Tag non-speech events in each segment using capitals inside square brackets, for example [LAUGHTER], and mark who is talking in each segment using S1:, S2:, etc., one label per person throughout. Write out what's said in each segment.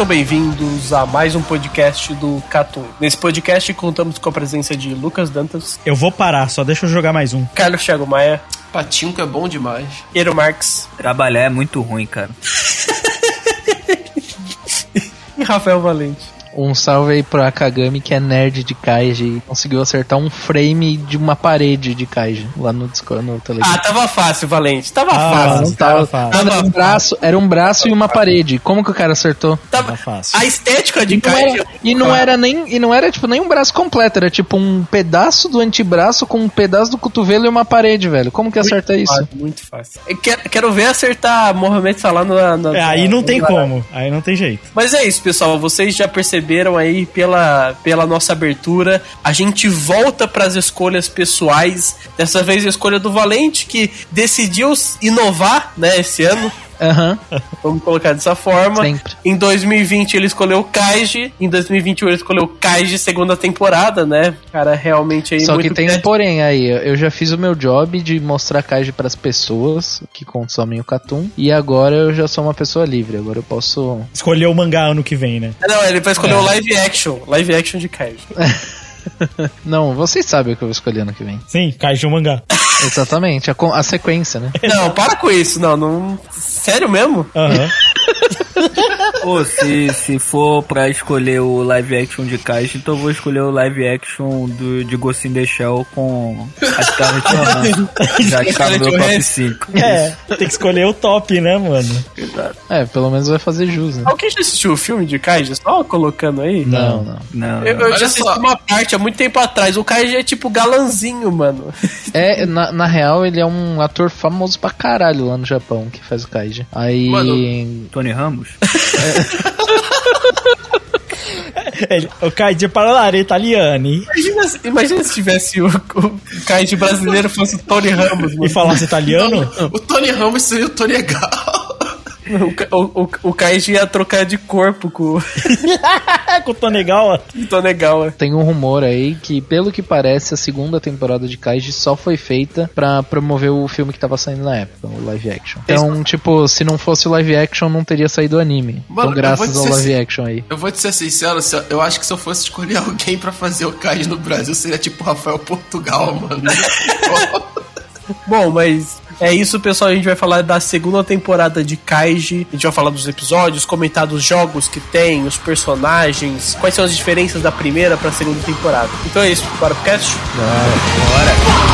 S1: Sejam bem-vindos a mais um podcast do Catum. Nesse podcast contamos com a presença de Lucas Dantas,
S2: Eu vou parar, só deixa eu jogar mais um.
S1: Carlos Thiago Maia,
S3: Patinco é bom demais.
S1: Eero Marx
S4: Trabalhar é muito ruim, cara.
S1: e Rafael Valente.
S5: Um salve aí pro Akagami, que é nerd de Kaiji e conseguiu acertar um frame de uma parede de Kaiji lá no Discord, no Telegram.
S1: Ah, tava fácil, Valente. Tava
S2: Ah,
S1: fácil.
S2: não tava fácil.
S5: Mano, era um braço, era um braço e uma parede. Como que o cara acertou?
S1: Tava
S2: Tava fácil.
S1: A estética de
S5: E não,
S1: Kaiji.
S5: era, e não era nem e não era tipo nem um braço completo, era tipo um pedaço do antebraço com um pedaço do cotovelo e uma parede, velho. Como que acerta isso?
S1: Fácil, muito fácil. Quero, quero ver acertar Mohamed Salah na, na-
S2: É, aí não tem
S1: na-
S2: como, aí não tem jeito.
S1: Mas é isso, pessoal. Vocês já perceberam aí pela, pela nossa abertura. A gente volta para as escolhas pessoais. Dessa vez a escolha do Valente, que decidiu inovar, né, esse ano.
S5: Aham. [LAUGHS]
S1: Vamos colocar dessa forma.
S5: Sempre.
S1: Em 2020 ele escolheu o Kaiji. Em 2021 ele escolheu o Kaiji segunda temporada, né? Cara, realmente aí
S5: Só
S1: muito
S5: que tem um porém aí, eu já fiz o meu job de mostrar Kaiji pras pessoas que consomem o Catum e agora eu já sou uma pessoa livre, agora eu posso
S2: Escolher o mangá ano que vem, né?
S1: Não, ele vai escolher
S2: É.
S1: o live action. Live action de Kaiji. [LAUGHS] [LAUGHS]
S5: Não, vocês sabem o que eu vou escolher ano que vem.
S2: Sim, Kaiju mangá.
S5: Exatamente, a, a sequência, né?
S1: não, para com isso. Não, não. Sério mesmo?
S2: Aham. [LAUGHS]
S4: Pô, se, se for pra escolher o live action de Kaiji, então eu vou escolher o live action do, de Ghost in the Shell com a Scarlett [LAUGHS] Johansson. já que tá no meu top
S1: Johansson.
S4: 5.
S2: É, tem que escolher o top, né, mano?
S5: É, pelo menos vai fazer jus, né?
S1: Alguém já assistiu o filme de Kaiji? Só colocando aí?
S5: Não, não.
S4: Não,
S1: Eu, eu
S3: Olha
S1: já assisti
S3: só.
S1: uma parte há muito tempo atrás. O Kaiji é tipo galanzinho, mano.
S5: É, na, na real, ele é um ator famoso pra caralho lá no Japão que faz o Kaiji. Aí.
S3: Mano,
S4: Tony Ramos?
S2: Ele, [LAUGHS] [LAUGHS] o Kaiju parlare italiani
S1: Imagina, se- imagina se tivesse o, o Kaiji brasileiro fosse o Tony Ramos,
S2: e
S1: mano.
S2: falasse italiano.
S3: o Tony Ramos seria o Tony Gal. [LAUGHS]
S1: O, o, o, o Kaiji ia trocar de corpo com o [LAUGHS]
S2: Com o Tonegawa.
S1: Tony Gawa. [LAUGHS]
S5: Tem um rumor aí que, pelo que parece, a segunda temporada de Kaiji só foi feita pra promover o filme que tava saindo na época, o live action. Então, tipo, se não fosse o live action, não teria saído o anime.
S3: Mano,
S5: então, graças
S3: eu vou
S5: ao live action aí.
S3: Eu vou te ser sincero, eu, eu acho que se eu fosse escolher alguém pra fazer o Kaiji no Brasil, seria tipo Rafael Portugal, mano.
S1: Bom, mas é isso, pessoal. A gente vai falar da segunda temporada de Kaiji. A gente vai falar dos episódios, comentar dos jogos que tem, os personagens, quais são as diferenças da primeira pra segunda temporada. Então é isso, bora pro cast? Bom,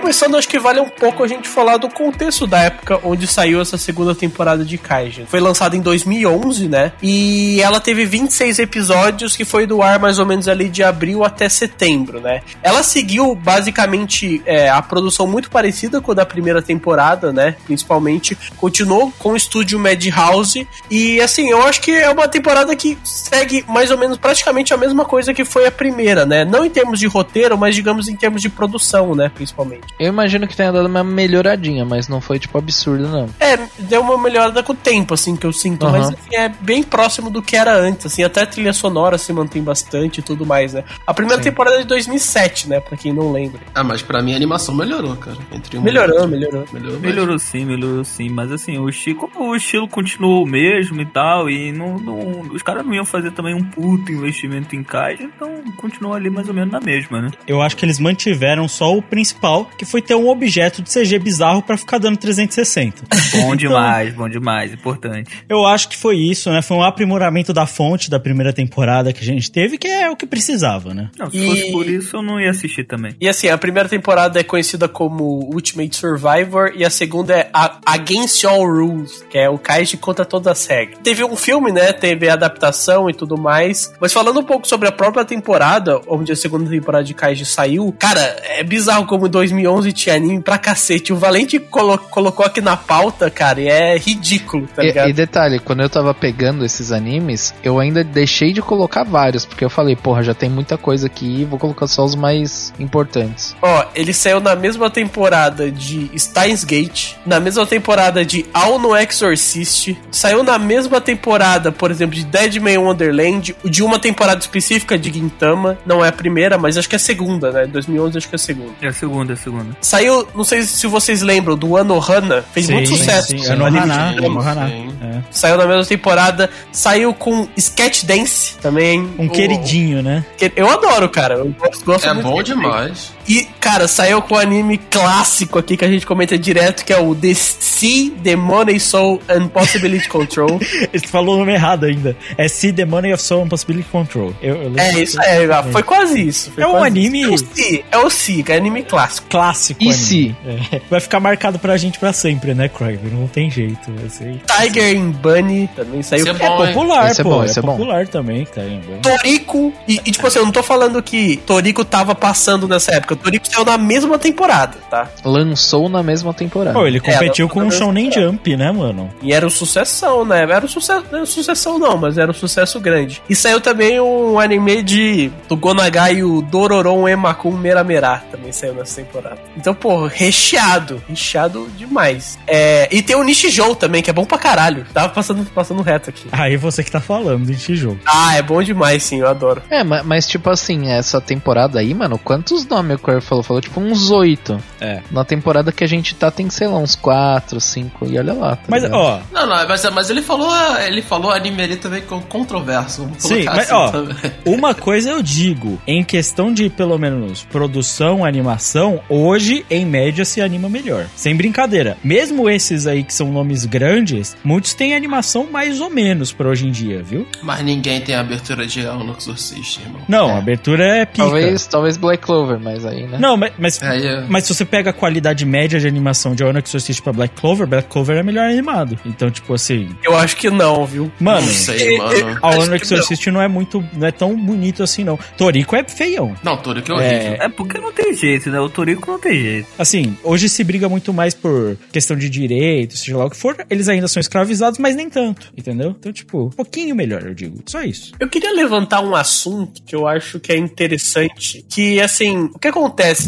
S1: começando, acho que vale um pouco a gente falar do contexto da época onde saiu essa segunda temporada de Kaiji. Foi lançada em 2011, né? E ela teve 26 episódios que foi do ar mais ou menos ali de abril até setembro, né? Ela seguiu basicamente é, a produção muito parecida com a da primeira temporada, né? Principalmente continuou com o estúdio Madhouse e assim, eu acho que é uma temporada que segue mais ou menos praticamente a mesma coisa que foi a primeira, né? Não em termos de roteiro, mas digamos em termos de produção, né? Principalmente.
S5: Eu imagino que tenha dado uma melhoradinha, mas não foi, tipo, absurdo, não.
S1: É, deu uma melhorada com o tempo, assim, que eu sinto,
S5: Aham.
S1: mas assim, é bem próximo do que era antes, assim, até a trilha sonora se mantém bastante e tudo mais, né? A primeira
S5: Sim.
S1: temporada é de 2007, né, pra quem não lembra.
S3: Ah, mas pra mim a animação melhorou, cara. Entre uma e
S1: Melhorou, melhorou.
S3: Melhorou.
S4: Melhorou sim, melhorou sim, mas assim, o estilo, como o estilo continuou o mesmo e tal, e não, não- os caras não iam fazer também um puto investimento em caixa, então continuou ali mais ou menos na mesma, né?
S2: Eu acho que eles mantiveram só o principal, que foi ter um objeto de CG bizarro pra ficar dando 360.
S4: Bom demais, bom demais, importante.
S2: Eu acho que foi isso, né? Foi um aprimoramento da fonte da primeira temporada que a gente teve, que é o que precisava, né?
S4: Não, se
S1: E-
S4: fosse por isso, eu não ia assistir também.
S1: E assim, a primeira temporada é conhecida como Ultimate Survivor e a segunda é A- Against All Rules, que é o Kaiji contra todas as regras. Teve um filme, né? Teve a adaptação e tudo mais. Mas falando um pouco sobre a própria temporada, onde a segunda temporada de Kaiji saiu, cara, é bizarro como em 2011 tinha anime pra cacete. O Valente colo- colocou aqui na pauta, cara, e é ridículo, tá ligado?
S5: E, e detalhe, quando eu tava pegando esses animes, eu ainda deixei de colocar vários, porque eu falei, porra, já tem muita coisa aqui, vou colocar só os mais importantes.
S1: Ó, ele saiu na mesma temporada de Steins Gate, na mesma temporada de All no Exorcist, saiu na mesma temporada, por exemplo, de Deadman Wonderland, de uma temporada específica de Gintama, não é a primeira, mas acho que é a segunda, né? 2011 acho que é a segunda.
S4: É a segunda, é a segunda.
S1: Saiu, não sei se vocês lembram, do Anohana, fez muito sucesso.
S2: Sim,
S1: no
S2: é no
S1: anime de
S2: Hana,
S1: Gintama.
S2: no Hana.
S3: sim.
S2: É.
S1: Saiu na mesma temporada, saiu com Sketch Dance também.
S2: Um
S1: O-
S2: queridinho, né?
S1: que- Eu adoro, cara. Eu gosto, gosto
S3: É
S1: muito
S3: bom demais.
S1: E, cara, saiu com o anime clássico aqui que a gente comenta direto, que é o The Sea, The Money, Soul and Possibility Control. [LAUGHS]
S2: Ele falou o nome errado ainda. É See the Money of Soul and Possibility Control. Eu, eu
S1: é isso aí, ah, foi quase isso. foi
S2: É um
S1: quase
S2: anime-
S1: isso. É o Sea, é o Sea, que é anime clássico.
S2: Clássico.
S5: E
S2: anime.
S5: se?
S2: É. Vai ficar marcado pra gente pra sempre, né, Craig? Não tem jeito. Vai ser...
S1: Tiger and Bunny também saiu.
S3: Esse é
S2: É
S3: bom, hein?
S2: popular,
S5: Esse é
S2: pô.
S5: bom,
S2: é,
S5: esse é bom.
S2: popular também, tá aí, bom.
S1: Toriko, e, e, tipo assim, eu não tô falando que Toriko tava passando nessa época. Toriko saiu na mesma temporada, tá?
S5: Lançou na mesma temporada.
S2: Pô, ele competiu
S1: ela-
S2: com o Shonen Jump, né, mano?
S1: E era o sucessão, né? Era o sucesso, não era sucessão não, mas era um sucesso grande. E saiu também um anime de do Gonagai e o Dororon Emakun Meramera, também saiu nessa temporada. Então, pô, recheado, recheado demais. É, e tem o Nishijou também, que é bom pra caralho. Tava passando, passando reto aqui.
S2: Aí você que tá falando jogo.
S1: Ah, é bom demais, sim, eu adoro.
S5: É, ma- mas, tipo assim, essa temporada aí, mano, quantos nomes o Falou? Falou tipo uns oito.
S2: É.
S5: Na temporada que a gente tá, tem, sei lá, uns quatro, cinco, e olha lá. tá
S2: Mas,
S5: ligado?
S2: ó,
S3: Não, não, mas, mas ele falou ele falou anime ali também com controverso. Vamos
S2: Sim,
S3: colocar
S2: mas
S3: assim
S2: ó,
S3: também.
S2: uma coisa eu digo, em questão de pelo menos produção, animação, hoje em média se anima melhor. Sem brincadeira. Mesmo esses aí que são nomes grandes, muitos têm animação mais ou menos pra hoje em dia, viu?
S3: Mas ninguém tem abertura de Al no Exorcist, irmão.
S2: Não,
S5: É.
S2: abertura é pica.
S5: talvez, talvez Black Clover, mas aí, né?
S2: Não, mas, mas,
S3: é-
S2: mas se você pega a qualidade média de animação de Onyx Exorcist pra Black Clover, Black Clover é melhor animado. Então, tipo assim,
S1: Eu acho que não, viu?
S2: mano,
S3: Não sei, mano.
S2: a
S1: Acho
S2: Onyx
S1: que não.
S2: Exorcist não é muito, não é tão bonito assim não. Toriko é feião.
S3: Não, que é horrível.
S4: É porque não tem jeito, né? O Torico não tem jeito.
S2: Assim, hoje se briga muito mais por questão de direitos, seja lá o que for. Eles ainda são escravizados, mas nem tanto, entendeu? Então, tipo, um pouquinho melhor, eu digo. Só isso.
S1: Eu queria levantar um assunto que eu acho que é interessante, que assim, o que acontece,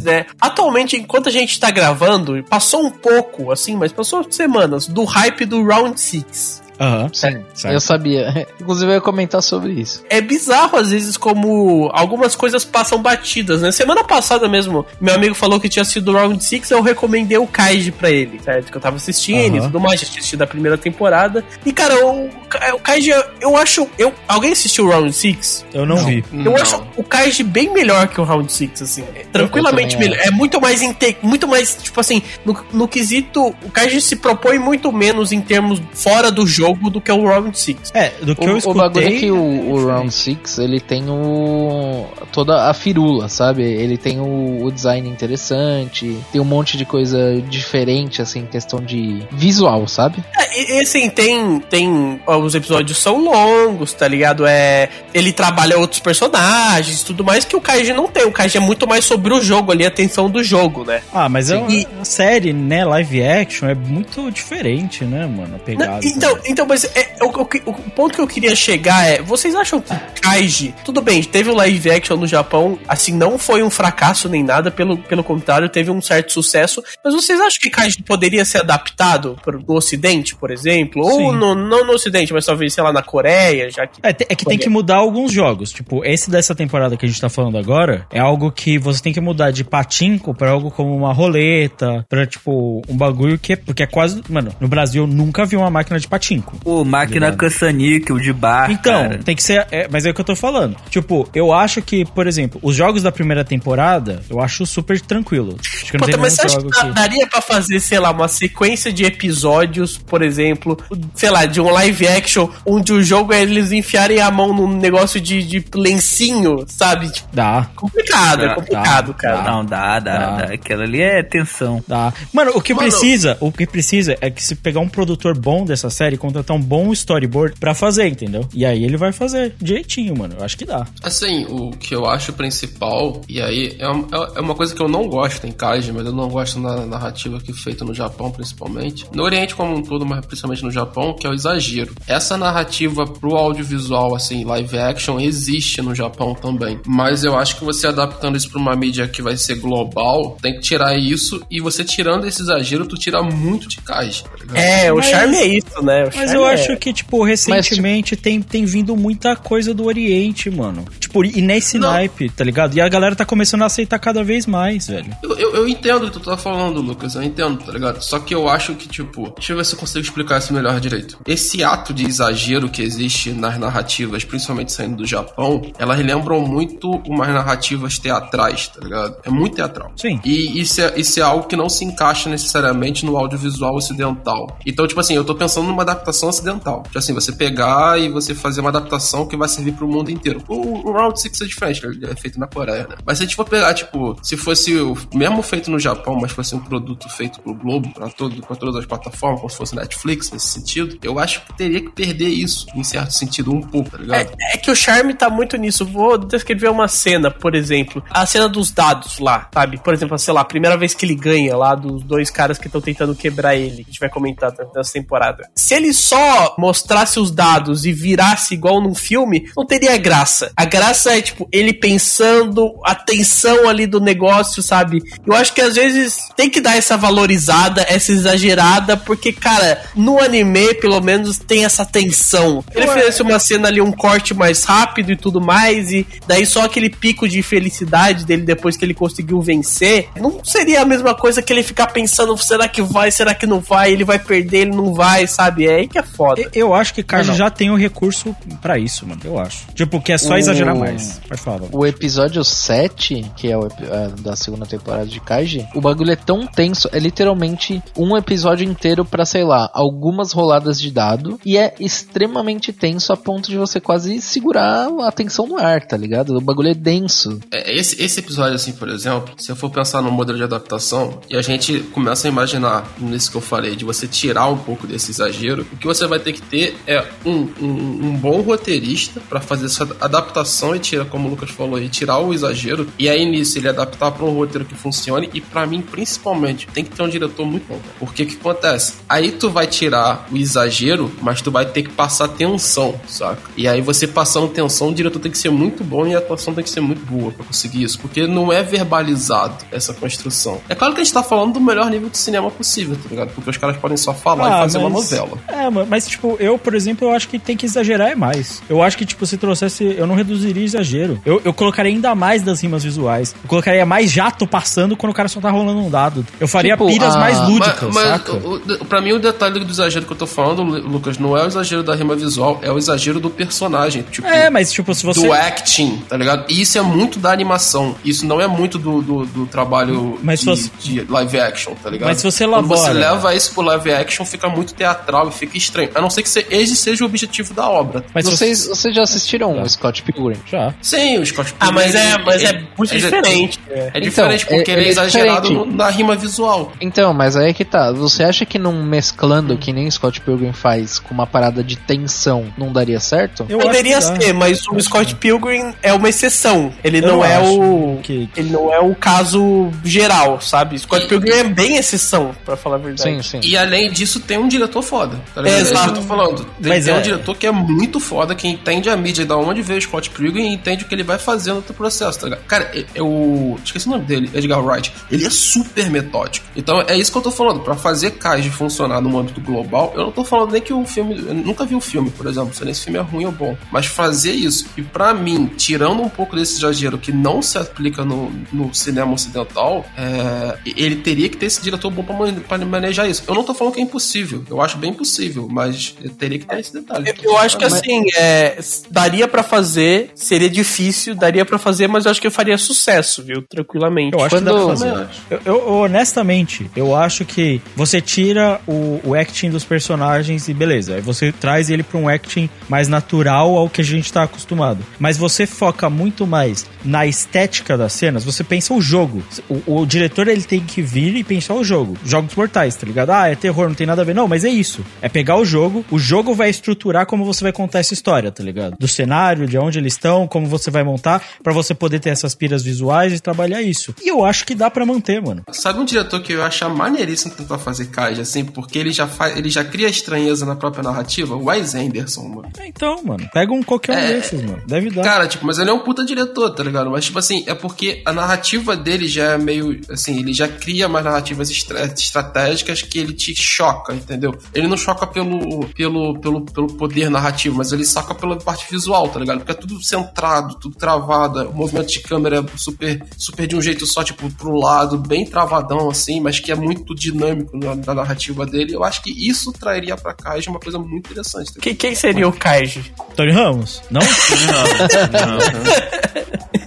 S1: né? Atualmente, enquanto a gente tá gravando, passou um pouco, assim, mas passou semanas do hype do Round 6.
S2: Aham,
S5: Sim,
S2: certo.
S5: eu sabia. [LAUGHS] Inclusive eu ia comentar sobre isso.
S1: É bizarro, às vezes, como algumas coisas passam batidas, né? Semana passada mesmo, meu amigo falou que tinha sido o Round 6, eu recomendei o Kaiji pra ele, certo? Que eu tava assistindo e
S2: Aham.
S1: tudo mais, tinha assistido a primeira temporada. E, cara, o, o Kaiji, eu acho... Eu, alguém assistiu o Round 6?
S2: Eu não, vi.
S1: Eu
S3: Não.
S1: acho o Kaiji bem melhor que o Round 6, assim. É tranquilamente melhor. É muito mais, inte- muito mais, tipo assim, no, no quesito, o Kaiji se propõe muito menos em termos fora do jogo do que o Round 6.
S2: É, do que eu
S5: O, o bagulho é
S2: escutei...
S5: que o, o Round 6, ele tem o. toda a firula, sabe? Ele tem o, o design interessante, tem um monte de coisa diferente, assim, em questão de visual, sabe?
S1: É, e, e, assim, tem, tem. Os episódios são longos, tá ligado? É. Ele trabalha outros personagens e tudo mais que o Kaiji não tem. O Kaiji é muito mais sobre o jogo ali, a tensão do jogo, né?
S2: Ah, mas é uma
S1: E-
S2: uma série, né, live action, é muito diferente, né, mano, a
S1: Não,
S2: pegada.
S1: então, então, mas é, o, o, o ponto que eu queria chegar é: vocês acham que Kaiji, tudo bem, teve o live action no Japão, assim, não foi um fracasso nem nada, pelo, pelo contrário, teve um certo sucesso. Mas vocês acham que Kaiji poderia ser adaptado pro, no Ocidente, por exemplo? Ou no, não no Ocidente, mas talvez, sei lá, na Coreia, já que.
S2: É, te- é que tem que mudar alguns jogos. Tipo, esse dessa temporada que a gente tá falando agora é algo que você tem que mudar de patinco pra algo como uma roleta, pra, tipo, um bagulho que é. Porque é quase. Mano, no Brasil eu nunca vi uma máquina de patinco.
S4: Pô, máquina
S2: Ligado.
S4: caça-níquel de bar,
S2: Então,
S4: cara.
S2: tem que ser. é, mas é o que eu tô falando. Tipo, eu acho que, por exemplo, os jogos da primeira temporada, eu acho super tranquilo. Acho que não
S1: Puta,
S2: tem
S1: mas você acha que
S2: que.
S1: daria pra fazer, sei lá, uma sequência de episódios, por exemplo, sei lá, de um live action, onde o jogo é eles enfiarem a mão num negócio de, de lencinho, sabe? Tipo,
S2: Dá.
S1: complicado, é
S4: Dá,
S1: complicado,
S2: dá,
S1: cara.
S4: Não, dá, dá,
S2: Dá.
S4: dá. Aquela ali é tensão.
S2: Dá. Mano, o que
S1: Mano-
S2: precisa, o que precisa é que se pegar um produtor bom dessa série, contratar um bom storyboard pra fazer, entendeu? E aí ele vai fazer direitinho, mano. Eu acho que dá.
S3: Assim, o que eu acho principal, e aí é, um- é uma coisa que eu não gosto em Kaiji, mas eu não gosto na narrativa que é feita no Japão, principalmente. No Oriente como um todo, mas principalmente no Japão, que é o exagero. Essa narrativa pro audiovisual, assim, live action, existe no Japão também. Mas eu acho que você adaptando isso pra uma mídia que vai ser global, tem que tirar isso, e você tirando esse exagero, tu tira muito de Kaiji. tá?
S1: É, o
S2: Mas-
S1: charme é isso, né? O
S2: Mas eu
S1: é-
S2: acho que, tipo, recentemente tem, tem vindo muita coisa do Oriente, mano. Tipo, e nesse
S3: Não.
S2: naipe, tá ligado? E a galera tá começando a aceitar cada vez mais, velho.
S3: Eu, eu, eu entendo o que tu tá falando, Lucas, eu entendo, tá ligado? Só que eu acho que, tipo, deixa eu ver se eu consigo explicar isso melhor direito. Esse ato de exagero que existe nas narrativas, principalmente saindo do Japão, elas lembram muito umas narrativas teatrais, tá ligado? É muito teatral.
S2: Sim.
S3: E isso é, isso é algo que não se encaixa necessariamente no audiovisual ocidental. Então, tipo assim, eu tô pensando numa adaptação ocidental. Tipo assim, você pegar e você fazer uma adaptação que vai servir pro mundo inteiro. O, o Round Six é diferente, ele é feito na Coreia, né? Mas se a gente for pegar, tipo, se fosse o mesmo feito no Japão, mas fosse um produto feito pro Globo, pra, todo, pra todas as plataformas, como se fosse Netflix, nesse sentido, eu acho que teria que perder isso, em certo sentido, um pouco, tá ligado?
S1: É, é que o charme tá muito nisso. Vou descrever uma cena, por exemplo. A cena dos dados lá, sabe? Por exemplo, sei lá, a primeira vez que ele ganha lá dos dois caras que estão tentando quebrar ele, que a gente vai comentar nessa temporada. Se ele só mostrasse os dados e virasse igual num filme, não teria graça. A graça é, tipo, ele pensando, a tensão ali do negócio, sabe? Eu acho que às vezes tem que dar essa valorizada, essa exagerada, porque, cara, no anime, pelo menos, tem essa tensão. Ele fizesse uma cena ali, um corte mais rápido e tudo mais, e daí só aquele pico de felicidade dele depois que ele conseguiu vencer, não seria a mesma coisa que ele ficar pensando, será que vai, será que não vai, ele vai perder, ele não vai, sabe? É aí que é foda.
S2: Eu acho que
S1: não.
S2: já tem o recurso pra isso, mano. Eu acho. Tipo, que é só
S5: O-
S2: exagerar mais. Pode falar. Vamos.
S5: O episódio 7, que é o é, da segunda temporada de Kaiji, o bagulho é tão tenso, é literalmente um episódio inteiro pra, sei lá, algumas roladas de dado, e é extremamente tenso a ponto de você quase segurar a atenção no ar, tá ligado? O bagulho é denso.
S3: É, Esse, esse episódio, assim, por exemplo, se eu for pensar no modelo de adaptação e a gente começa a imaginar nisso que eu falei, de você tirar um pouco desse exagero, o que você vai ter que ter é um, um, um bom roteirista pra fazer essa adaptação e tirar, como o Lucas falou, e tirar o exagero. E aí nisso ele adaptar pra um roteiro que funcione. E pra mim, principalmente, tem que ter um diretor muito bom. cara. Porque o que acontece? Aí tu vai tirar o exagero, mas tu vai ter que passar tensão, saca? E aí você passando tensão, o diretor tem que ser muito bom e a atuação tem que ser muito boa pra conseguir isso. Porque não é verbalizado essa construção. É claro que a gente tá falando do melhor nível de cinema possível, tá ligado? Porque os caras podem só falar e fazer uma novela.
S2: É, mas tipo, eu, por exemplo, eu acho que tem que exagerar é mais. Eu acho que, tipo, se trouxesse. Eu não reduziria exagero. Eu, eu colocaria ainda mais das rimas visuais. Eu colocaria mais jato passando quando o cara só tá rolando um dado. Eu faria
S5: Tipo,
S2: piras
S5: a-
S2: mais
S5: Mas-
S2: lúdicas,
S3: mas
S2: saca?
S3: o, o- pra mim, o detalhe do exagero que eu tô falando, Lu- Lucas, não é o exagero da rima visual, é o exagero do personagem. Tipo,
S2: É, mas tipo, se você.
S3: do acting, tá ligado? E isso é muito da animação. Isso não é muito do, do, do trabalho
S2: Mas
S3: de,
S2: se você-
S3: de live action, tá ligado?
S2: Mas se você
S3: Quando você
S2: elabora-
S3: leva isso pro live action, fica muito teatral e fica estranho. A não ser que se- esse seja o objetivo da obra.
S2: Mas se
S5: vocês,
S2: você-
S5: vocês já assistiram o Scott Pilgrim?
S2: Já.
S3: Sim, o Scott
S1: Ah, mas é,
S3: Pilgrim,
S1: mas é
S3: ele-
S1: muito diferente.
S3: É
S5: Então,
S3: diferente porque
S5: ele-
S3: ele é exagerado
S5: diferente.
S3: na rima visual.
S5: Então, mas aí é que tá. Você acha que não mesclando, que nem Scott Pilgrim faz, com uma parada de tensão, não daria certo?
S2: Eu
S1: Poderia ser, mas o Scott Pilgrim é uma exceção. Ele
S2: Eu
S1: não é o.
S2: que-
S1: Ele não é o caso geral, sabe? Scott
S3: E-
S1: Pilgrim é bem exceção, pra falar a verdade.
S5: Sim, sim.
S3: E além disso, tem um diretor foda. Tá?
S1: É,
S3: É isso que
S1: exato.
S3: eu tô falando.
S2: Mas
S3: tem
S2: é-
S3: um diretor que é muito foda, que entende a mídia, da onde veio o Scott Pilgrim e entende o que ele vai fazer no processo, tá ligado? Cara, é, o. Esqueci o nome dele, Edgar Wright. Ele é super metódico. Então é isso que eu tô falando. Pra fazer Kaiji funcionar no âmbito global, eu não tô falando nem que o filme. Eu nunca vi o filme, por exemplo. Se o filme é ruim ou bom. Mas fazer isso, e pra mim, tirando um pouco desse exagero que não se aplica no, no cinema ocidental, é, ele teria que ter esse diretor bom pra, man- pra manejar isso. Eu não tô falando que é impossível. Eu acho bem possível, mas teria que ter esse detalhe.
S1: Eu acho que assim, é, daria pra fazer, seria difícil, daria pra fazer, mas eu acho que eu faria sucesso, viu? Tranquilamente.
S2: Eu acho que dá pra
S5: Quando-
S2: fazer. Eu, eu- honestamente, eu acho que você tira o, o acting dos personagens e beleza, aí você traz ele pra um acting mais natural ao que a gente tá acostumado. Mas você foca muito mais na estética das cenas, você pensa o jogo. O, o diretor ele tem que vir e pensar o jogo. Jogos mortais, tá ligado? Ah, é terror, não tem nada a ver. Não, mas é isso. É pegar o jogo, o jogo vai estruturar como você vai contar essa história, tá ligado? Do cenário, de onde eles estão, como você vai montar, pra você poder ter essas piras visuais e trabalhar isso. E eu acho que dá pra manter, mano.
S3: Sabe um diretor que eu ia achar maneiríssimo tentar fazer Kaiji, assim, porque ele já, faz, ele já cria estranheza na própria narrativa? O Wes Anderson, mano.
S2: É, Então, mano, pega um qualquer um
S3: É.
S2: desses, mano. Deve dar.
S3: Cara, tipo, mas ele é um puta diretor, tá ligado? Mas, tipo assim, é porque a narrativa dele já é meio. Assim, ele já cria mais narrativas estra- estratégicas que ele te choca, entendeu? Ele não choca pelo, pelo, pelo, pelo poder narrativo, mas ele saca pela parte visual, tá ligado? Porque é tudo centrado, tudo travado, o movimento de câmera é super, super de um jeito só, tipo, pro lado, bem travadão, assim, mas que é muito dinâmico na, na narrativa dele. Eu acho que isso trairia pra Kaiji uma coisa muito interessante. tá?
S1: Quem, quem seria o Kaiji?
S2: Tony Ramos? Não?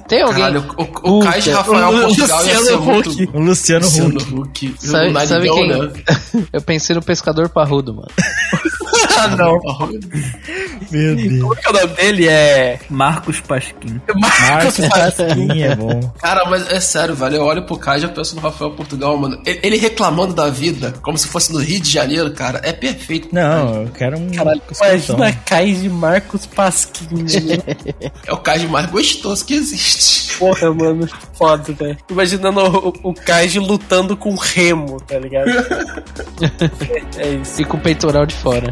S5: Tem alguém.
S3: Caralho, o, o, o Kaiji Rafael
S1: o
S3: Portugal ia
S1: Luciano
S3: ser muito...
S2: O Luciano
S3: Luciano
S2: Huck.
S3: Huck.
S5: Sabe,
S3: O
S5: sabe quem?
S3: né?
S5: Eu pensei no pescador parrudo, mano. [LAUGHS]
S1: Ah, não.
S2: Meu Deus.
S1: Como é que é o nome dele? É.
S4: Marcos Pasquim.
S1: Marcos
S2: Marcos Pasquim é bom.
S3: Cara, mas é sério, velho. Eu olho pro Kaiji e eu penso no Rafael Portugal, mano. Ele, reclamando da vida, como se fosse no Rio de Janeiro, cara, é perfeito.
S2: Não, eu quero um.
S1: Caralho, imagina Kaiji Marcos Pasquim.
S3: É o Kaiji mais gostoso que existe.
S1: Porra, mano, foda, velho. Imaginando o, o Kaiji lutando com remo, tá ligado? [LAUGHS] é, é isso.
S5: E com o peitoral de fora.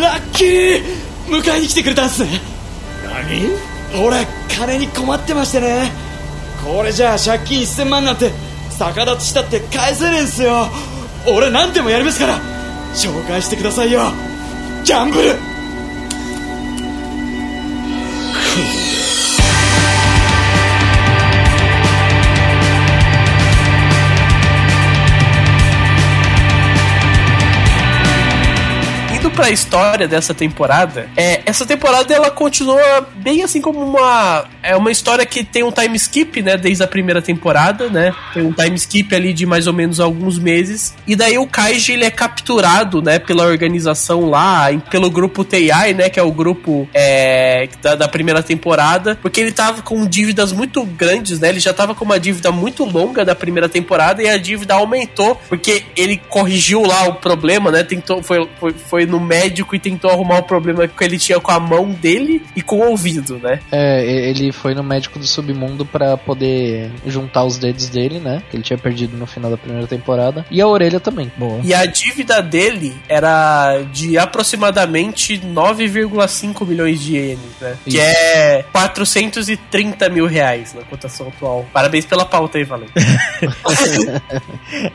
S1: ラッキ
S6: ー！迎えに来てくれたんす。何？俺金に困ってましてね。これじゃあ借金1000万なんて逆立ちしたって返せねえんすよ。俺何でもやりますから。紹介してくださいよ。ギャンブル！
S1: Pra história dessa temporada, é, essa temporada ela continua bem assim como uma é uma história que tem um time skip, né, desde a primeira temporada, né? Tem um time skip ali de mais ou menos alguns meses. E daí o Kaiji ele é capturado, né, pela organização lá, pelo grupo TI, né, que é o grupo é, da, da primeira temporada, porque ele tava com dívidas muito grandes, né? Ele já tava com uma dívida muito longa da primeira temporada e a dívida aumentou porque ele corrigiu lá o problema, né? Tentou foi, foi, foi no médico e tentou arrumar o problema que ele tinha com a mão dele e com o ouvido, né?
S5: É, ele foi no médico do submundo pra poder juntar os dedos dele, né? Que ele tinha perdido no final da primeira temporada. E a orelha também.
S2: Boa.
S1: E a dívida dele era de aproximadamente 9,5 milhões de ienes, né? Que
S5: Isso.
S1: é 430 mil reais na cotação atual. Parabéns pela pauta aí, Valente. [LAUGHS]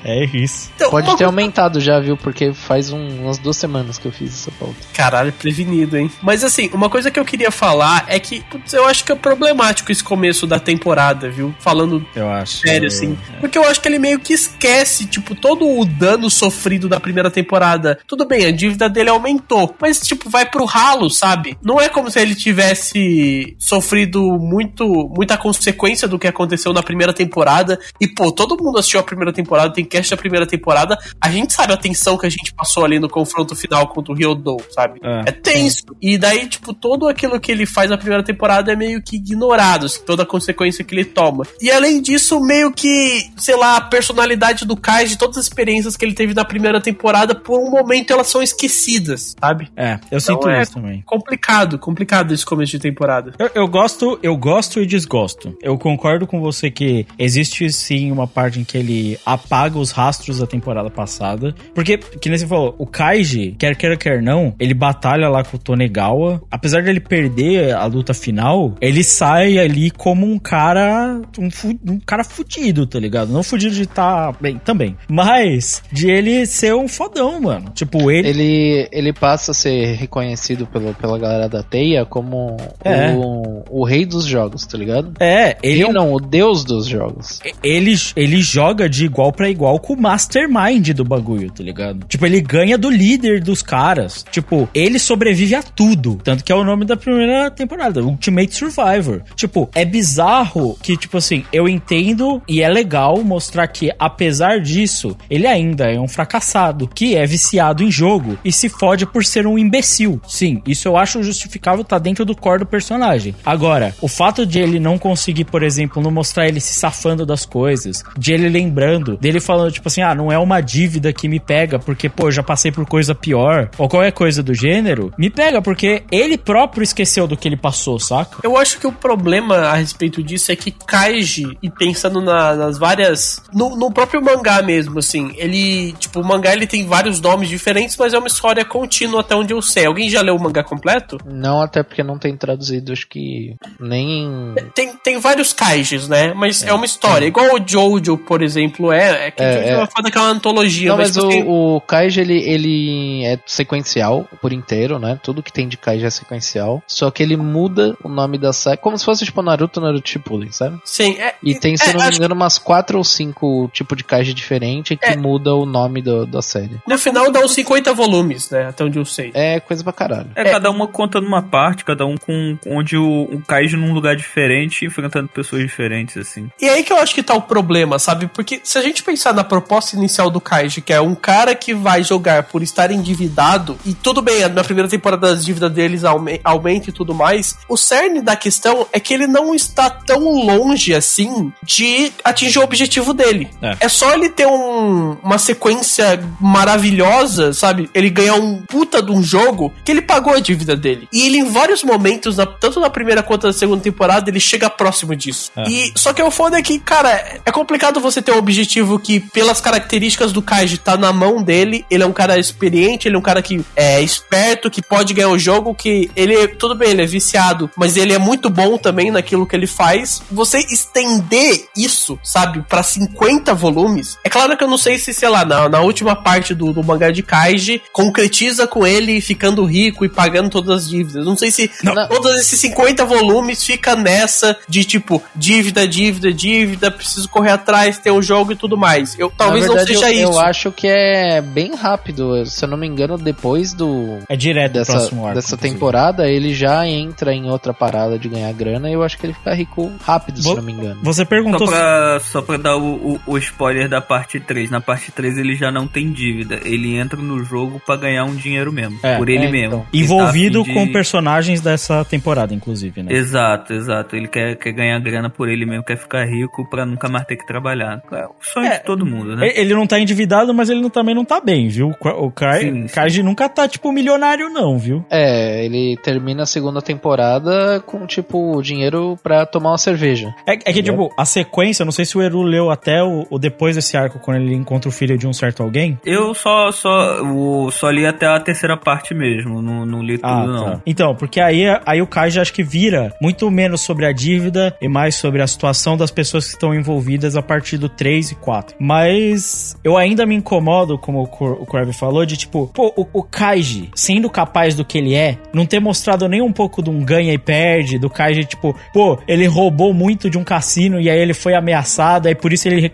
S2: É isso.
S1: Então,
S5: Pode ter aumentado já, viu? Porque faz um- umas duas semanas que eu fiz fiz essa pauta.
S1: Caralho, prevenido, hein? Mas assim, uma coisa que eu queria falar é que, putz, eu acho que é problemático esse começo da temporada, viu? Falando
S2: Eu acho.
S1: sério, assim. Porque eu acho que ele meio que esquece, tipo, todo o dano sofrido da primeira temporada. Tudo bem, a dívida dele aumentou, mas, tipo, vai pro ralo, sabe? Não é como se ele tivesse sofrido muito, muita consequência do que aconteceu na primeira temporada. E, pô, todo mundo assistiu a primeira temporada, tem cast da primeira temporada. A gente sabe a tensão que a gente passou ali no confronto final contra o Ryodou, sabe?
S2: É.
S1: É tenso. E daí, tipo, todo aquilo que ele faz na primeira temporada é meio que ignorado, assim, toda a consequência que ele toma. E além disso, meio que, sei lá, a personalidade do Kaiji, todas as experiências que ele teve na primeira temporada, por um momento elas são esquecidas, sabe?
S2: É, eu sinto
S1: é
S2: isso também.
S1: complicado, complicado esse começo de temporada.
S2: Eu, eu gosto, eu gosto e desgosto. Eu concordo com você que existe sim uma parte em que ele apaga os rastros da temporada passada. Porque, que nem você falou, o Kaiji, quer queira, quer não, ele batalha lá com o Tonegawa. Apesar de ele perder a luta final, ele sai ali como um cara. Um, um cara fudido, tá ligado? Não fudido de tá bem também. Mas de ele ser um fodão, mano. Tipo, ele.
S5: Ele, ele passa a ser reconhecido pelo, pela galera da Teia como
S2: É.
S5: o, o rei dos jogos, tá ligado?
S2: É, ele
S5: Ele
S2: é
S5: não, o deus dos jogos.
S2: ele, ele joga de igual pra igual com o mastermind do bagulho, tá ligado? Tipo, ele ganha do líder dos caras. Tipo, ele sobrevive a tudo. Tanto que é o nome da primeira temporada, Ultimate Survivor. Tipo, é bizarro que, tipo assim, eu entendo e é legal mostrar que, apesar disso, ele ainda é um fracassado, que é viciado em jogo e se fode por ser um imbecil. Sim, isso eu acho justificável, tá dentro do core do personagem. Agora, o fato de ele não conseguir, por exemplo, não mostrar ele se safando das coisas, de ele lembrando, dele falando, tipo assim, ah, não é uma dívida que me pega porque, pô, já passei por coisa pior, ou qualquer coisa do gênero, me pega porque ele próprio esqueceu do que ele passou, saca?
S1: Eu acho que o problema a respeito disso é que Kaiji, e pensando na- nas várias. No, no próprio mangá mesmo, assim, ele. Tipo, o mangá ele tem vários nomes diferentes, mas é uma história contínua até onde eu sei. Alguém já leu o mangá completo?
S5: Não, até porque não tem traduzido, acho que nem.
S1: Tem, tem vários Kaijis, né? Mas é, uma história. Igual o Jojo, por exemplo, é. É que
S5: É,
S1: Jojo é,
S5: é.
S1: uma foda que é uma antologia,
S5: Não,
S1: mas,
S5: mas o,
S1: tem-
S5: o Kaiji, ele, ele é sequencial por inteiro, né? Tudo que tem de Kaiji é sequencial. Só que ele muda o nome da série, como se fosse tipo Naruto, Naruto Shippuden, sabe?
S1: Sim, é.
S5: E tem, se
S1: é,
S5: não me engano, umas quatro ou cinco tipos de Kaiji diferente que
S1: É.
S5: muda o nome do- da série.
S1: No final dá uns 50 volumes, né? Até onde eu sei.
S5: É coisa pra caralho.
S4: É, cada uma conta numa parte, cada um com onde o, o Kaiji num lugar diferente, enfrentando pessoas diferentes, assim.
S1: E aí que eu acho que tá o problema, sabe? Porque se a gente pensar na proposta inicial do Kaiji, que é um cara que vai jogar por estar endividado, e tudo bem, na primeira temporada as dívidas deles aume- aumentam e tudo mais, o cerne da questão é que ele não está tão longe assim de atingir o objetivo dele.
S2: É.
S1: É, só ele ter um- uma sequência maravilhosa, sabe? Ele ganhar um puta de um jogo que ele pagou a dívida dele. E ele, em vários momentos, na- tanto na primeira quanto na segunda temporada, ele chega próximo disso.
S2: É.
S1: E só que o foda é que, cara, é complicado você ter um objetivo que, pelas características do Kaiji, tá na mão dele. Ele é um cara experiente, ele é um cara que é esperto, que pode ganhar o jogo, que ele, tudo bem, ele é viciado, mas ele é muito bom também naquilo que ele faz. Você estender isso, sabe, pra 50 volumes, é claro que eu não sei se, sei lá, na, na última parte do, do mangá de Kaiji, concretiza com ele ficando rico e pagando todas as dívidas. Não sei se
S5: Não.
S1: todos esses 50 volumes fica nessa de tipo, dívida, dívida, dívida, preciso correr atrás, ter o jogo e tudo mais. Eu talvez
S5: verdade,
S1: não seja
S5: eu,
S1: isso.
S5: Eu acho que é bem rápido. Se eu não me engano, depois do.
S2: É direto
S5: Dessa,
S2: próximo arco.
S5: dessa
S2: inclusive.
S5: temporada, ele já entra em outra parada de ganhar grana e eu acho que ele fica rico rápido, se
S2: Vou-
S5: eu não me engano.
S2: Você
S4: Só
S2: perguntou
S4: pra, só pra dar o, o, o spoiler da parte 3. Na parte 3 ele já não tem dívida. Ele entra no jogo pra ganhar um dinheiro mesmo.
S2: É,
S4: por ele
S5: é,
S4: mesmo.
S5: então.
S4: Tá
S2: envolvido
S4: de-
S2: com personagens dessa temporada, inclusive, né?
S4: Exato, exato. Ele quer, quer ganhar grana por ele mesmo, quer ficar rico pra nunca mais ter que trabalhar. É o sonho
S2: É.
S4: de todo mundo, né?
S2: Ele não tá endividado, mas ele não- também não tá bem, viu? O Ka- O Kai-
S4: Sim, sim.
S2: Kaiji nunca tá, tipo, milionário, não, viu?
S5: É, ele termina a segunda temporada com, tipo, dinheiro pra tomar uma cerveja.
S2: É, é que, tipo, a sequência, não sei se o Eru leu até o, o depois desse arco, quando ele encontra o filho de um certo alguém.
S4: Eu só, só, o, só li até a terceira parte mesmo, não, não li tudo
S2: Ah,
S4: não.
S2: tá. Então, porque aí, aí o Kaiji acho que vira muito menos sobre a dívida e mais sobre a situação das pessoas que estão envolvidas a partir do 3 e 4. Mas eu ainda me incomodo, como o Crabbe falou, de tipo, pô, o o, o Kaiji, sendo capaz do que ele é, não ter mostrado nem um pouco de um ganha e perde, do Kaiji, tipo, pô, ele roubou muito de um cassino e aí ele foi ameaçado, aí por isso ele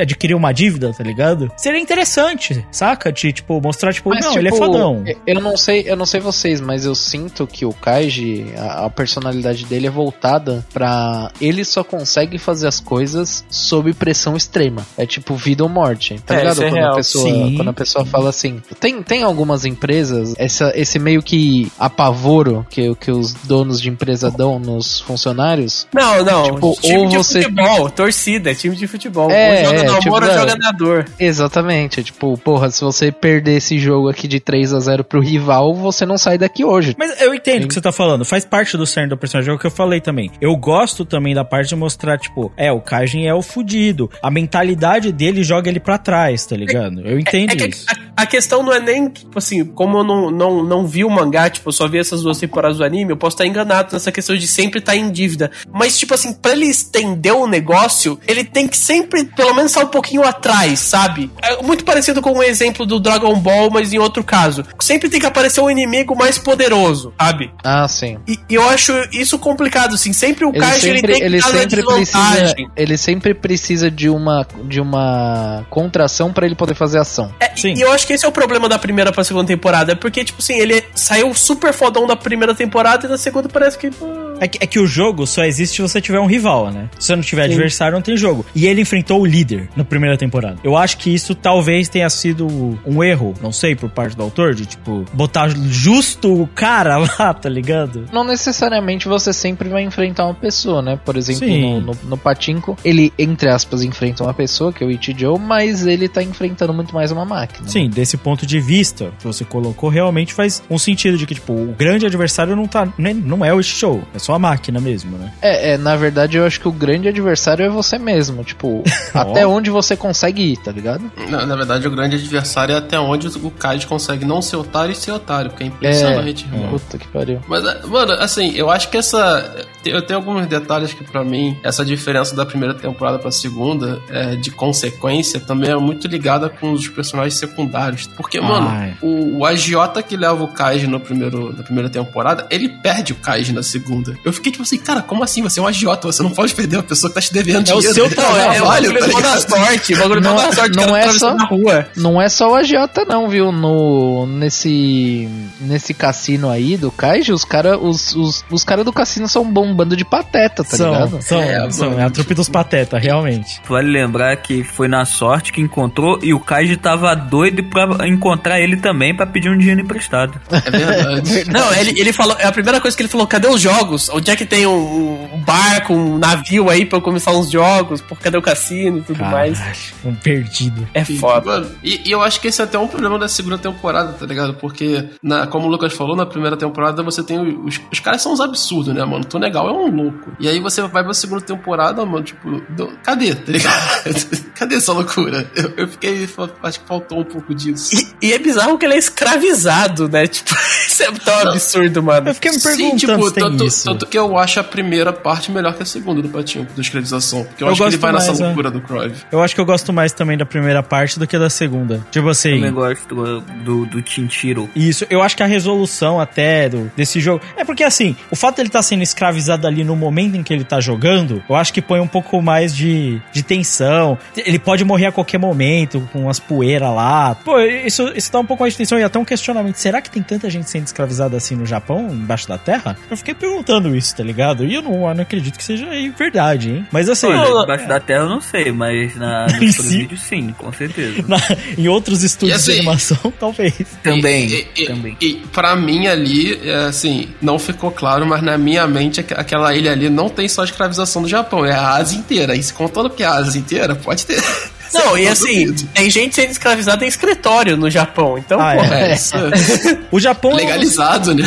S2: adquiriu uma dívida, tá ligado? Seria interessante, saca? De, tipo, mostrar, tipo,
S5: Mas,
S2: não,
S5: tipo,
S2: ele é fodão.
S5: Eu não sei, eu não sei vocês, mas eu sinto que o Kaiji, a, a personalidade dele é voltada pra. Ele só consegue fazer as coisas sob pressão extrema. É tipo vida ou morte. Tá
S1: É,
S5: ligado?
S1: isso é
S5: quando,
S1: real.
S5: a pessoa,
S2: Sim.
S5: quando a pessoa fala assim. Tem, tem algumas empresas, essa, esse meio que apavoro que, que os donos de empresa dão nos funcionários.
S1: Não, não.
S5: Tipo,
S1: time
S5: ou
S1: de
S5: você-
S1: futebol, torcida, é time de futebol.
S5: É,
S1: ou joga
S5: é,
S1: no
S5: tipo,
S1: amor ou
S5: é.
S1: joga na dor.
S5: Exatamente. Tipo, porra, se você perder esse jogo aqui de 3 a 0 pro rival, você não sai daqui hoje.
S2: Mas eu entendo o que você tá falando, faz parte do cerne do personagem, é o que eu falei também. Eu gosto também da parte de mostrar, tipo, é, o Kaijin é o fudido. A mentalidade dele joga ele pra trás, tá ligado? Eu entendo
S1: É que
S2: isso.
S1: a, a questão não é nem, tipo assim, como eu não, não, não vi o mangá, tipo, eu só vi essas duas temporadas do anime, eu posso estar enganado nessa questão de sempre estar em dívida. Mas, tipo assim, pra ele estender o negócio, ele tem que sempre, pelo menos, estar um pouquinho atrás, sabe? É muito parecido com o exemplo do Dragon Ball, mas em outro caso. Sempre tem que aparecer um inimigo mais poderoso, sabe?
S5: Ah, sim.
S1: E, e eu acho isso complicado, assim. Sempre o
S5: Ele
S1: Kaiji ele
S5: sempre,
S1: tem que
S5: ele sempre precisa, ele sempre precisa de uma, de uma contração pra ele poder fazer ação.
S1: É,
S2: Sim.
S1: E eu acho que esse é o problema da primeira pra segunda temporada. É porque, tipo assim, ele saiu super fodão da primeira temporada e na segunda parece que.
S2: É que, é que o jogo só existe se você tiver um rival, né? Se você não tiver adversário, não tem jogo. E ele enfrentou o líder na primeira temporada. Eu acho que isso talvez tenha sido um erro, não sei, por parte do autor, de tipo, botar justo o cara [LAUGHS] lá, tá ligado?
S5: Não necessariamente você sempre vai enfrentar uma pessoa, né? Por exemplo,
S2: Sim.
S5: no, no, no Patinco, ele, entre aspas, enfrenta uma pessoa, que é o Ichijo, mas ele tá enfrentando muito mais uma máquina.
S2: Sim, desse ponto de vista que você colocou, realmente faz um sentido de que, tipo, o grande adversário não tá. nem- Não é o show, é só a máquina mesmo, né?
S5: É, é, na verdade, eu acho que o grande adversário é você mesmo. Tipo, [LAUGHS] até onde você consegue ir, tá ligado?
S3: Na, na verdade, o grande adversário é até onde o Kaiji consegue não ser otário e ser otário, porque é impressionante, irmão.
S5: Puta que pariu.
S3: Mas, é, mano, assim, eu acho que essa. Eu tenho alguns detalhes que, pra mim, essa diferença da primeira temporada pra segunda, é, de consequência, também é muito ligada com os personagens secundários. Porque, mano, o, o agiota que leva o Kaiji no primeiro, na primeira temporada, ele perde o Kaiji na segunda. Eu fiquei tipo assim, cara, como assim? Você é um agiota, você não pode perder uma pessoa que tá te devendo
S2: É o
S3: dinheiro.
S2: seu [LAUGHS] trabalho,
S3: tá
S1: é, o
S3: trabalho,
S1: bagulho
S3: tá
S1: é da
S3: ligado?
S1: sorte. O bagulho
S5: Não-
S1: é sorte.
S5: não é
S1: atravessando
S5: só-
S1: na rua.
S5: Não é só o agiota não, viu? No nesse nesse cassino aí do Kaiji, os cara os, os, os cara do cassino são bom bando de pateta, tá
S2: são,
S5: ligado?
S2: são,
S3: É,
S2: são,
S3: mano,
S2: é a trupe dos patetas, realmente.
S4: Vale lembrar que foi na sorte que encontrou e o Kaiji tava doido pra encontrar ele também pra pedir um dinheiro emprestado.
S3: É verdade. [LAUGHS]
S1: Não, ele, ele falou. É a primeira coisa que ele falou: cadê os jogos? Onde é que tem um, um barco, um navio aí pra eu começar uns jogos? Por cadê o cassino e tudo mais?
S2: Um perdido.
S1: É foda.
S3: Mano, e, e eu acho que esse é até um problema da segunda temporada, tá ligado? Porque, na, como o Lucas falou, na primeira temporada você tem os, os caras são uns absurdos, né, mano? Tu legal é um louco. E aí você vai pra segunda temporada, mano, tipo, do- cadê, tá ligado? [LAUGHS] cadê essa loucura? Eu, eu fiquei, acho que faltou um pouco disso.
S1: E, e é bizarro que ele é escravizado, né? [LAUGHS] Tipo, isso é tão absurdo, mano.
S2: Eu fiquei me
S3: Sim,
S2: perguntando
S3: tipo,
S2: se tem
S3: tanto,
S2: isso.
S3: tanto que eu acho a primeira parte melhor que a segunda do Patinho, da escravização. Porque eu,
S2: Eu
S3: acho que ele vai nessa
S2: mais, é.
S3: loucura do Crowley.
S2: Eu acho que eu gosto mais também da primeira parte do que da segunda. Tipo assim.
S4: Também gosto do, do, do Tinchiro.
S2: Isso, eu acho que a resolução até do, desse jogo. É porque assim, o fato dele estar sendo escravizado ali no momento em que ele tá jogando, eu acho que põe um pouco mais de, de tensão. Ele pode morrer a qualquer momento, com as poeiras lá. Pô, isso, isso dá um pouco mais de tensão e até um questionamento. Será que tem tanta gente sendo escravizada assim no Japão, embaixo da terra? Eu fiquei perguntando isso, tá ligado? E eu não, eu não acredito que seja aí verdade, hein? Mas assim.
S4: Olha, debaixo da terra eu não sei, mas na,
S2: Em
S4: nos
S2: si?
S4: vídeos sim, com certeza. [LAUGHS]
S2: na- em outros estúdios
S3: assim,
S2: de animação, [LAUGHS] talvez.
S4: Também,
S3: E, e,
S4: também.
S3: E, pra mim ali, é, assim, não ficou claro, mas na minha mente aqu- aquela ilha ali não tem só escravização do Japão, é a Ásia inteira. E se contando que é a Ásia inteira, pode ter. [LAUGHS]
S1: Não, e assim,
S3: duvido.
S1: tem gente sendo escravizada em escritório no Japão. Então,
S2: Ah,
S1: porra.
S3: É, isso é
S2: O Japão. é
S3: legalizado, né?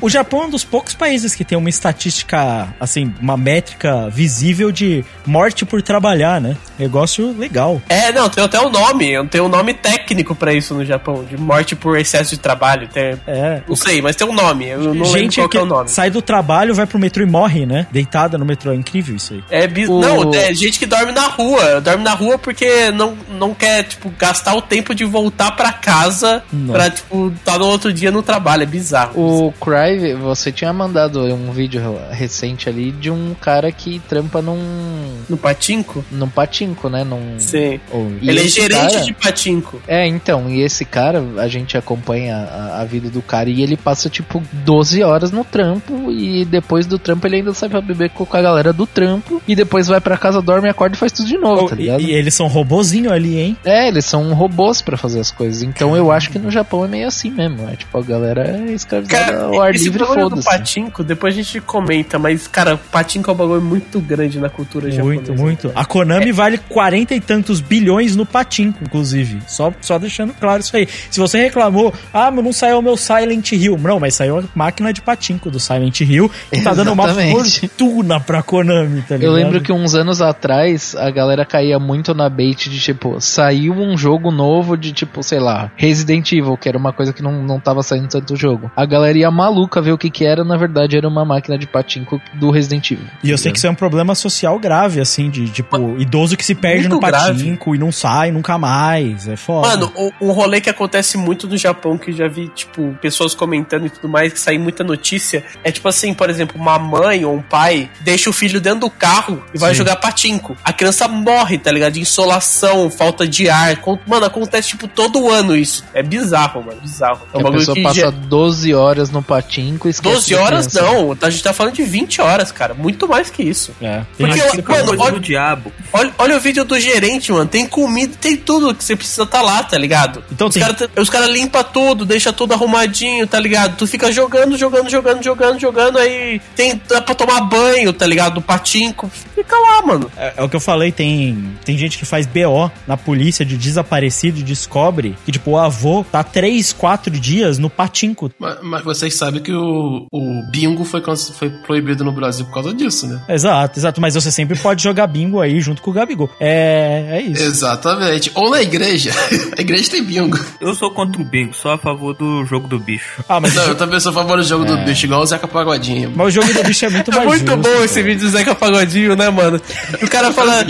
S2: O Japão é um dos poucos países que tem uma estatística, assim, uma métrica visível de morte por trabalhar, né? Negócio legal.
S1: É, não, tem até um nome. Tem um nome técnico pra isso no Japão, de morte por excesso de trabalho. Tem,
S2: É.
S1: não sei, mas tem um nome. Eu não lembro
S2: Gente
S1: qual que
S2: que
S1: é o nome.
S2: sai do trabalho, vai pro metrô e morre, né? Deitada no metrô. É incrível isso aí.
S1: É bis...
S5: O-
S1: Não, é gente que dorme na rua. Dorme na rua porque não, não quer, tipo, gastar o tempo de voltar pra casa
S2: Não.
S1: pra, tipo, tá no outro dia no trabalho. É bizarro.
S5: O Cry, você tinha mandado um vídeo recente ali de um cara que trampa num.
S1: No patinco?
S5: num patinco, né? Num...
S1: Sim.
S5: E
S1: Ele é gerente
S5: cara-
S1: de patinco.
S5: É, então, e esse cara, a gente acompanha a, a vida do cara e ele passa tipo 12 horas no trampo e depois do trampo ele ainda sai pra beber com a galera do trampo e depois vai pra casa, dorme, acorda e faz tudo de novo,
S2: Oh,
S5: tá
S2: e,
S5: ligado?
S2: e eles são robozinho ali, hein?
S5: É, eles são robôs pra fazer as coisas. Então eu acho que no Japão é meio assim mesmo. É tipo, a galera é escravizada
S1: Cara, esse
S5: livre,
S1: bagulho do patinco, depois a gente comenta, mas, cara, patinco é um bagulho muito grande na cultura japonesa.
S2: Muito, muito. A
S1: É.
S2: Konami vale 40 e tantos bilhões no patinco, inclusive. Só, só deixando claro isso aí. Se você reclamou, ah, mas não saiu o meu Silent Hill. Não, mas saiu a máquina de patinco do Silent Hill que tá dando uma fortuna pra Konami, tá ligado?
S5: Eu lembro que uns anos atrás a galera caía muito na bait de tipo, saiu um jogo novo de tipo, sei lá, Resident Evil, que era uma coisa que não, não tava saindo tanto jogo. A galera ia maluca ver o que que era, na verdade era uma máquina de patinco do Resident Evil.
S2: E eu sei que isso é um problema social grave, assim, de tipo, idoso que se perde
S1: Muito
S2: no
S1: grave.
S2: patinco e não sai nunca mais. É foda.
S1: Mano, um, rolê que acontece muito no Japão, que eu já vi, tipo, pessoas comentando e tudo mais, que sai muita notícia, é tipo assim, por exemplo, uma mãe ou um pai deixa o filho dentro do carro e vai
S2: Sim.
S1: jogar patinco. A criança morre, tá ligado? De insolação, falta de ar. Mano, acontece, tipo, todo ano isso. É bizarro, mano, bizarro. É um
S5: a pessoa passa
S1: já-
S5: 12 horas no patinco e esquece
S1: 12
S5: da
S1: horas não, a gente tá falando de 20 horas, cara. Muito mais que isso.
S2: É.
S1: Porque,
S7: Isso
S1: mano, olha,
S7: do diabo.
S1: olha, olha o vídeo do gerente, mano. Tem comida, tem tudo que você precisa tá lá, tá ligado?
S2: Então
S1: os
S2: tem-
S1: caras os cara limpam tudo, deixa tudo arrumadinho, tá ligado? Tu fica jogando, jogando, jogando, jogando, jogando, aí tem dá pra tomar banho, tá ligado? Do patinco. Fica lá, mano.
S2: É, é o que eu falei, tem, tem gente que faz BO na polícia de desaparecido e descobre que, tipo, o avô tá 3, 4 dias no patinco.
S3: Mas, mas vocês sabem que o, o bingo foi, foi proibido no Brasil por causa disso, né?
S2: Exato, exato. Mas você sempre pode jogar bingo aí junto com o Gabigol. É, é isso.
S3: Exatamente. Ou na igreja. [LAUGHS] A igreja tem bingo.
S7: Eu sou contra o bingo, sou a favor do jogo do bicho.
S2: Ah, mas,
S3: Não, eu também sou a favor do jogo do bicho, igual o Zeca Pagodinho.
S2: mas o jogo do bicho é muito [LAUGHS]
S1: É
S2: mais
S1: muito
S2: justo,
S1: bom esse
S2: pô.
S1: vídeo do Zeca Pagodinho, né, mano? Que o cara fala.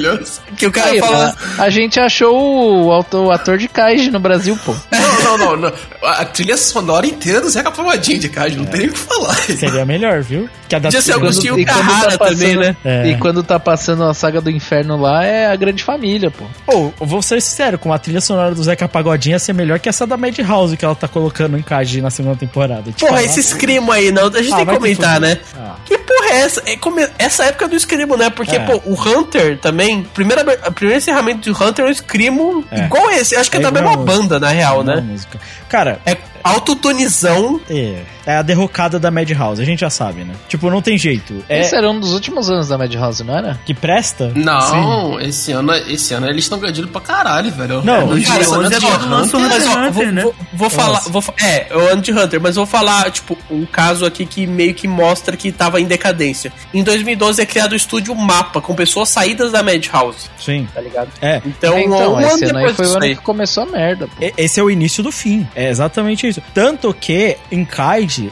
S1: Que o cara
S5: Aí,
S1: fala.
S5: a, a gente achou o, ator de Kaiji no Brasil, pô.
S3: Não, não, não, não. A trilha sonora inteira do Zeca Pagodinho de casa, não tem nem o que falar.
S2: Seria melhor, viu? Que a da
S1: Podia ser Agostinho
S5: e quando
S1: Carrara
S5: tá passando-
S1: também, né?
S2: É.
S5: E quando tá passando a saga do inferno lá, é a grande família, pô.
S2: Pô, eu vou ser sincero, com a trilha sonora do Zeca Pagodinho ia ser melhor que essa da Madhouse que ela tá colocando em Kaji na segunda temporada. Te
S1: Porra,
S2: falar,
S1: esse escrimo aí, não. A gente
S2: Ah,
S1: tem que comentar, né?
S2: Ah.
S1: Que porra é essa? É come- essa época do escrimo, né? Porque,
S2: É.
S1: pô, o Hunter também, primeira, a primeiro encerramento do Hunter é um escrimo
S2: É.
S1: igual esse. Acho que é,
S2: É
S1: da mesma
S2: música.
S1: banda, na real, né?
S2: música. Cara,
S1: É autotonizão.
S2: é, é a derrocada da Madhouse, a gente já sabe, né? Tipo, não tem jeito. É
S5: Esse era um dos últimos anos da Madhouse, não era?
S2: que presta?
S3: Não, esse ano, esse ano eles estão ganhando pra caralho, velho.
S2: Não,
S3: É,
S7: cara, onde
S3: de
S7: é o
S3: Hunter,
S7: Hunter
S1: Mas, ó, vou,
S7: Hunter, né?
S1: vou, vou falar, vou, fa- é, é o ano de Hunter, mas vou falar, tipo, um caso aqui que meio que mostra que tava em decadência. Em 2012 é criado o estúdio Mapa, com pessoas saídas da Madhouse,
S2: Sim.
S1: tá ligado?
S2: É.
S1: Então,
S5: então,
S1: um
S5: esse
S1: ano
S5: ano aí
S1: depois
S5: foi o ano que começou a merda, pô.
S2: Esse é o início do fim. É exatamente isso. Tanto que em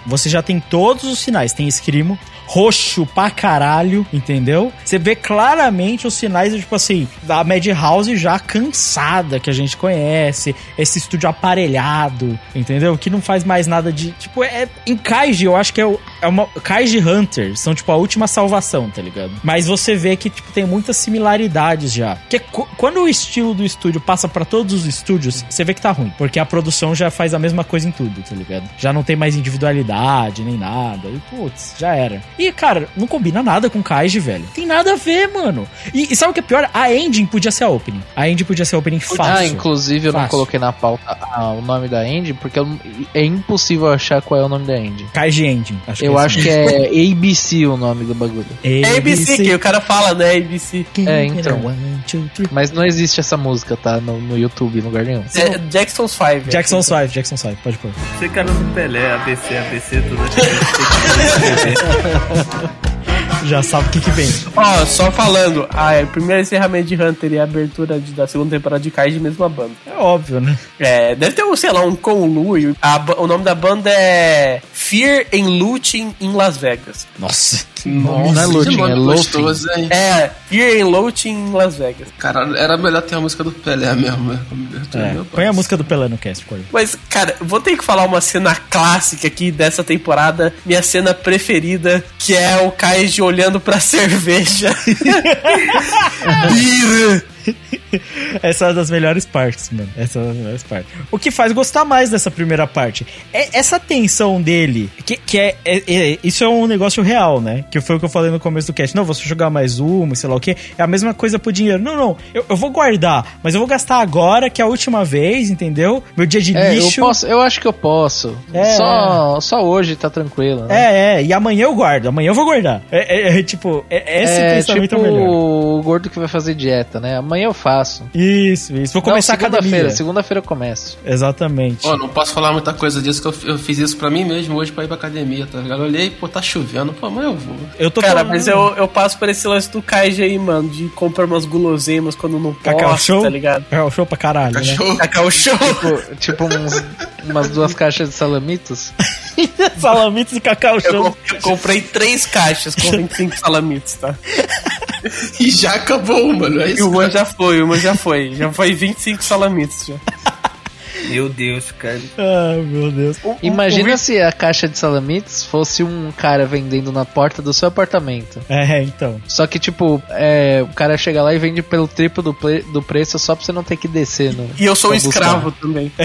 S2: Você já tem todos os sinais. Tem escrimo, roxo pra caralho, entendeu? Você vê claramente os sinais, tipo assim, da Madhouse já cansada, que a gente conhece. Esse estúdio aparelhado, entendeu? Que não faz mais nada de. Tipo, é. Kaiji, eu acho que é, o, é uma. Kaiji Hunters são, tipo, a última salvação, tá ligado? Mas você vê que, tipo, tem muitas similaridades já. Que cu- quando o estilo do estúdio passa pra todos os estúdios, você vê que tá ruim. Porque a produção já faz a mesma coisa em tudo, tá ligado? Já não tem mais individualidade nem nada. E, putz, já era. E, cara, não combina nada com Kaiji, velho. Tem nada a ver, mano. E, e sabe o que é pior? A engine podia ser a opening. A engine podia ser a opening fácil.
S5: Ah, inclusive eu não
S2: Fácil.
S5: coloquei na pauta ah, o nome da engine, porque é impossível achar qual é o nome da engine.
S2: Kaiji Engine. Acho
S5: eu
S2: é
S5: acho que é ABC o nome do bagulho.
S1: É ABC, que o cara fala, né? ABC.
S5: É, então. Mas não existe essa música, tá? No, no YouTube, em lugar nenhum.
S1: É Jackson's Five.
S2: Jackson's Five, Jackson's Five, pode pôr.
S7: Você cara do Pelé, ABC, ABC, tudo aqui. [LAUGHS]
S2: Já sabe o que que vem.
S1: Ó, só falando, a o primeiro encerramento de Hunter e a abertura de- da segunda temporada de Kai de mesma banda.
S2: É óbvio, né?
S1: É, deve ter, um, sei lá, um Conlu. e a o nome da banda é Fear and Looting em Las Vegas.
S2: Nossa.
S5: Não é
S3: que
S5: loading,
S3: nome
S5: é
S3: gostoso, hein?
S1: É, Fear and Looting em Las Vegas.
S3: Cara, era melhor ter a música do Pelé mesmo, né?
S2: É, põe a música do Pelé no cast, Corey.
S1: Mas, cara, vou ter que falar uma cena clássica aqui dessa temporada, minha cena preferida, que é o Kaiji olhando pra [LAUGHS] cerveja. [LAUGHS]
S2: Essa é uma das melhores partes, mano. Essa é uma das melhores partes. O que faz gostar mais dessa primeira parte é essa tensão dele, que, que é, é- é- Isso é um negócio real, né? Que foi o que eu falei no começo do cast. Não, você jogar mais uma, sei lá o que. É a mesma coisa pro dinheiro. Não, não. Eu, eu vou guardar, mas eu vou gastar agora, que é a última vez, entendeu? Meu dia de
S5: É, eu,
S2: lixo.
S5: posso, eu acho que eu posso.
S2: É.
S5: Só, só hoje tá tranquilo. Né?
S2: É, é, e amanhã eu guardo, amanhã eu vou guardar. É, é, é, tipo, é, esse
S5: é
S2: pensamento
S5: tipo
S2: é o melhor.
S5: o gordo que vai fazer dieta, né? Amanhã eu faço.
S2: Isso, isso. Vou começar
S5: Não,
S2: a academia.
S5: segunda-feira. Segunda-feira eu começo.
S2: Exatamente.
S3: Ó, não posso falar muita coisa disso, que eu, eu fiz isso pra mim mesmo hoje pra ir pra academia, tá ligado? Eu olhei, pô, tá chovendo, pô, mas eu vou.
S2: Eu tô
S1: Cara,
S2: falando-
S1: mas eu, eu passo por esse lance do Kaiji aí, mano, de comprar umas guloseimas quando não
S2: Cacau
S1: posso,
S2: show?
S1: tá ligado?
S2: É o show pra caralho, né?
S3: Cachorro.
S1: Cacau show!
S5: Tipo, tipo uns- umas duas caixas de salamitos. [LAUGHS]
S2: Salamitos e cacau
S1: Eu,
S2: show.
S1: com- eu comprei três caixas com 25 salamitos, tá?
S3: E já acabou, mano. É
S1: E
S3: isso.
S1: uma já foi, uma já foi. Já foi 25 salamitos já.
S7: Meu Deus, cara.
S2: Ah, meu Deus.
S5: Imagina se a caixa de salamitos fosse um cara vendendo na porta do seu apartamento.
S2: É, então.
S5: Só que, tipo, é, o cara chega lá e vende pelo triplo do, ple- do preço só pra você não ter que descer. No,
S1: E eu sou um escravo também. [LAUGHS] [LAUGHS]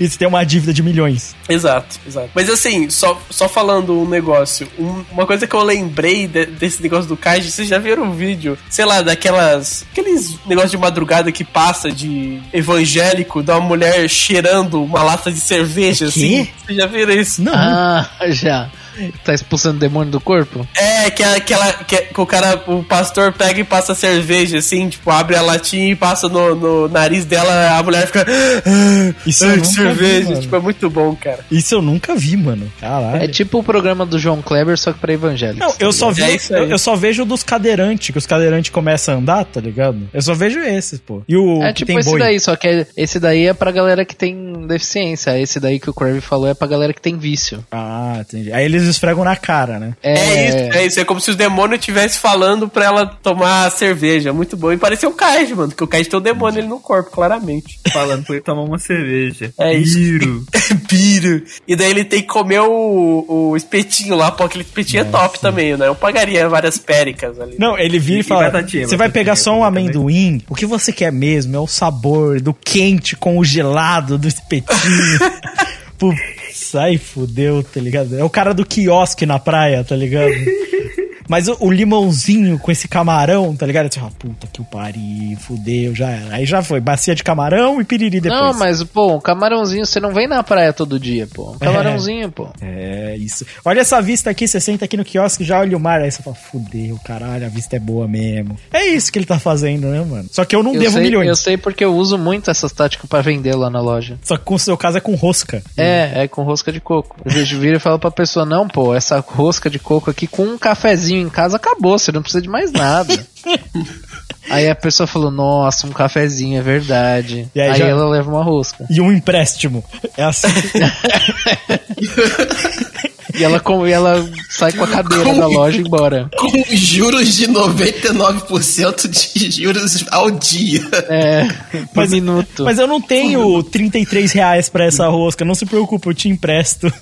S2: E você tem uma dívida de milhões.
S1: Exato, exato. Mas assim, só, só falando um negócio, um- uma coisa que eu lembrei de- desse negócio do Kaiji, vocês já viram um vídeo, sei lá, daquelas. aqueles negócios de madrugada que passa de evangélico, da uma mulher cheirando uma lata de cerveja, assim? Vocês já viram isso?
S2: Não.
S5: Ah, já. Tá expulsando o demônio do corpo?
S1: É, que, é aquela, que, é- que o cara, o pastor pega e passa cerveja, assim, tipo, abre a latinha e passa no, no nariz dela, a mulher fica. "Ah,
S2: Isso eu
S1: ai,
S2: nunca vi,
S1: cerveja,
S2: mano.
S1: tipo, é muito bom, cara.
S2: Isso eu nunca vi, mano. Caralho.
S5: É tipo o programa do João Kleber, só que pra evangélicos.
S2: Não, eu só vi,
S1: É
S2: eu, eu só vejo o dos cadeirantes, que os cadeirantes começam a andar, tá ligado? Eu só vejo esses, pô. E o
S5: É
S2: que
S5: tipo
S2: tem
S5: esse
S2: boi.
S5: daí, só que é- esse daí é pra galera que tem deficiência. Esse daí que o Crave falou é pra galera que tem vício.
S2: Ah, entendi. Aí eles esfregam na cara, né?
S1: É, isso, é isso. É como se os demônios estivessem falando pra ela tomar cerveja. Muito bom. E pareceu o Kaiji, mano, porque o Kaiji tem um demônio ali no corpo, claramente.
S7: Falando pra ele tomar uma cerveja.
S1: É isso.
S7: Piro. [LAUGHS]
S1: Piro. E daí ele tem que comer o, o espetinho lá, pô, aquele espetinho é top também, né? Eu pagaria várias péricas ali.
S2: Não, ele vira e,
S7: E
S2: fala: Você vai pegar só um
S7: também.
S2: amendoim. O que você quer mesmo é o sabor do quente com o gelado do espetinho. [LAUGHS] ai fudeu, tá ligado? É o cara do quiosque na praia, tá ligado? [LAUGHS] Mas o, o limãozinho com esse camarão, tá ligado? Você fala, puta que o pariu, fudeu, já era. Aí já foi, bacia de camarão e piriri depois.
S5: Não, mas, pô, um camarãozinho, você não vem na praia todo dia, pô. Um camarãozinho, pô.
S2: É, isso. Olha essa vista aqui, você senta aqui no quiosque já olha o mar, aí você fala, fudeu, caralho, a vista é boa mesmo. É isso que ele tá fazendo, né, mano? Só que eu não
S5: Eu
S2: devo
S5: sei,
S2: milhões.
S5: eu sei porque eu uso muito essas táticas pra vender lá na loja.
S2: Só que com o seu caso é com rosca.
S5: É, é com rosca de coco. Eu vejo vira e falo pra pessoa, não, pô, essa rosca de coco aqui com um cafezinho em casa acabou, você não precisa de mais nada. [LAUGHS] aí a pessoa falou, nossa, um cafezinho, é verdade.
S2: E aí
S5: aí
S2: já-
S5: ela leva uma rosca.
S2: E um empréstimo. É assim. [LAUGHS]
S5: E ela, com, e ela sai com a cadeira da loja e embora.
S3: Com juros de 99% de juros ao dia.
S5: É, por
S2: Mas-
S5: minuto.
S2: Mas eu não tenho 33 reais pra essa rosca, não se preocupe, eu te empresto.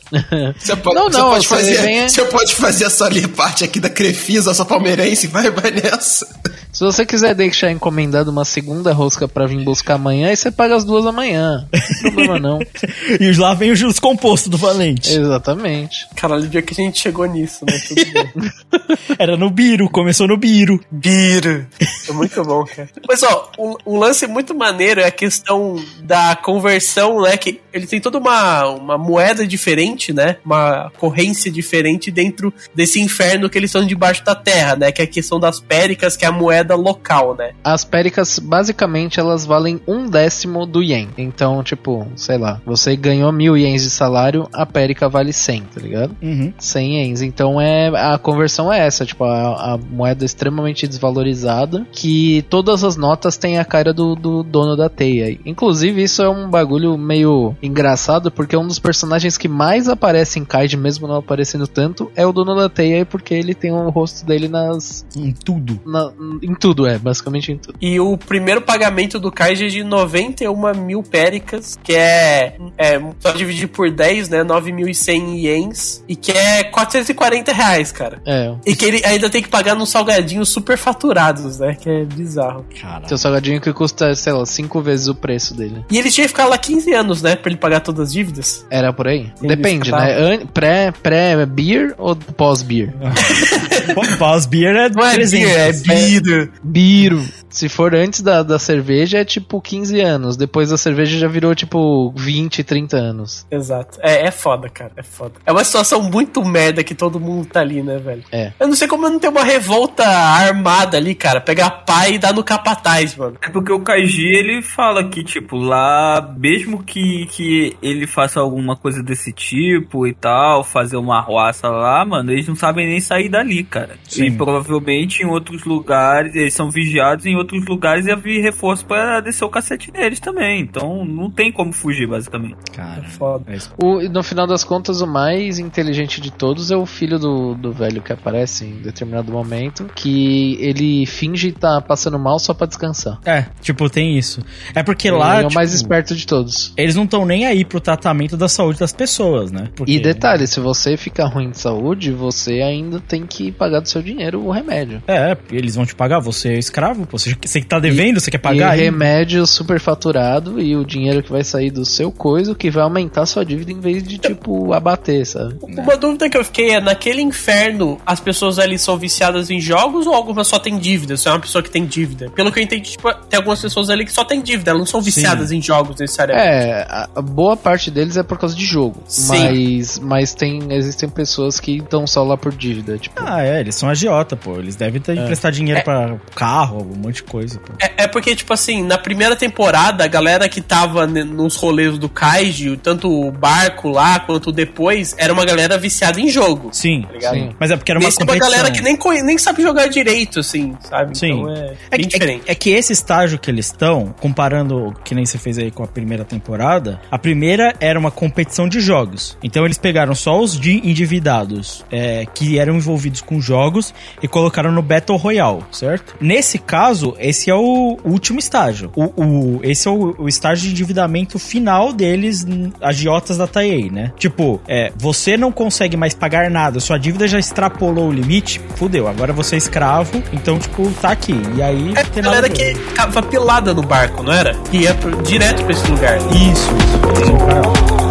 S3: Você pode,
S5: Não,
S3: você
S5: não,
S3: pode
S5: você
S3: fazer,
S5: vem-
S3: você pode fazer a sua ali parte aqui da Crefisa, sua palmeirense, vai, vai nessa.
S5: Se você quiser deixar encomendado uma segunda rosca pra vir buscar amanhã, aí você paga as duas amanhã. Não tem problema não. [LAUGHS]
S2: E lá vem o juros composto do Valente.
S5: Exatamente.
S1: Caralho, o dia que a gente chegou nisso, né? Tudo bem. [LAUGHS]
S2: Era no Biro, começou no Biro.
S1: Biro. É muito bom, cara. Mas, ó, um, um lance muito maneiro é a questão da conversão, né? Que ele tem toda uma, uma moeda diferente, né? Uma corrência diferente dentro desse inferno que eles estão debaixo da terra, né? Que é a questão das péricas, que é a moeda local, né?
S5: As péricas, basicamente, elas valem um décimo do ien. Então, tipo, sei lá, você ganhou mil ienes de salário, a périca vale 100, tá ligado?
S2: Uhum.
S5: 100 ienes. Então, é, a conversão é essa, tipo, a, a moeda extremamente desvalorizada, que todas as notas têm a cara do, do dono da teia. Inclusive, isso é um bagulho meio engraçado, porque um dos personagens que mais aparece em Kaiji, mesmo não aparecendo tanto, é o dono da teia, porque ele tem o rosto dele nas...
S2: Em tudo.
S5: na- em tudo, é, basicamente em tudo.
S1: E o primeiro pagamento do Kaiji é de 91 mil péricas, que é, é só dividir por 10, né? 9.100 ienes, e que é 440 reais, cara.
S5: É,
S1: E que ele ainda tem que pagar nos salgadinhos super faturados, né? Que é bizarro.
S2: Cara.
S5: Seu salgadinho que custa, sei lá, cinco vezes o preço dele.
S1: E ele tinha que ficar lá 15 anos, né? Pra ele pagar todas as dívidas.
S5: Era por aí?
S1: Sim,
S5: Depende, né? Pré, pré-beer ou pós-beer? [LAUGHS]
S2: Pós-beer é
S1: Não é
S2: 300.
S1: beer, é beer.
S5: Biro. Se for antes da, da cerveja, é tipo 15 anos. Depois da cerveja já virou tipo 20, 30 anos.
S1: Exato. É, é foda, cara. É foda. É uma situação muito merda que todo mundo tá ali, né, velho?
S5: É.
S1: Eu não sei como não tem uma revolta armada ali, cara. Pegar pai e dar no capataz, mano.
S7: É porque o Kaiji, ele fala que, tipo, lá, mesmo que, que ele faça alguma coisa desse tipo e tal, fazer uma arruaça lá, mano, eles não sabem nem sair dali, cara.
S2: Sim.
S7: E provavelmente em outros lugares, eles são vigiados em outros lugares e havia reforço pra descer o cacete neles também. Então não tem como fugir, basicamente.
S2: Cara.
S1: É foda.
S2: é.
S5: O, e no final das contas, o mais inteligente de todos é o filho do, do velho que aparece em determinado momento. Que ele finge estar passando mal só pra descansar.
S2: É, tipo, tem isso. É porque
S5: Ele
S2: lá.
S5: é o mais
S2: tipo,
S5: esperto de todos.
S2: Eles não estão nem aí pro tratamento da saúde das pessoas, né? Porque-
S5: E detalhe, se você ficar ruim de saúde, você ainda tem que pagar do seu dinheiro o remédio.
S2: É, eles vão te pagar, você é escravo, pô. Você, você que tá devendo, você quer pagar
S5: e
S2: aí.
S5: remédio superfaturado e o dinheiro que vai sair do seu coisa que vai aumentar sua dívida em vez de, tipo, abater, sabe?
S1: Uma dúvida que eu fiquei é, naquele inferno, as pessoas ali são viciadas em jogos ou algumas só tem dívida? Você é uma pessoa que tem dívida? Pelo que eu entendi, tipo, tem algumas pessoas ali que só tem dívida, elas não são viciadas em jogos necessariamente.
S5: É, a, boa parte deles é por causa de jogo.
S1: Sim.
S5: Mas, mas tem, existem pessoas que estão só lá por dívida. Tipo,
S2: Ah, é, eles são agiota, pô. Eles devem ter emprestar dinheiro pra carro, um monte de coisa, pô.
S1: É, é porque, tipo assim, na primeira temporada, a galera que tava nos rolês do Kaiji, tanto o barco lá quanto depois, era uma galera viciada em jogo.
S2: Sim,
S1: ligado?
S5: Sim.
S2: mas é porque era uma
S1: Nesse é uma
S2: competição.
S1: galera que nem, nem sabe jogar direito, assim, sabe?
S2: Sim.
S1: Então é,
S2: É
S1: bem
S2: que,
S1: diferente.
S2: é, é que esse estágio que eles estão, comparando que nem você fez aí com a primeira temporada, a primeira era uma competição de jogos. Então eles pegaram só os de endividados é, que eram envolvidos com jogos e colocaram no Battle Royale, certo? Nesse caso, esse é o último estágio. O, o- esse é o, o estágio de endividamento final deles, agiotas da TAEI, né? Tipo, é, você não consegue mais pagar nada, sua dívida já extrapolou o limite, fudeu, agora você é escravo, então, tipo, tá aqui. E aí,
S1: É
S2: não
S1: a
S2: tem
S1: galera que ficava pilada no barco, não era? Que ia pro- direto pra esse lugar.
S2: Isso, isso. Eles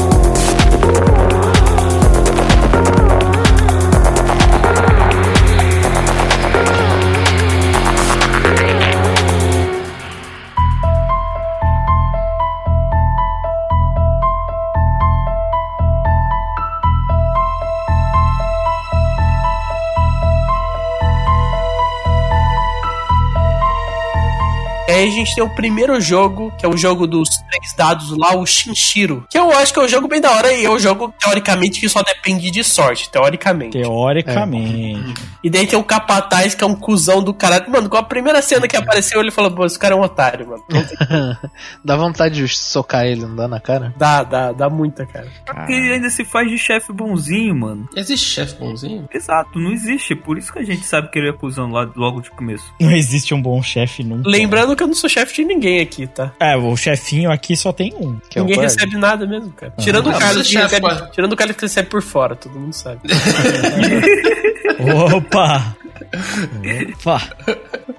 S1: aí a gente tem o primeiro jogo, que é o jogo dos três dados lá, o Shinshiro. Que eu acho que é um jogo bem da hora e é um jogo, teoricamente, que só depende de sorte, teoricamente.
S2: Teoricamente.
S1: E daí tem o Capataz, que é um cuzão do caralho. Mano, com a primeira cena que apareceu, ele falou, pô, esse cara é um otário, mano. [LAUGHS]
S5: Dá vontade de socar ele, não dá na cara?
S1: dá, dá, dá muita, cara.
S7: Porque ele ainda se faz de chefe bonzinho, mano.
S3: Existe chefe bonzinho?
S7: Exato, não existe. Por isso que a gente sabe que ele é cuzão lá logo de começo.
S2: Não existe um bom chefe nunca.
S1: Lembrando que eu não sou chefe de ninguém aqui, tá?
S2: É, o chefinho aqui só tem um.
S5: Que é o
S1: ninguém
S5: Bard.
S1: recebe nada mesmo, cara. Tirando
S3: Ah,
S1: o Carlos, que
S3: é
S1: recebe, tirando o Carlos que recebe por fora, todo mundo sabe. [LAUGHS]
S2: Opa! Opa!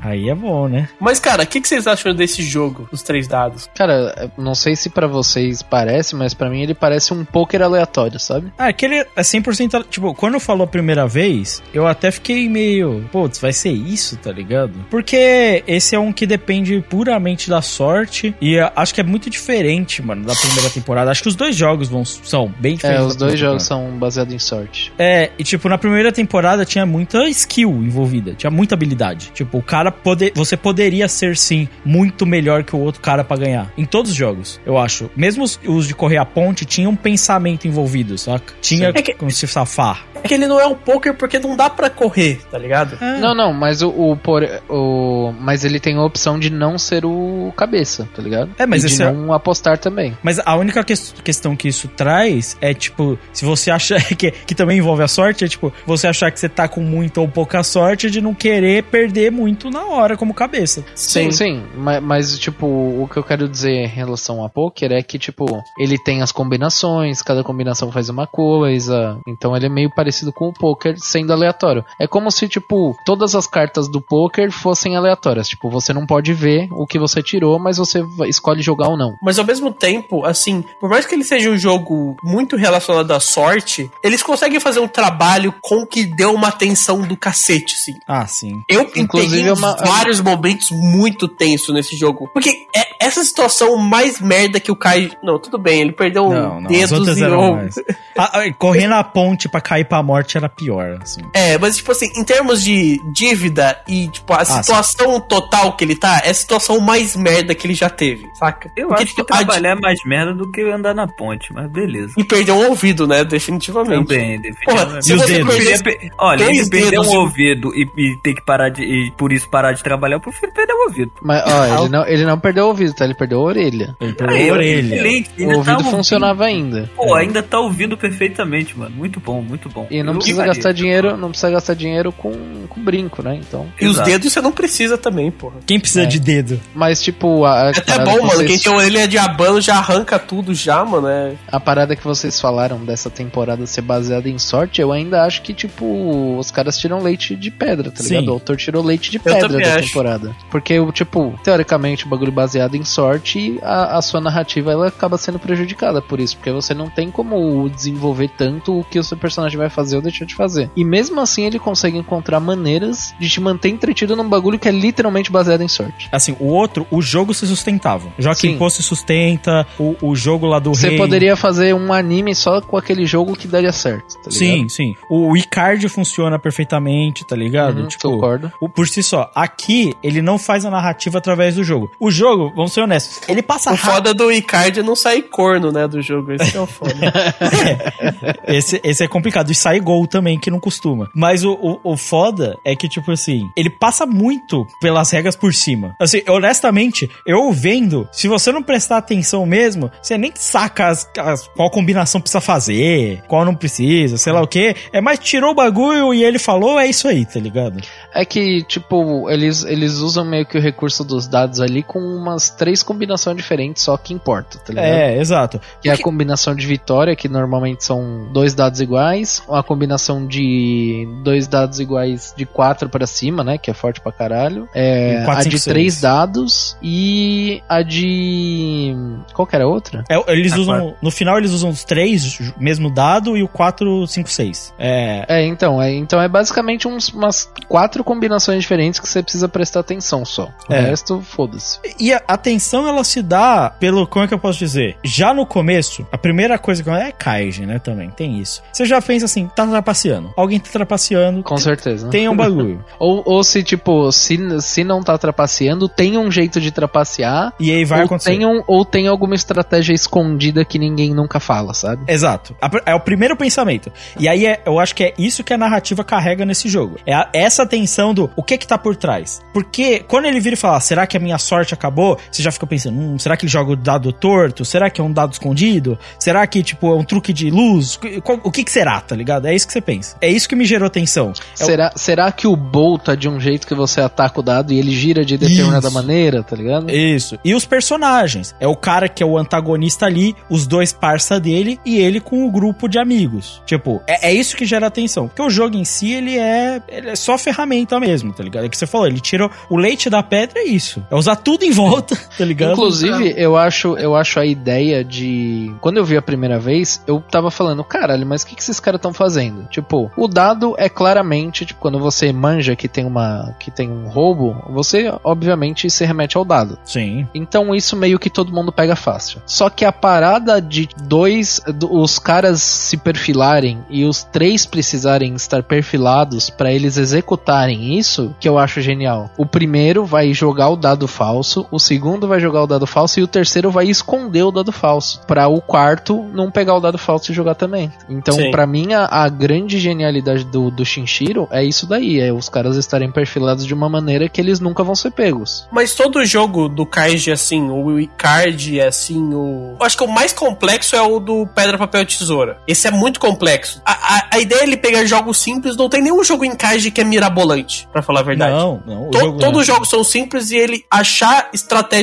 S2: Aí é bom, né?
S1: Mas, cara, o que, que vocês acham desse jogo, os três dados?
S5: Cara, não sei se pra vocês parece, mas pra mim ele parece um poker aleatório, sabe?
S2: Ah, aquele é 100%. Tipo, quando falou a primeira vez, eu até fiquei meio. Putz, vai ser isso, tá ligado? Porque esse é um que depende puramente da sorte. E eu acho que é muito diferente, mano, da primeira temporada. Acho que os dois jogos vão, são bem
S5: É,
S2: diferentes.
S5: os
S2: da
S5: dois jogos são baseados em sorte.
S2: É, e tipo, na primeira temporada tinha muita skill envolvida, tinha muita habilidade. Tipo, o cara poder, você poderia ser sim muito melhor que o outro cara pra ganhar. Em todos os jogos, eu acho. Mesmo os, os de correr a ponte tinha um pensamento envolvido, saca? Tinha
S1: É que-
S2: como se safar.
S1: É que ele não é um poker porque não dá pra correr, tá ligado?
S5: Não, não, mas o, o, por- o- Mas ele tem a opção de não ser o cabeça, tá ligado?
S2: É, mas
S5: e de
S2: é-
S5: não apostar também.
S2: Mas a única ques- questão que isso traz é, tipo, se você acha [LAUGHS] que, que também envolve a sorte, é tipo, você achar que você tá com muita ou pouca sorte de não querer perder muito na hora como cabeça.
S5: Sim, sim, mas, mas, tipo, o que eu quero dizer em relação a poker é que, tipo, ele tem as combinações, cada combinação faz uma coisa, então ele é meio parecido com o poker sendo aleatório. É como se, tipo, todas as cartas do poker fossem aleatórias, tipo, você não pode ver o que você tirou, mas você escolhe jogar ou não.
S1: Mas ao mesmo tempo, assim, por mais que ele seja um jogo muito relacionado à sorte, eles conseguem fazer um trabalho com que deu uma atenção do cacete, assim.
S2: Ah, sim.
S1: Eu
S5: Inclusive, é uma-
S1: vários momentos muito tensos nesse jogo. Porque é essa situação mais merda que o Kai. Não, tudo bem, ele perdeu
S2: Não, não, as
S1: dedos e
S2: mais. Ah, ah, correr na ponte pra cair pra morte era pior, assim.
S1: É, mas tipo assim, em termos de dívida e tipo a
S2: Ah, sim.
S1: situação total que ele tá, é a situação mais merda que ele já teve, saca?
S7: Eu
S1: Porque,
S7: acho que
S1: tipo, di-
S7: trabalhar é mais merda do que andar na ponte, mas beleza.
S1: E perdeu um ouvido, né? Definitivamente.
S7: Também, definitivamente.
S1: Porra, se
S2: E os dedos?
S1: perdesse-
S7: Pe- Olha, ele perder
S1: dedos
S7: um ouvido e, e ter que parar de. E por isso parar de trabalhar, eu prefiro perder o ouvido.
S5: Mas, ó, [LAUGHS] ele não, ele não perdeu o ouvido, tá? Ele perdeu a orelha.
S2: Ele perdeu
S7: Aí,
S2: a orelha.
S7: excelente,
S5: O
S7: ainda tá
S5: ouvido
S7: ouvindo.
S5: funcionava ainda.
S7: Pô, ainda tá ouvindo perfeitamente, mano. Muito bom, muito bom.
S5: E não
S7: Eu
S5: precisa
S7: faria.
S5: gastar dinheiro, não precisa gastar dinheiro com, com brinco, né? Então.
S1: E os
S7: Exato.
S1: dedos você não precisa também, porra.
S2: Quem precisa
S5: É.
S2: de dedo?
S5: Mas, tipo, a, a
S1: É bom,
S5: que
S1: mano.
S5: vocês-
S1: Quem tem orelha de abano já arranca tudo já, mano. É...
S5: A parada que vocês falaram dessa temporada ser baseada em sorte, eu ainda acho que, tipo, os caras tiram leite de pedra, tá ligado?
S2: Sim.
S5: O autor tirou leite de pedra da
S1: acho.
S5: temporada. Porque, o tipo, teoricamente, o bagulho baseado em sorte, a, a sua narrativa ela acaba sendo prejudicada por isso. Porque você não tem como desenvolver tanto o que o seu personagem vai fazer ou deixar de fazer. E mesmo assim, ele consegue encontrar maneiras de te manter entretido num bagulho que é literalmente baseado em sorte.
S2: Assim, o outro, o jogo se sustentava. Joaquim. Pô se sustenta, o, o jogo lá do
S5: Você
S2: rei...
S5: poderia fazer um anime só com aquele jogo que daria certo, tá ligado?
S2: Sim, sim. O Icard funciona perfeitamente, tá ligado?
S5: Uhum,
S2: tipo,
S5: concordo.
S2: o- por si só. Aqui, ele não faz a narrativa através do jogo. O jogo, vamos ser honestos, ele passa
S1: O
S2: rápido.
S1: foda do Icardi é não sair corno, né, do jogo. Esse é o foda. [LAUGHS]
S2: Esse, esse é complicado. E sai gol também, que não costuma. Mas o, o, o foda é que, tipo assim, ele passa muito pelas regras por cima. Assim, honestamente, eu vendo, se você não prestar atenção mesmo, você nem saca as, as- qual combinação precisa fazer, qual não precisa, sei lá o que. É mais tirou o bagulho e ele falou, é isso aí, tá ligado?
S5: É que, tipo, eles, eles usam meio que o recurso dos dados ali com umas três combinações diferentes, só que importa, tá ligado?
S2: É, exato.
S5: Que é a combinação de vitória, que normalmente são dois dados iguais, uma combinação de dois dados iguais de quatro pra cima, né? Que é forte pra caralho. É,
S2: Um quatro,
S5: a
S2: cinco,
S5: de
S2: seis.
S5: três dados e a de. Qual que era a outra?
S2: É, eles
S7: Ah,
S2: usam. No final eles usam os três, mesmo dado, e o 4, 5, 6. É.
S5: É, então, é, então é basicamente uns, umas quatro combinações diferentes que você precisa prestar atenção só. O
S2: É.
S5: resto, foda-se.
S2: E a atenção ela se dá pelo. Como é que eu posso dizer? Já no começo, a primeira coisa que. É Kaiji, né? Também, tem isso. Você já pensa assim, tá trapaceando. Alguém tá trapaceando.
S5: Com certeza.
S2: Tem um bagulho. [LAUGHS]
S5: Ou, ou se, tipo, se, se não tá trapaceando, tem um jeito de trapacear.
S2: E aí vai
S5: ou
S2: acontecer.
S5: Tem um, ou tem alguma estratégia escondida que ninguém nunca fala, sabe?
S2: Exato. É o primeiro pensamento. E aí é- eu acho que é isso que a narrativa carrega nesse jogo. É a- essa tensão do o que que tá por trás. Porque quando ele vira e fala, será que a minha sorte acabou? Você já fica pensando, hum, será que ele joga o dado torto? Será que é um dado escondido? Será que, tipo, é um truque de luz? O que que será, tá ligado? É isso que você pensa. É isso que me gerou tensão. É o-
S5: Será, será que o Bolt tá de um jeito que você ataca o dado e ele gira de determinada
S2: Isso.
S5: maneira, tá ligado?
S2: Isso. E os personagens. É o cara que é o antagonista ali, os dois parça dele e ele com o grupo de amigos. Tipo, é, é isso que gera atenção. Porque o jogo em si, ele é, ele é só ferramenta mesmo, tá ligado? É que você falou, ele tira o leite da pedra, é isso. É usar tudo em volta, [LAUGHS] tá ligado?
S5: Inclusive, eu acho, eu acho a ideia de. Quando eu vi a primeira vez, eu tava falando, caralho, mas o que, que esses caras estão fazendo. Tipo, o dado é claramente, tipo, quando você manja que tem uma que tem um roubo, você obviamente se remete ao dado.
S2: Sim.
S5: Então isso meio que todo mundo pega fácil. Só que a parada de dois, do- os caras se perfilarem e os três precisarem estar perfilados pra eles executarem isso, que eu acho genial. O primeiro vai jogar o dado falso, o segundo vai jogar o dado falso e o terceiro vai esconder o dado falso, Pra o quarto não pegar o dado falso e jogar também. Então, pra mim a, a grande genialidade do do Shinshiro é isso daí, é os caras estarem perfilados de uma maneira que eles nunca vão ser pegos.
S1: Mas todo jogo do Kaiji é assim, o Icard é assim, o. Eu acho que o mais complexo é o do Pedra, Papel Tesoura. Esse é muito complexo. A, a, a ideia é ele pegar jogos simples, não tem nenhum jogo em Kaiji que é mirabolante, pra falar a verdade.
S2: Não, não.
S1: To-
S2: jogo-
S1: todos os jogos são simples e ele achar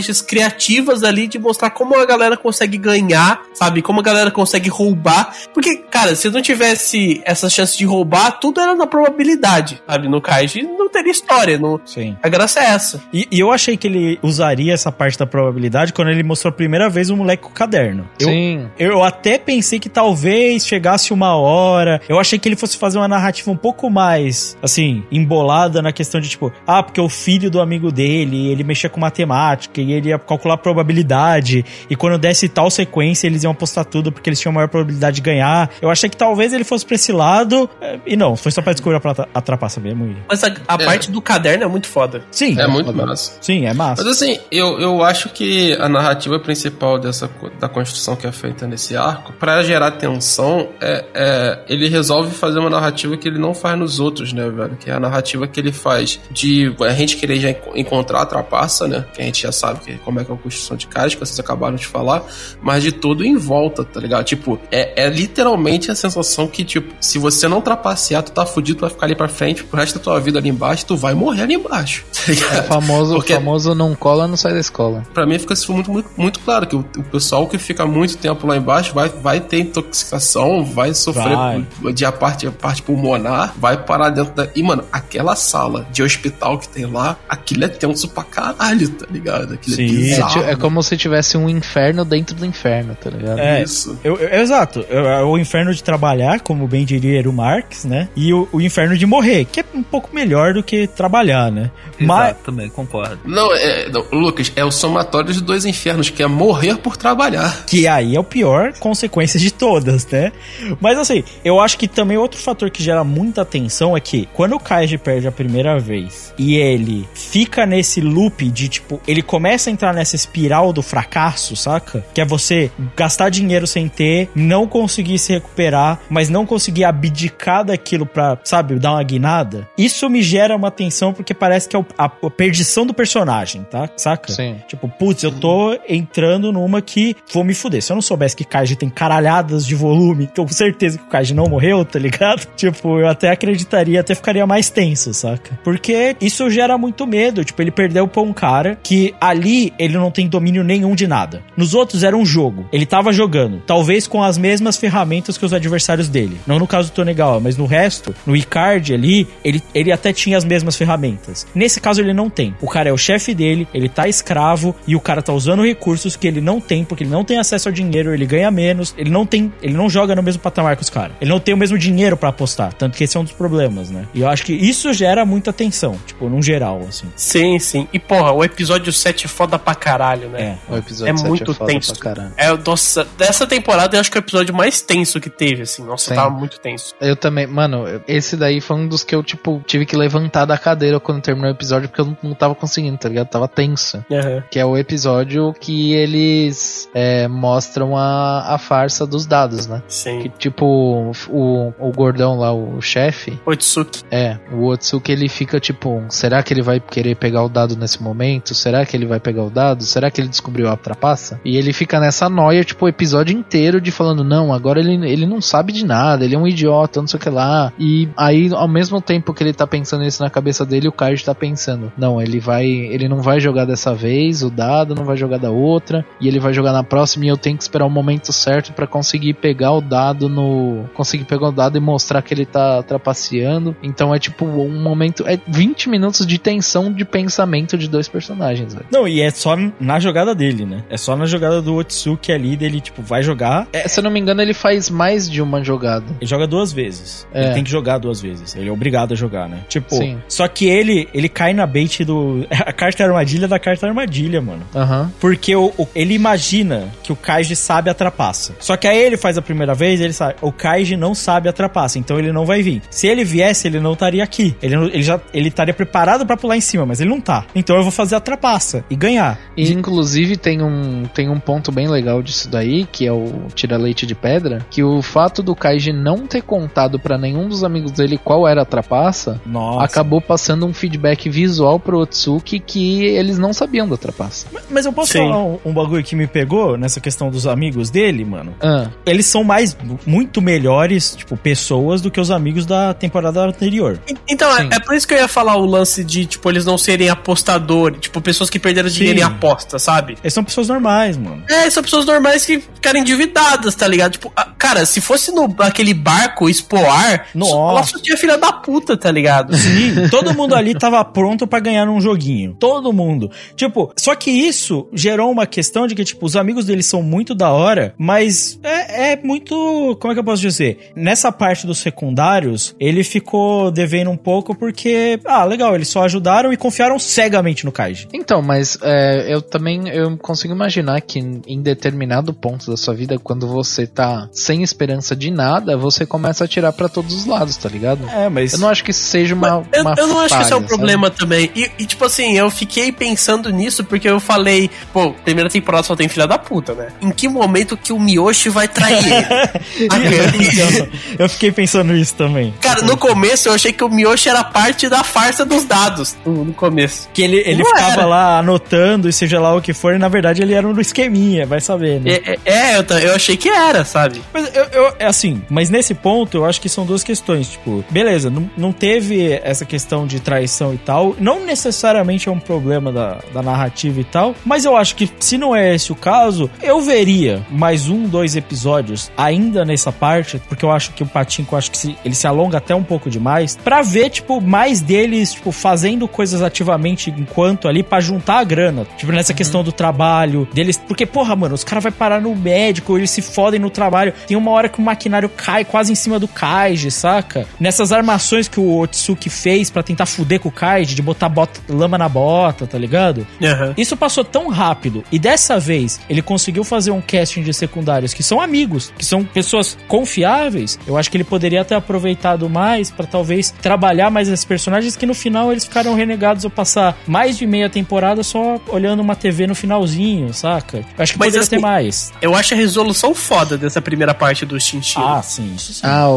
S1: estratégias criativas ali de mostrar como a galera consegue ganhar, sabe? Como a galera consegue roubar. Porque, cara, se não tivesse essa chance de roubar, tudo era na probabilidade, sabe? No Kaiji não teria história. Não...
S2: Sim.
S1: A graça é essa.
S2: E, e eu achei que ele usaria essa parte da probabilidade quando ele mostrou a primeira vez o moleque com o caderno. Eu,
S5: Sim.
S2: Eu até pensei que talvez chegasse uma hora. Eu achei que ele fosse fazer uma narrativa um pouco mais, assim, embolada na questão de tipo, ah, porque o filho do amigo dele, ele mexia com matemática e ele ia calcular a probabilidade. E quando desse tal sequência, eles iam apostar tudo porque eles tinham maior probabilidade de ganhar. Eu achei que talvez ele fosse pra esse lado. eh, E não, foi só pra descobrir a, trapaça mesmo. e-
S1: Mas a, a
S3: É.
S1: parte do caderno é muito foda.
S2: Sim,
S3: É muito massa.
S2: sim, é massa.
S3: Mas assim, eu, eu acho que a narrativa principal dessa da construção que é feita nesse arco, pra gerar tensão, é, é- ele resolve fazer uma narrativa que ele não faz nos outros, né, velho? Que é a narrativa que ele faz de a gente querer já enco- encontrar a trapaça, né? Que a gente já sabe que, como é que é a construção de casa, que vocês acabaram de falar, mas de tudo em volta, tá ligado? Tipo, é, é literalmente a sensação que, tipo, se você não trapacear, tu tá fudido, tu vai ficar ali pra frente pro resto da tua vida ali embaixo, tu vai morrer ali embaixo, [LAUGHS] tá ligado?
S5: O famoso,
S3: Porque-
S5: famoso não cola, não sai da escola.
S3: Pra mim fica isso muito, muito, muito claro que o, o pessoal que fica muito tempo lá embaixo vai, vai ter intoxicação, vai sofrer
S2: Vai.
S3: de a parte, a parte pulmonar, vai parar dentro da. E, mano, aquela sala de hospital que tem lá, aquilo é tenso pra caralho, tá ligado? Aquilo
S2: Sim.
S3: é
S5: É, é como se tivesse um inferno dentro do inferno, tá ligado?
S2: É,
S3: Isso.
S2: Eu, eu- exato. Eu- é o inferno de trabalhar, como bem diria Eru Marx, né? E o, o inferno de morrer, que é um pouco melhor do que trabalhar, né? Mas,
S7: Exato, também, concordo.
S3: Não, é, não, Lucas, é o somatório de dois infernos, que é morrer por trabalhar.
S2: que aí é o pior consequência de todas, né? Mas assim, eu acho que também outro fator que gera muita tensão é que quando o Kaiji perde a primeira vez e ele fica nesse loop de tipo, ele começa a entrar nessa espiral do fracasso, saca? Que é você gastar dinheiro sem ter, não conseguir se recuperar, mas não conseguir abdicar daquilo pra, sabe, dar uma guinada. Isso me gera uma tensão porque parece que é a perdição do personagem, tá? Saca?
S5: Sim.
S2: Tipo, putz, eu tô entrando numa que vou me fuder. Se eu não soubesse que Kaiji tem caralhadas de volume, tô com certeza que o Kaiji não morreu, tá ligado? [LAUGHS] Tipo, eu até acreditaria, até ficaria mais tenso, saca? Porque isso gera muito medo. Tipo, ele perdeu pra um cara que ali ele não tem domínio nenhum de nada. Nos outros era um jogo. Ele tava jogando, talvez com as mesmas ferramentas que os adversários dele. Não no caso do Tonegawa, mas no resto, no Icard ali, ele, ele até tinha as mesmas ferramentas. Nesse caso ele não tem. O cara é o chefe dele, ele tá escravo e o cara tá usando recursos que ele não tem, porque ele não tem acesso ao dinheiro, ele ganha menos, ele não tem, ele não joga no mesmo patamar que os caras. Ele não tem o mesmo dinheiro pra apostar, tanto que esse é um dos problemas, né? E eu acho que isso gera muita tensão, tipo, num geral, assim.
S1: Sim, sim. E porra, o episódio 7 é foda pra caralho, né?
S2: É.
S5: O episódio
S1: É
S5: 7
S1: muito
S5: é foda
S1: tenso.
S5: pra caralho.
S1: É, nossa, dessa temporada eu acho que é o episódio mais tenso que teve, assim. Nossa,
S5: Sim.
S1: tava muito tenso.
S5: Eu também, mano, esse daí foi um dos que eu, tipo, tive que levantar da cadeira quando terminou o episódio, porque eu não, não tava conseguindo, tá ligado? Tava tenso.
S1: Aham.
S5: Que é o episódio que eles é, mostram a, a farsa dos dados, né?
S1: Sim.
S5: Que, tipo, o, o gordão lá, o chefe,
S1: Otsuki.
S5: é, o Otsuki ele fica tipo, será que ele vai querer pegar o dado nesse momento? Será que ele vai pegar o dado? Será que ele descobriu a trapaça? E ele fica nessa noia, tipo, o episódio inteiro de falando, não, agora ele, ele não sabe de nada, ele é um idiota, não sei o que lá. E aí, ao mesmo tempo que ele tá pensando isso na cabeça dele, o Kaiji tá pensando, não, ele vai, ele não vai jogar dessa vez o dado, não vai jogar da outra, e ele vai jogar na próxima e eu tenho que esperar o momento certo pra conseguir pegar o dado no, conseguir pegar o dado e mostrar que ele tá trapaceando. Então é tipo um momento, é 20 minutos de tensão de pensamento de dois personagens, velho.
S2: Não, e é só na jogada dele, né? É só na jogada do Otsuki ali, dele, tipo, vai jogar.
S5: É, se eu não me engano, ele faz mais de uma jogada.
S2: Ele joga duas vezes.
S5: É.
S2: Ele tem que jogar duas vezes. Ele é obrigado a jogar, né? Tipo,
S5: Sim.
S2: só que ele, ele cai na bait do. [LAUGHS] A carta armadilha da carta armadilha, mano.
S5: Aham.
S2: Porque o, o- ele imagina que o Kaiji sabe a trapaça. Só que aí ele faz a primeira vez, ele sabe. O Kaiji não sabe a trapaça, então ele não vai vir. Se ele viesse, ele não estaria aqui. Ele, ele já ele estaria preparado pra pular em cima, mas ele não tá. Então eu vou fazer a trapaça e ganhar.
S5: E, inclusive tem um, tem um ponto bem legal disso daí, que é o tira leite de pedra, que o fato do Kaiji não ter contado pra nenhum dos amigos dele qual era a trapaça,
S2: Nossa.
S5: acabou passando um feedback visual pro Otsuki que eles não sabiam da trapaça.
S2: Mas eu posso
S1: Sim.
S2: falar um, um bagulho que me pegou nessa questão dos amigos dele, mano?
S5: Ah,
S2: Eles são mais, muito melhores, tipo, pessoas do que os amigos da temporada anterior.
S1: Então, é, é por isso que eu ia falar o lance de, tipo, eles não serem apostadores, tipo, pessoas que perderam dinheiro em aposta, sabe?
S2: Eles são pessoas normais, mano.
S1: É, são pessoas normais que ficaram endividadas, tá ligado? Tipo, cara, se fosse no aquele barco expoar,
S2: Nossa.
S1: ela só tinha filha da puta, tá ligado? [LAUGHS]
S2: Sim, todo mundo ali tava pronto pra ganhar um joguinho. Todo mundo. Tipo, só que isso gerou uma questão de que, tipo, os amigos deles são muito da hora, mas é, é muito. Como é que eu posso dizer? Nessa parte dos secundários, ele ficou devendo um pouco porque, ah, legal, eles só ajudaram e confiaram cegamente no Kaiji.
S5: Então, mas é, eu também eu consigo imaginar que em- determinado ponto da sua vida, quando você tá sem esperança de nada, você começa a tirar pra todos os lados, tá ligado?
S2: É, mas.
S5: Eu não acho que isso seja uma.
S1: eu,
S5: uma
S1: eu não acho que esse é um
S5: falha,
S1: problema também. E, e, tipo assim, eu fiquei pensando nisso porque eu falei, pô, primeira temporada só tem filha da puta, né? Em que momento que o Miyoshi vai trair ele? [LAUGHS]
S2: Eu fiquei pensando isso também.
S1: Cara, no começo eu achei que o Miyoshi era parte da farsa dos dados. No, no começo.
S2: Que ele, ele
S1: Não
S2: ficava
S1: era.
S2: lá anotando e seja lá o que for, e na verdade ele era um esqueminha, vai saber, né?
S1: É, é, é, eu, eu achei que era, sabe?
S2: Mas eu, eu- é assim, mas nesse ponto eu acho que são duas questões. Tipo, beleza, não, não teve essa questão de traição e tal. Não necessariamente é um problema da, da narrativa e tal. Mas eu acho que se não é esse o caso, eu veria mais um, dois episódios ainda nessa parte. Porque eu acho que o Patinco, acho que se- ele se alonga até um pouco demais. Pra ver, tipo, mais deles, tipo, fazendo coisas ativamente enquanto ali pra juntar a grana. Tipo, nessa questão do trabalho deles. Porque, porra, mano, os caras vão parar no médico, eles se fodem no trabalho. Tem uma hora que o maquinário cai quase em cima do Kaiji, saca? Nessas armações que o Otsuki fez pra tentar fuder com o Kaiji, de botar bota- lama na bota, tá ligado?
S1: Aham.
S2: Isso passou tão rápido e dessa vez ele conseguiu fazer um casting de secundários que são amigos, que são pessoas confiáveis. Eu acho que ele poderia ter aproveitado mais pra talvez trabalhar mais esses personagens que no final eles ficaram renegados ao passar mais de meia temporada só olhando uma TV no finalzinho, saca? Eu acho que
S1: Mas
S2: poderia
S1: assim,
S2: ter mais.
S1: Eu acho a resolução foda dessa primeira parte do Shinchi.
S2: Ah, sim, isso sim.
S5: Ah,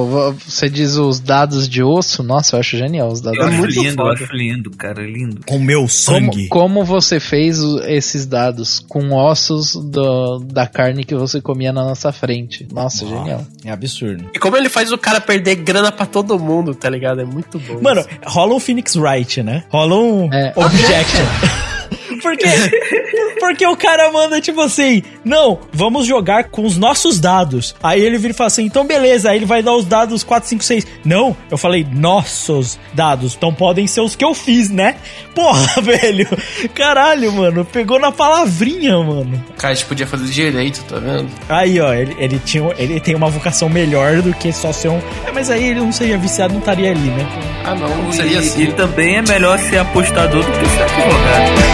S5: você diz os dados de osso? Nossa, eu acho genial os dados
S7: Eu
S1: É
S7: acho
S1: muito
S7: lindo, eu acho lindo, cara, lindo.
S2: Com meu
S5: Como,
S2: sangue.
S5: como você fez esses dados com ossos do- da carne que você comia na nossa frente? Nossa, genial.
S2: É absurdo.
S1: E como ele faz o cara perder grana pra todo mundo, tá ligado? É muito bom.
S2: Mano,
S1: isso.
S2: rola um Phoenix Wright, né? Rola um
S5: É.
S2: Objection. [LAUGHS] Porque, [LAUGHS] porque o cara manda tipo assim: Não, vamos jogar com os nossos dados. Aí ele vira e fala assim: Então beleza. Aí ele vai dar os dados 4, 5, 6. Não, eu falei nossos dados. Então podem ser os que eu fiz, né? Porra, [LAUGHS] velho. Caralho, mano. Pegou na palavrinha, mano.
S3: O Kaiji podia fazer direito, tá vendo?
S2: Aí, ó, ele, ele, tinha, ele tem uma vocação melhor do que só ser um. É, mas aí ele não seria viciado, não estaria ali, né?
S3: Ah, não,
S7: E,
S3: seria assim.
S7: e também é melhor ser apostador do que ser advogado.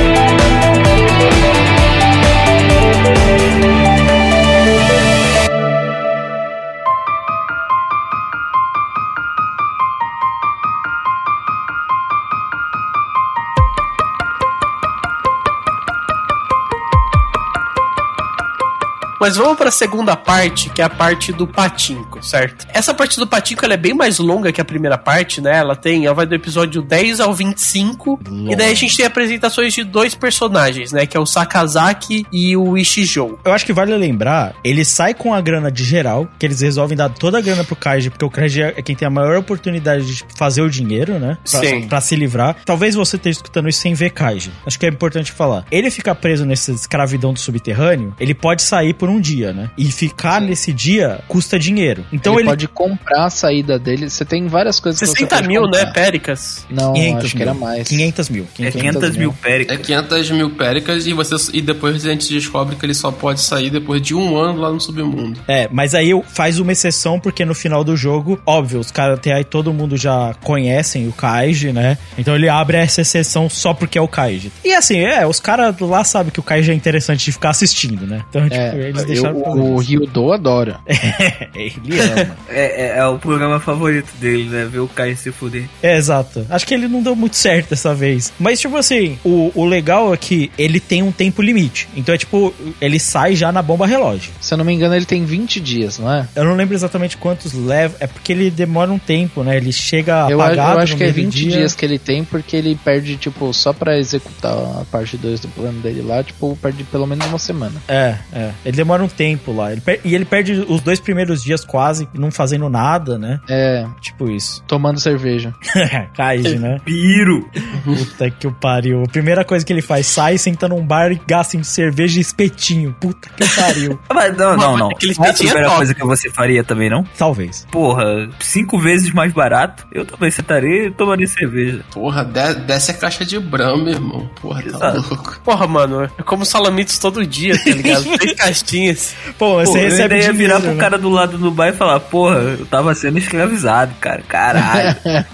S1: Mas vamos pra segunda parte, que é a parte do patinco, certo? Essa parte do patinco ela é bem mais longa que a primeira parte, né? Ela tem, ela vai do episódio 10 ao 25, e daí a gente tem apresentações de dois personagens, né? Que é o Sakazaki e o Ishijou.
S2: Eu acho que vale lembrar, ele sai com a grana de geral, que eles resolvem dar toda a grana pro Kaiji, porque o Kaiji é quem tem a maior oportunidade de fazer o dinheiro, né? Pra,
S1: Sim.
S2: pra se livrar. Talvez você esteja escutando isso sem ver Kaiji. Acho que é importante falar. Ele fica preso nessa escravidão do subterrâneo, ele pode sair por num dia, né? E ficar
S5: Sim.
S2: nesse dia custa dinheiro. Então
S5: ele,
S2: ele,
S5: pode comprar a saída dele. Você tem várias coisas que você
S1: 60
S5: pode
S1: mil, né,
S5: comprar.
S1: Péricas?
S5: Não,
S2: 500
S5: acho que
S2: mil.
S5: era mais.
S2: 500 mil.
S7: É
S2: 500
S7: 500 mil
S3: É
S7: péricas.
S3: 500 mil péricas e, você, e depois a gente descobre que ele só pode sair depois de um ano lá no submundo.
S2: É, mas aí eu- faz uma exceção porque no final do jogo, óbvio, os caras até aí todo mundo já conhecem o Kaiji, né? Então ele abre essa exceção só porque é o Kaiji. E assim, é, os caras lá sabem que o Kaiji é interessante de ficar assistindo, né? Então, tipo,
S5: É,
S2: eles
S5: eu-
S2: deixaram pra
S5: o. Ryudo adora. [LAUGHS]
S2: Ele ama.
S7: É, é, é o programa favorito dele, né? Ver o Kai se fuder.
S2: É, exato. Acho que ele não deu muito certo dessa vez. Mas, tipo assim, o, o legal é que ele tem um tempo limite. Então é tipo, ele sai já na bomba relógio.
S5: Se eu não me engano, ele tem 20 dias, não é?
S2: Eu não lembro exatamente quantos leva. É porque ele demora um tempo, né? Ele chega
S5: Eu, a-
S2: apagado.
S5: eu acho
S2: no
S5: que é
S2: meio do
S5: 20
S2: dia.
S5: dias que ele tem, porque ele perde, tipo, só pra executar a parte 2 do plano dele lá, tipo, perde pelo menos uma semana.
S2: É, é. Ele demora um tempo lá. Ele per- E ele perde os dois primeiros dias quase não fazendo nada, né?
S5: É,
S2: Tipo isso.
S5: tomando cerveja. [LAUGHS]
S2: Kaiji, né?
S7: Piro!
S2: Puta que o pariu. A primeira coisa que ele faz, sai, senta num bar e gasta em cerveja e espetinho. Puta que pariu. [LAUGHS]
S7: Mas não, não, não.
S1: aquele
S7: Não é a
S1: é
S7: primeira coisa que você faria também, não?
S2: Talvez.
S7: Porra, cinco vezes mais barato. Eu também sentaria e tomaria cerveja.
S3: Porra, de- desce a caixa de Brahma, irmão. Porra, tá
S7: Exato.
S3: louco.
S1: Porra, mano, eu como salamitos todo dia, tá ligado? [LAUGHS] Três caixinhas.
S2: Pô,
S7: Pô,
S2: você
S7: eu
S2: recebe
S7: ainda ia
S2: dinheiro,
S7: virar pro
S2: né?
S7: cara do lado do bar e falar, porra, eu tava sendo escravizado, cara. Caralho. [LAUGHS]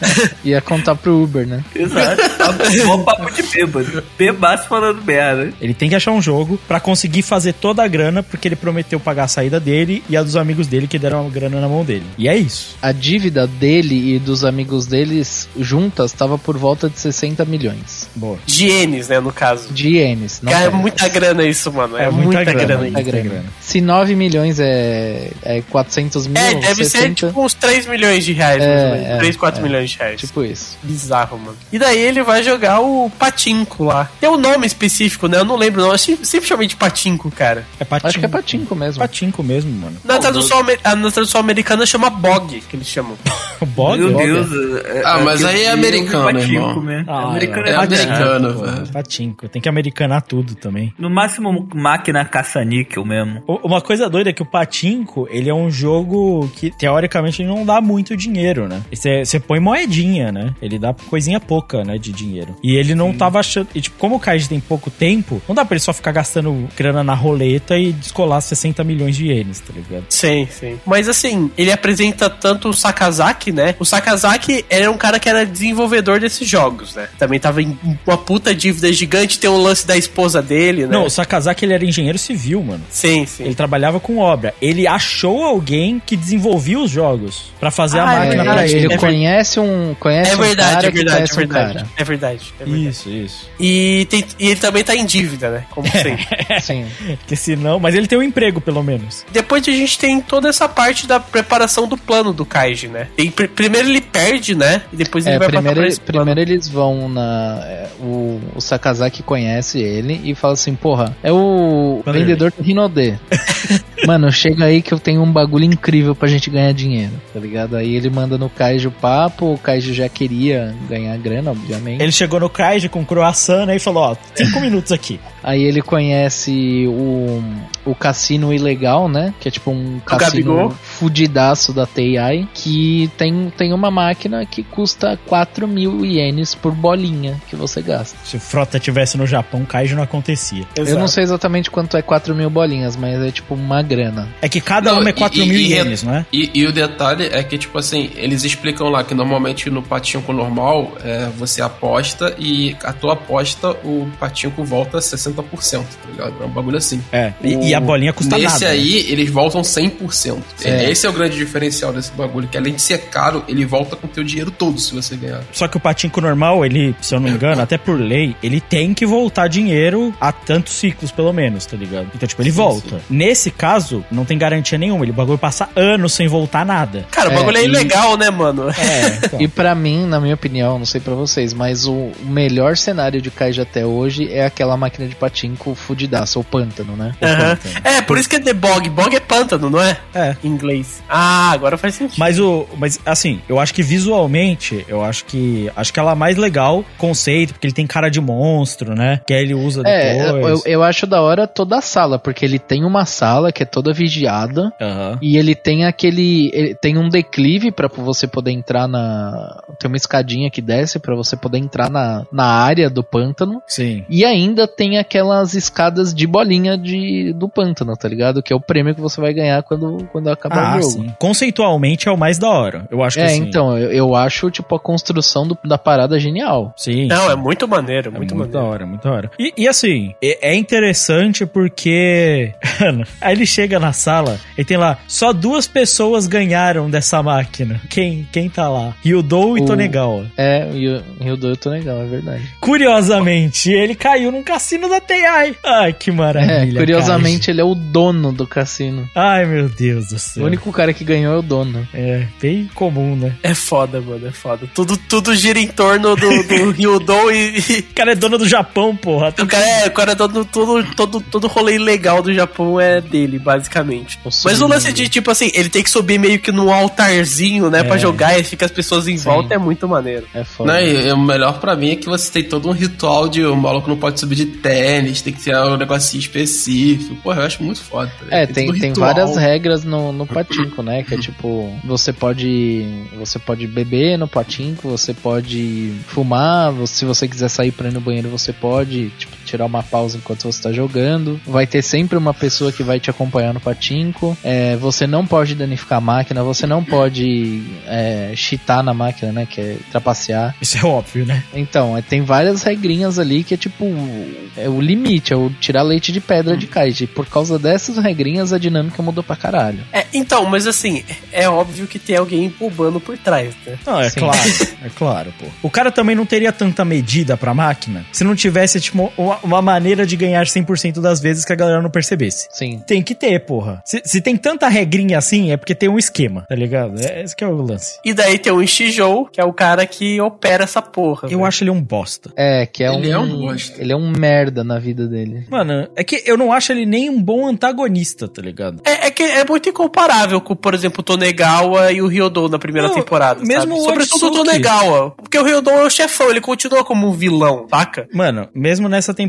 S5: Ia contar pro Uber, né?
S7: Exato. Tava Bom papo de bêbado. Bebaço falando merda.
S2: Ele tem que achar um jogo pra conseguir fazer toda a grana, porque ele prometeu pagar a saída dele e a dos amigos dele que deram a grana na mão dele. E é isso.
S5: A dívida dele e dos amigos deles juntas tava por volta de 60 milhões
S2: Boa.
S1: De ienes, né, no caso.
S5: de ienes.
S1: Cara, é muita grana isso, mano. É,
S2: É
S1: muita,
S2: muita
S1: grana,
S2: grana,
S5: muita grana.
S2: Grana.
S5: Se 9 milhões é, é 400 mil,
S1: É, deve ser
S5: 60,
S1: tipo uns 3 milhões de reais, mais
S5: É,
S1: ou menos.
S5: é,
S1: 3, 4
S5: é.
S1: milhões de reais.
S5: tipo isso.
S1: Bizarro, mano. E daí ele vai jogar o Patinco lá. Tem um nome específico, né? Eu não lembro, não. Eu sempre chamei de Patinco, cara.
S2: É patinco.
S5: Acho que é patinco mesmo.
S2: patinco mesmo, mano.
S1: Na tradução, ah, na tradução americana chama Bog, que eles chamam. [LAUGHS]
S2: Bog?
S7: Meu
S2: Bog?
S7: Deus. é-
S3: Ah,
S7: é
S3: mas
S7: que
S3: aí é americano, irmão.
S7: patinco mesmo.
S2: Ah,
S7: americano
S3: é
S7: é,
S3: americano, velho.
S2: Patinco. Tem que americanar tudo também.
S7: No máximo, máquina caça-níquel mesmo.
S2: O- Uma coisa doida é que o Patinco, ele é um jogo que, teoricamente, ele não dá muito dinheiro, né? Você põe moedinha, né? Ele dá coisinha pouca, né, de dinheiro. E ele não tava achando... E, tipo, como o Kaiji tem pouco tempo, não dá pra ele só ficar gastando grana na roleta e descolar 60 milhões de ienes, tá ligado?
S1: Sim, sim. Mas assim, ele apresenta tanto o Sakazaki, né? O Sakazaki era um cara que era desenvolvedor desses jogos, né? Também tava em uma puta dívida gigante, tem um lance da esposa dele, né?
S2: Não, o Sakazaki, ele era engenheiro civil, mano.
S1: Sim, sim.
S2: Ele trabalhava com obra. Ele achou alguém que desenvolvia os jogos pra fazer a
S1: Ah, é
S2: máquina pra
S1: verdade.
S2: ele.
S5: ele
S1: É
S5: conhece um conhece
S1: É
S5: um
S1: verdade,
S5: cara
S1: é
S5: que
S1: verdade, é
S5: um
S1: verdade.
S5: cara.
S1: É verdade, é verdade.
S2: Isso, isso.
S1: E, tem- e ele também tá em dívida, né? Como [LAUGHS] sempre.
S5: Sim.
S2: Porque senão... Mas ele tem um emprego, pelo menos.
S1: Depois a gente tem toda essa parte da preparação do plano do Kaiji, né? Tem- pr- primeiro ele perde, né? E depois ele
S5: É,
S1: vai
S5: primeiro, ele- primeiro eles vão na. é, o, o Sakazaki conhece ele e fala assim: Porra, é o
S2: Vanderlei.
S5: vendedor do Rinode. [LAUGHS] Mano, chega aí que eu tenho um bagulho incrível pra gente ganhar dinheiro, tá ligado? Aí ele manda no Kaiji o papo, o Kaiji já queria ganhar grana, obviamente.
S2: Ele chegou no Kaiji com croissant né, e falou, ó, cinco [LAUGHS] minutos aqui.
S5: Aí ele conhece o, o cassino ilegal, né? Que é tipo um
S1: Gabigol.
S5: cassino fudidaço da TI, que tem, tem uma máquina que custa 4 mil ienes por bolinha que você gasta.
S2: Se o Frota tivesse no Japão, Kaiji não acontecia.
S5: Eu não sei exatamente quanto é 4 mil bolinhas, mas é tipo uma grana.
S2: É que cada
S3: Não,
S2: uma é
S3: e-
S2: 4
S3: e-
S2: mil
S3: e-
S2: ienes, não é?
S3: E, e o detalhe é que, tipo assim, eles explicam lá que normalmente no patinco normal é, você aposta e a tua aposta, o patinco volta 60%, tá ligado? É um bagulho assim.
S2: É. E, e a bolinha custa
S3: Nesse
S2: nada. né?
S3: aí, eles voltam 100%.
S5: É.
S3: Esse é o grande diferencial desse bagulho, que além de ser caro, ele volta com o teu dinheiro todo se você ganhar.
S2: Só que o patinco normal, ele, se eu não me [LAUGHS] engano, até por lei, ele tem que voltar dinheiro a tantos ciclos, pelo menos, tá ligado? Então, tipo, ele
S3: Sim,
S2: volta. Nesse caso, não tem garantia nenhuma. Ele o bagulho passa anos sem voltar nada.
S1: Cara, o
S5: É,
S1: bagulho é,
S5: e-
S1: ilegal, né, mano?
S2: É, [LAUGHS] então.
S5: E pra mim, na minha opinião, não sei pra vocês, mas o melhor cenário de Kaiji até hoje é aquela máquina de patinco fudidaça, ou pântano, né?
S1: Aham. É, por isso que é The Bog. Bog é pântano, não é?
S2: É.
S1: Em inglês. Ah, agora faz sentido.
S2: Mas o. Mas assim, eu acho que visualmente, eu acho que. Acho que ela é mais legal, conceito, porque ele tem cara de monstro, né? Que aí ele usa
S5: É, eu,
S2: depois.
S5: eu acho da hora toda a sala, porque ele tem uma sala que é toda vigiada. E ele tem aquele. ele tem um declive pra você poder entrar na. Tem uma escadinha que desce pra você poder entrar na, na área do pântano.
S2: Sim.
S5: E ainda tem aquelas escadas de bolinha de, do pântano, tá ligado? Que é o prêmio que você vai ganhar quando, quando acabar
S2: Ah,
S5: o jogo.
S2: sim. Conceitualmente é o mais da hora. Eu acho que
S5: É,
S2: assim,
S5: então, eu, eu acho, tipo, a construção do- da parada genial.
S2: Sim.
S1: Não,
S2: sim.
S1: é muito maneiro,
S2: É
S1: muito,
S2: muito, da
S1: maneiro.
S2: hora, muito da hora. E, e assim, é, é interessante porque. [LAUGHS] Aí ele chega na sala e tem lá, só duas pessoas ganharam dessa máquina. Quem, quem tá lá? Ryudou e Tonegawa.
S5: É, e eu tô legal, é verdade.
S2: Curiosamente, ele caiu num cassino da TI. Ai, que
S5: É,
S2: maravilha.
S5: curiosamente, ele é o dono do cassino.
S2: cara. Ai, meu Deus do
S5: O
S2: céu.
S5: único cara que ganhou é o dono.
S2: É, bem comum, né?
S1: É foda, mano, é foda. Tudo, tudo gira em torno do, do [LAUGHS] Ryudou e, e
S2: O cara é dono do Japão, porra.
S1: o cara é, o cara é todo, todo, todo, todo rolê ilegal do Japão é dele, basicamente.
S5: O
S1: Mas o lance de, tipo assim, ele tem que subir meio que num altarzinho, né,
S2: É.
S1: pra jogar e fica as pessoas em volta, é muito maneiro.
S5: É foda.
S3: Né? E, e o melhor pra mim é que você tem todo um ritual de o maluco não pode subir de tênis, tem que ter um negocinho específico. Porra, eu acho muito foda. tá?
S5: É, tem, tem
S3: ritual.
S5: várias regras no, no patinco, né? Que é tipo, você pode. Você pode beber no patinco, você pode fumar, se você quiser sair pra ir no banheiro, você pode, tipo, tirar uma pausa enquanto você tá jogando. Vai ter sempre uma pessoa que vai te acompanhar no patinco. É, você não pode danificar a máquina, você não pode é, cheatar na máquina, né? Que é trapacear.
S2: Isso é óbvio, né?
S5: Então, é, tem várias regrinhas ali que é tipo. É o limite, é o tirar leite de pedra de Kaiji. Por causa dessas regrinhas, a dinâmica mudou pra caralho.
S1: É, então, mas assim, é óbvio que tem alguém roubando por trás, né?
S2: Não, é
S5: Sim.
S2: claro, é claro, pô. O cara também não teria tanta medida pra máquina se não tivesse, tipo, uma, uma maneira de ganhar 100% das vezes que a galera não percebesse.
S5: Sim.
S2: Tem que ter, porra. Se, se tem tanta regrinha assim, é porque tem um esquema, tá ligado? É, esse que é o lance.
S1: E daí tem o Ishijou, que é o cara que opera essa porra.
S2: Eu acho ele um bosta.
S5: É, que é
S3: Ele
S5: um.
S3: é um bosta.
S5: Ele é um merda na vida dele.
S2: Mano, é que eu não acho ele nem um bom antagonista, tá ligado?
S1: É, é que é muito incomparável com, por exemplo, o Tonegawa e o Ryodou na primeira
S2: Não,
S1: temporada.
S2: mesmo
S1: sabe?
S2: o
S1: Sobretudo o. Tonegawa. Porque o Ryodou é o chefão, ele continua como um vilão, saca?
S2: Mano, mesmo nessa temporada,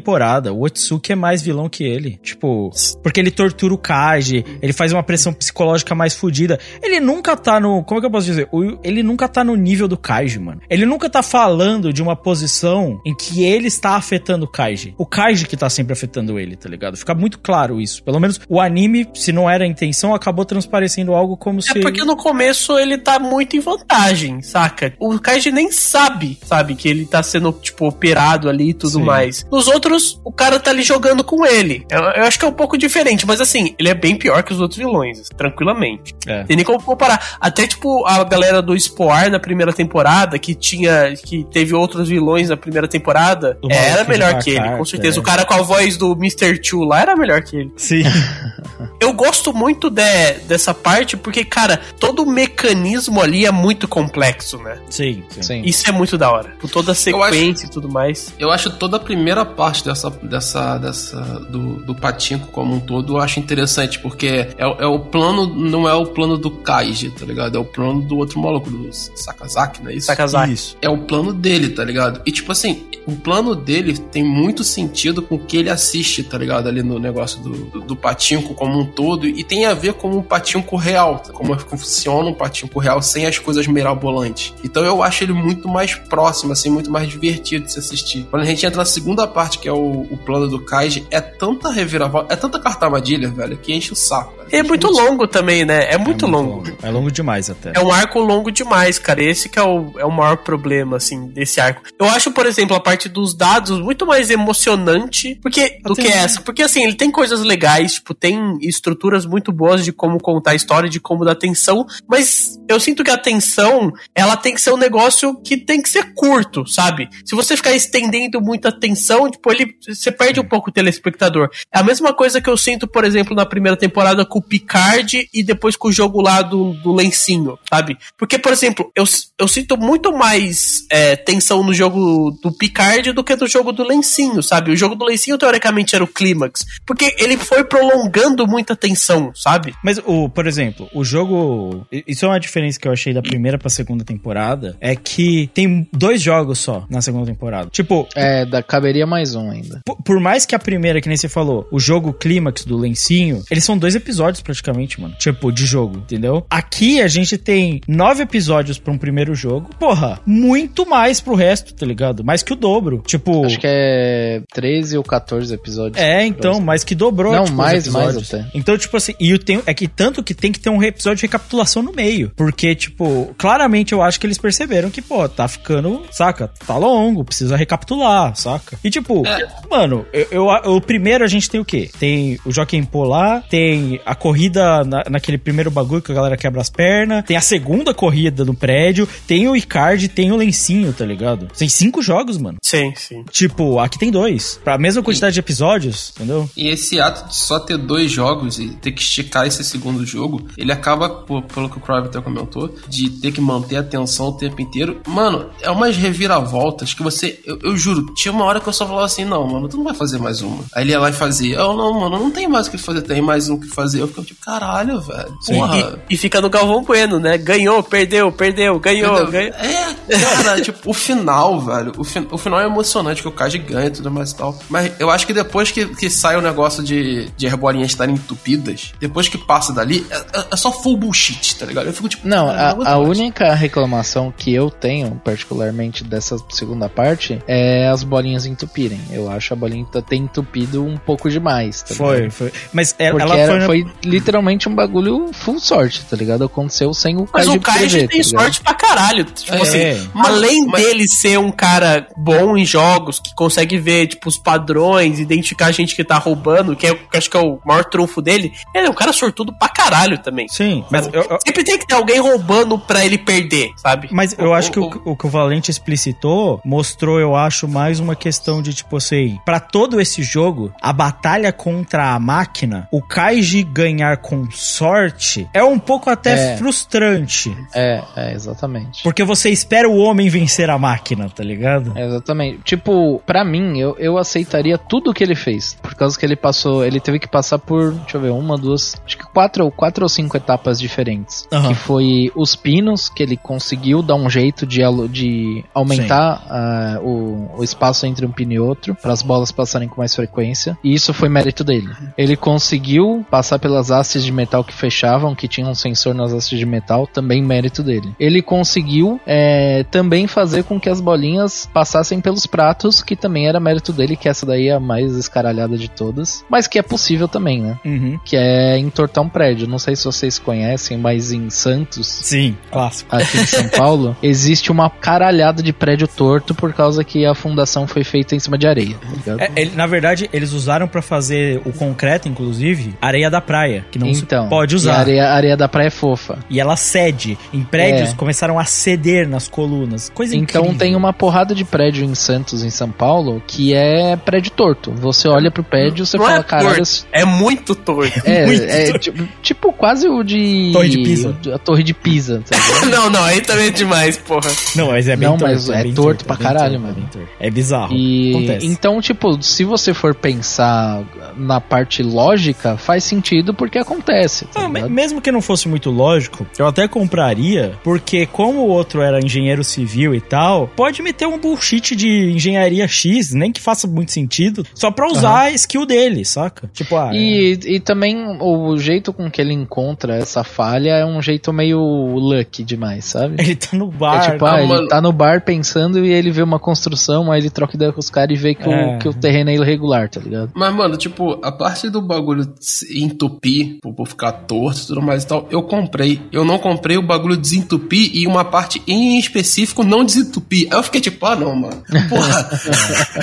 S2: o Otsuki é mais vilão que ele. Tipo, porque ele tortura o Kaji, ele faz uma pressão psicológica mais fodida. Ele nunca tá no. Como é que eu posso dizer? Ele nunca tá no nível do Kaiji, mano. Ele nunca tá falando de uma posição em que ele está afetando o Kaiji. O Kaiji que tá sempre afetando ele, tá ligado? Fica muito claro isso. Pelo menos o anime, se não era a intenção, acabou transparecendo algo como se.
S1: É porque no começo ele tá muito em vantagem, saca? O Kaiji nem sabe, sabe, que ele tá sendo, tipo, operado ali e tudo
S2: Sim.
S1: mais. Nos outros, o cara tá ali jogando com ele. Eu, eu acho que é um pouco diferente, mas assim, ele é bem pior que os outros vilões, tranquilamente.
S2: É.
S1: Tem nem como comparar. Até, tipo, a galera do Spoar na primeira temporada, que tinha. que teve outros vilões na primeira temporada,
S2: Do
S1: era melhor que ele,
S2: carta,
S1: com certeza.
S2: é.
S1: O cara com a voz do Mr. Chu lá era melhor que ele.
S2: Sim. [LAUGHS]
S1: Eu gosto muito de- dessa parte porque, cara, todo o mecanismo ali é muito complexo, né?
S2: sim, sim.
S5: Sim.
S1: Isso é muito da hora. Por toda a
S3: Eu acho-
S1: sequência e tudo mais.
S3: Eu acho toda a primeira parte dessa, dessa, dessa do, do patinco como um todo, eu acho interessante, porque é, o- é o plano, não é o plano do Kaiji, tá ligado? É o plano do outro maluco, do Sakazaki, não é isso?
S1: Sakazaki.
S2: Isso.
S3: É o plano dele, tá ligado? E tipo assim, o plano dele tem muito sentido com o que ele assiste, tá ligado? Ali no negócio do, do, do patinco como um todo, e tem a ver com um patinco real, tá? como funciona um patinco real sem as coisas mirabolantes. Então eu acho ele muito mais próximo, assim, muito mais divertido de se assistir. Quando a gente entra na segunda parte, que é o, o plano do Kaiji, é tanta reviravolta, é tanta carta armadilha, velho, que enche o saco. velho.
S1: E é muito longo também, né? É muito, longo.
S2: É longo demais até.
S1: É um arco longo demais, cara. Esse que é o, é o maior problema, assim, desse arco. Eu acho, por exemplo, a parte dos dados muito mais emocionante porque, do que essa. Porque, assim, ele tem coisas legais, tipo, tem estruturas muito muito boas de como contar a história, de como dar atenção, mas eu sinto que a atenção, ela tem que ser um negócio que tem que ser curto, sabe? Se você ficar estendendo muita atenção, tipo, ele, você perde um pouco o telespectador. É a mesma coisa que eu sinto, por exemplo, na primeira temporada com o Picard e depois com o jogo lá do, do lencinho, sabe? Porque, por exemplo, eu, eu sinto muito mais é, tensão no jogo do Picard do que no jogo do lencinho, sabe? O jogo do lencinho, teoricamente, era o clímax. Porque ele foi prolongando muita tensão, sabe?
S2: Mas, o, por exemplo, o jogo. Isso é uma diferença que eu achei da primeira pra segunda temporada. É que tem dois jogos só na segunda temporada. Tipo,
S5: É, da, caberia mais um ainda.
S2: por, por mais que a primeira, que nem você falou, o jogo clímax do lencinho, eles são dois episódios praticamente, mano. Tipo, de jogo, entendeu? Aqui a gente tem nove episódios pra um primeiro jogo. Porra, muito mais pro resto, tá ligado? Mais que o dobro. Tipo.
S5: Acho que é 13 ou 14 episódios.
S2: É, então, mais que dobrou.
S5: Não,
S2: tipo,
S5: mais, mais até.
S2: Então, tipo assim, e eu tenho, é que tanto que tem que ter um episódio de recapitulação no meio. Porque, tipo, claramente eu acho que eles perceberam que, pô, tá ficando, saca? Tá longo, precisa recapitular, saca? E, tipo, mano, eu, eu- o primeiro a gente tem o quê? Tem o Joaquim Pô lá, tem a corrida na- naquele primeiro bagulho que a galera quebra as pernas, tem a segunda corrida no prédio, tem o Icard, tem o lencinho, tá ligado? Tem cinco jogos, mano.
S1: Sim, sim.
S2: Tipo, aqui tem dois. Pra mesma quantidade de episódios, entendeu?
S3: E esse ato de só ter dois jogos e ter que esticar esse segundo jogo, ele acaba, pô, pelo que o até comentou, de ter que manter a atenção o tempo inteiro. Mano, é umas reviravoltas que você. Eu, eu juro, tinha uma hora que eu só falava assim: não, mano, tu não vai fazer mais uma. Aí ele ia lá e fazia: eu não, mano, não tem mais o que fazer, tem mais um o que fazer. Eu ficava tipo, caralho, velho. Porra.
S1: E, e fica no Galvão Bueno, né? Ganhou, perdeu, perdeu, ganhou, ganhou.
S3: É, cara, [LAUGHS] tipo, o final, velho. O, fi- o final é emocionante, que o Kaji ganha e tudo mais e tal. Mas eu acho que depois que, que sai o negócio de, de as bolinhas estarem entupidas, depois que passa dali, é, é- é só full bullshit, tá ligado? Eu fico tipo.
S5: Não, a,
S3: aguento
S5: a única reclamação que eu tenho, particularmente dessa segunda parte, é as bolinhas entupirem. Eu acho a bolinha ter entupido um pouco demais. Tá
S2: Foi,
S5: ligado?
S2: foi. Mas ela, ela
S5: era-
S2: foi, na-
S5: foi literalmente um bagulho full sorte, tá ligado? Aconteceu sem o
S1: Mas o Kaiji
S5: prever,
S1: tem
S5: tá
S1: sorte pra caralho. Tipo
S3: É,
S1: assim,
S3: mas-
S1: além
S3: mas-
S1: dele ser um cara bom em jogos, que consegue ver, tipo, os padrões, identificar a gente que tá roubando, que, é, que acho que é o maior trunfo dele, ele é um cara sortudo pra caralho também.
S2: Sim, mas eu, eu-
S1: Sempre tem que ter alguém roubando pra ele perder, sabe?
S2: mas eu acho que o, o que o Valente explicitou mostrou, eu acho, mais uma questão de tipo assim: pra todo esse jogo, a batalha contra a máquina, o Kaiji ganhar com sorte é um pouco até
S5: É.
S2: frustrante.
S5: É, é, exatamente.
S2: Porque você espera o homem vencer a máquina, tá ligado?
S5: É, Exatamente. Tipo, pra mim, eu, eu aceitaria tudo o que ele fez. Por causa que ele passou. Ele teve que passar por, deixa eu ver, uma, duas. Acho que quatro, ou- quatro ou cinco etapas diferentes.
S2: Aham.
S5: Que foi os pinos, que ele conseguiu dar um jeito de, de aumentar ah, o, o espaço entre um pino e outro. Para as bolas passarem com mais frequência. E isso foi mérito dele. Ele conseguiu passar pelas hastes de metal que fechavam, que tinham um sensor nas hastes de metal. Também mérito dele. Ele conseguiu é, também fazer com que as bolinhas passassem pelos pratos, que também era mérito dele, que essa daí é a mais escaralhada de todas, mas que é possível também, né?
S2: Uhum.
S5: Que é entortar um prédio. Não sei se vocês conhecem, mas em Santos,
S2: Sim, clássico.
S5: aqui em São Paulo, [LAUGHS] existe uma caralhada de prédio torto por causa que a fundação foi feita em cima de areia. Tá ligado?
S2: É, ele- na verdade, eles usaram pra fazer o concreto, inclusive, areia da praia, que não
S5: então,
S2: se pode
S5: e
S2: usar.
S5: A areia, a areia da praia é fofa.
S2: E ela cede. Em prédios
S5: É.
S2: começaram a ceder nas colunas. Coisa
S5: Então
S2: incrível.
S5: tem uma porrada de prédio em Santos, em São Paulo, que é prédio torto. Você olha pro prédio e você
S1: Não
S5: fala,
S1: é
S5: caralho,
S1: torto, é muito torto.
S5: É,
S2: Muito
S5: é
S2: torto.
S5: tipo, tipo quase o de.
S2: Torre de Pisa.
S5: A Torre de Pisa, tá [LAUGHS]
S1: não, não, aí também é demais, porra.
S2: Não, mas é bem
S5: Não,
S2: torto.
S5: mas é
S2: bem
S5: torto pra
S2: bem
S5: caralho,
S2: torto,
S5: mano.
S2: torto. É bizarro.
S5: E
S2: Acontece.
S5: Então, tipo, se você for pensar na parte lógica, faz sentido porque acontece. Tá
S2: mesmo que não fosse muito lógico, eu até compraria, porque como o outro era engenheiro civil e tal, pode meter um bullshit de engenharia X, nem que faça muito sentido, só pra usar a skill dele, saca? Tipo, ah,
S5: E, e também o jeito com que ele encontra essa falha é um jeito meio lucky demais, sabe?
S2: ele tá no bar.
S5: É tipo,
S3: ah,
S5: ah, ele
S3: mano.
S5: tá no bar pensando e ele vê uma construção, aí ele troca ideia com os caras e vê que,
S2: É.
S5: o, que o terreno é irregular, tá ligado?
S3: Mas, mano, tipo, a parte do bagulho entupir, por, ficar torto e tudo mais e tal, eu comprei. Eu não comprei o bagulho desentupir e uma parte em específico não desentupir. Aí eu fiquei tipo, ah, não, mano. Porra. [LAUGHS]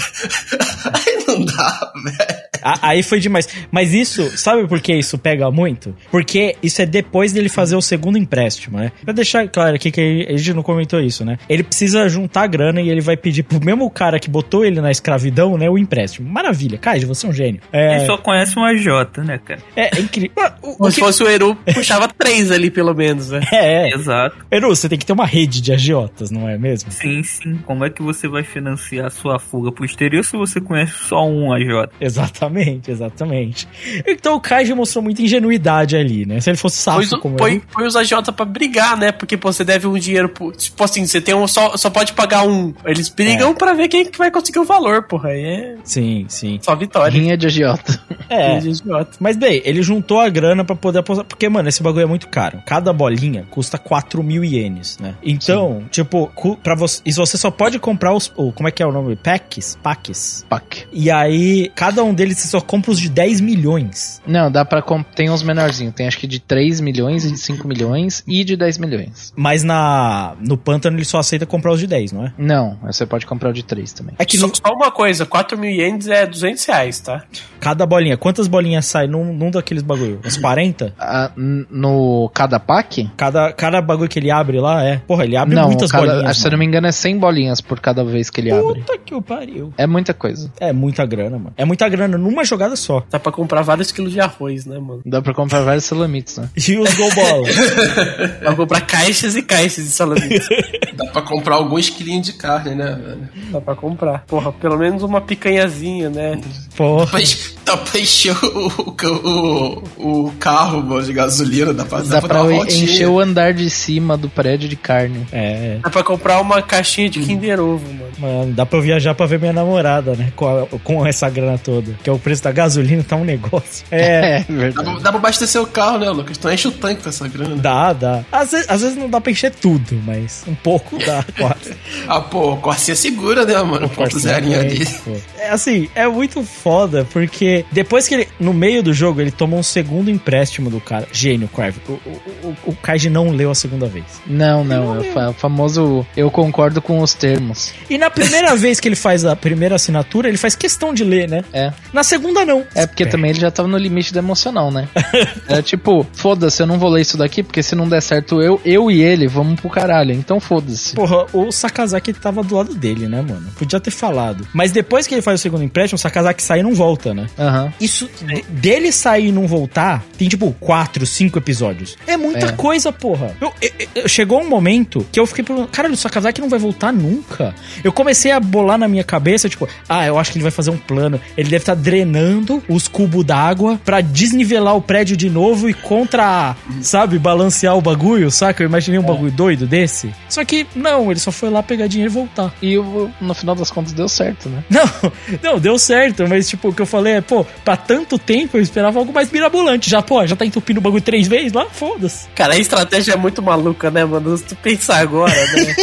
S3: Aí não dá, velho.
S2: Aí foi demais. Mas isso, sabe por que isso pega muito? Porque isso é depois dele fazer o segundo empréstimo, né? Pra deixar claro aqui que a gente não comentou isso, né? Ele precisa juntar grana e ele vai pedir pro mesmo cara que botou ele na escravidão, né? O empréstimo. Maravilha, Kaiji, você é um gênio. É,
S7: Ele só conhece um AJ, né, cara?
S2: é incrível. O-
S1: Como se
S2: que-
S1: fosse o Eru, [LAUGHS] puxava três ali, pelo menos, né?
S2: É, é.
S7: Exato.
S2: Eru, você tem que ter uma rede de agiotas, não é mesmo?
S7: Sim, sim. Como é que você vai financiar a sua fuga pro exterior se você conhece só um AJ?
S2: Exatamente, exatamente. Então o Kaiji mostrou muita ingenuidade ali, né? Se ele fosse
S1: Põe,
S2: safo como
S1: põe,
S2: ele.
S1: põe os AJ pra brigar, né? Porque pô, você deve um dinheiro pro. Tipo assim, você tem um. Só, só pode pagar um. Eles brigam pra ver quem que vai conseguir o valor, porra. Aí é
S2: Sim, sim.
S1: só vitória.
S5: Rinha de agiota.
S2: É.
S1: De idiota.
S2: Mas bem, ele juntou a grana pra poder apostar. Porque, mano, esse bagulho é muito caro. Cada bolinha custa 4 mil ienes, né? Então, tipo, cu- pra você. E você só pode comprar os. o- como é que é o nome? Packs? Packs.
S5: Pac.
S2: E aí, cada um deles você só compra os de 10 milhões.
S5: Não, dá pra. Tem uns menorzinhos. Tem acho que de 3 milhões, de 5 milhões e de 10 milhões.
S2: Mas na no pântano ele só aceita comprar os de 10, não é?
S5: Não, você pode comprar o de 3 também.
S2: É que
S1: Só,
S2: no-
S1: só uma coisa, 4 mil ienes é 200 reais, tá?
S2: cada bolinha, quantas bolinhas sai num, num daqueles bagulho? Uns 40?
S5: Ah, no cada pack?
S2: Cada, cada bagulho que ele abre lá é. Porra, ele abre
S5: não,
S2: muitas
S5: cada,
S2: bolinhas.
S5: se eu não me engano é 100 bolinhas por cada vez que ele abre.
S2: Puta que o pariu.
S5: É muita coisa.
S2: É muita grana, mano. É muita grana numa jogada só.
S1: Dá pra comprar vários quilos de arroz, né, mano?
S5: Dá pra comprar vários salamitos, né?
S2: E os golbola? [LAUGHS]
S1: Dá pra comprar caixas e caixas de salamitos. [LAUGHS]
S3: Dá pra comprar alguns quilinhos de carne, né, velho?
S1: Dá pra comprar. Porra, pelo menos uma picanhazinha, né?
S2: Porra.
S3: Pra encher- Dá pra encher o, o, o, o carro mano, de gasolina, dá pra,
S5: Dá
S3: dar
S5: pra
S3: uma voltinha.
S5: encher o andar de cima do prédio de carne.
S2: É,
S1: Dá pra comprar uma caixinha de Kinder Ovo, mano.
S2: mano, dá pra eu viajar pra ver minha namorada, né? Com, a- com essa grana toda. Que é o preço da gasolina, tá um negócio. É.
S5: É,
S3: Dá
S5: verdade.
S3: pra, dá pra abastecer o carro, né, Lucas? Tu enche o tanque com essa grana.
S2: Dá, dá. Às vezes, às vezes não dá pra encher tudo, mas um pouco dá, [LAUGHS] quase.
S3: Ah, pô, o Corsinha segura, né, mano? Ponto zerinho [LAUGHS]
S2: É assim, é muito foda, porque depois que ele, no meio do jogo, ele toma um segundo empréstimo do cara. Gênio, Crave. O, o, o, o Kaiji não leu a segunda vez.
S5: Não, não, é o fa- famoso eu concordo com os termos.
S2: E na primeira [LAUGHS] vez que ele faz a primeira assinatura, ele faz questão de ler, né?
S5: É.
S2: Na segunda, não.
S5: É porque também ele já tava no limite do emocional, né? [LAUGHS] É tipo, foda-se, eu não vou ler isso daqui, porque se não der certo eu, eu e ele vamos pro caralho. Então foda-se.
S2: Porra, o Sakazaki tava do lado dele, né, mano? Podia ter falado. Mas depois que ele faz o segundo empréstimo, o Sakazaki sai e não volta, né?
S5: Aham.
S2: Isso, de- dele sair e não voltar, tem tipo quatro, cinco episódios. É muita
S5: É.
S2: coisa, porra. Eu- eu- eu- chegou um momento que eu fiquei perguntando, cara, o Sakazaki não vai voltar nunca. Eu comecei a bolar na minha cabeça, tipo, ah, eu acho que ele vai fazer um plano. Ele deve estar drenando os cubos d'água pra desnivelar o prédio de novo e contra, sabe, balancear o bagulho, saca? Eu imaginei um bagulho doido desse. Só que, não, ele só foi lá pegar dinheiro e voltar.
S5: E no final das contas deu certo, né? [LAUGHS]
S2: Não, não, deu certo, mas tipo, o que eu falei é, pô, pra tanto tempo eu esperava algo mais mirabolante. Já, pô, já tá entupindo o bagulho três vezes lá? Foda-se.
S1: Cara, a estratégia é muito maluca, né, mano? Se tu pensar agora, né?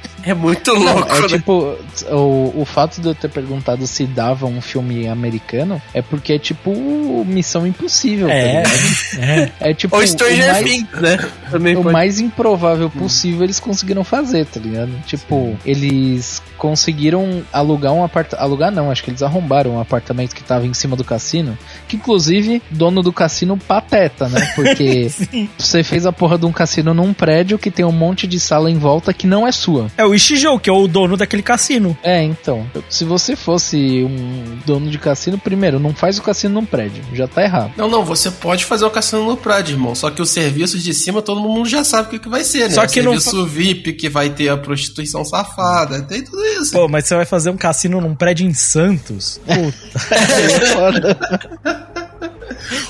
S1: [LAUGHS] é muito
S5: Não,
S1: louco,
S5: é
S1: né?
S5: tipo, o, o fato de eu ter perguntado se dava um filme americano é porque é tipo Missão Impossível, tá
S2: É,
S5: ligado?
S2: é.
S5: É tipo
S1: Ou
S5: o
S1: Stranger
S5: mais-
S1: Things, né? Também
S5: o
S1: pode.
S5: mais improvável possível eles conseguiram fazer, tá ligado? Tipo, eles conseguiram alugar um apartamento. Alugar não, acho que eles arrombaram um apartamento que tava em cima do cassino. Que inclusive, dono do cassino pateta, né? Porque [LAUGHS] você fez a porra de um cassino num prédio que tem um monte de sala em volta que não é sua.
S2: É o Ishijou, que é o dono daquele cassino.
S5: É, então. Se você fosse um dono de cassino, primeiro, não faz o cassino num prédio. Já tá errado.
S3: Não, não, você pode fazer o cassino no prédio, irmão. Só que os serviços de cima todo mundo já sabe o que, que vai ser, né?
S2: Só
S3: o
S2: que não
S3: serviço VIP que vai ter a prostituição safada, tem tudo isso.
S2: Pô, mas você vai fazer um cassino num prédio em Santos? [LAUGHS] Puta.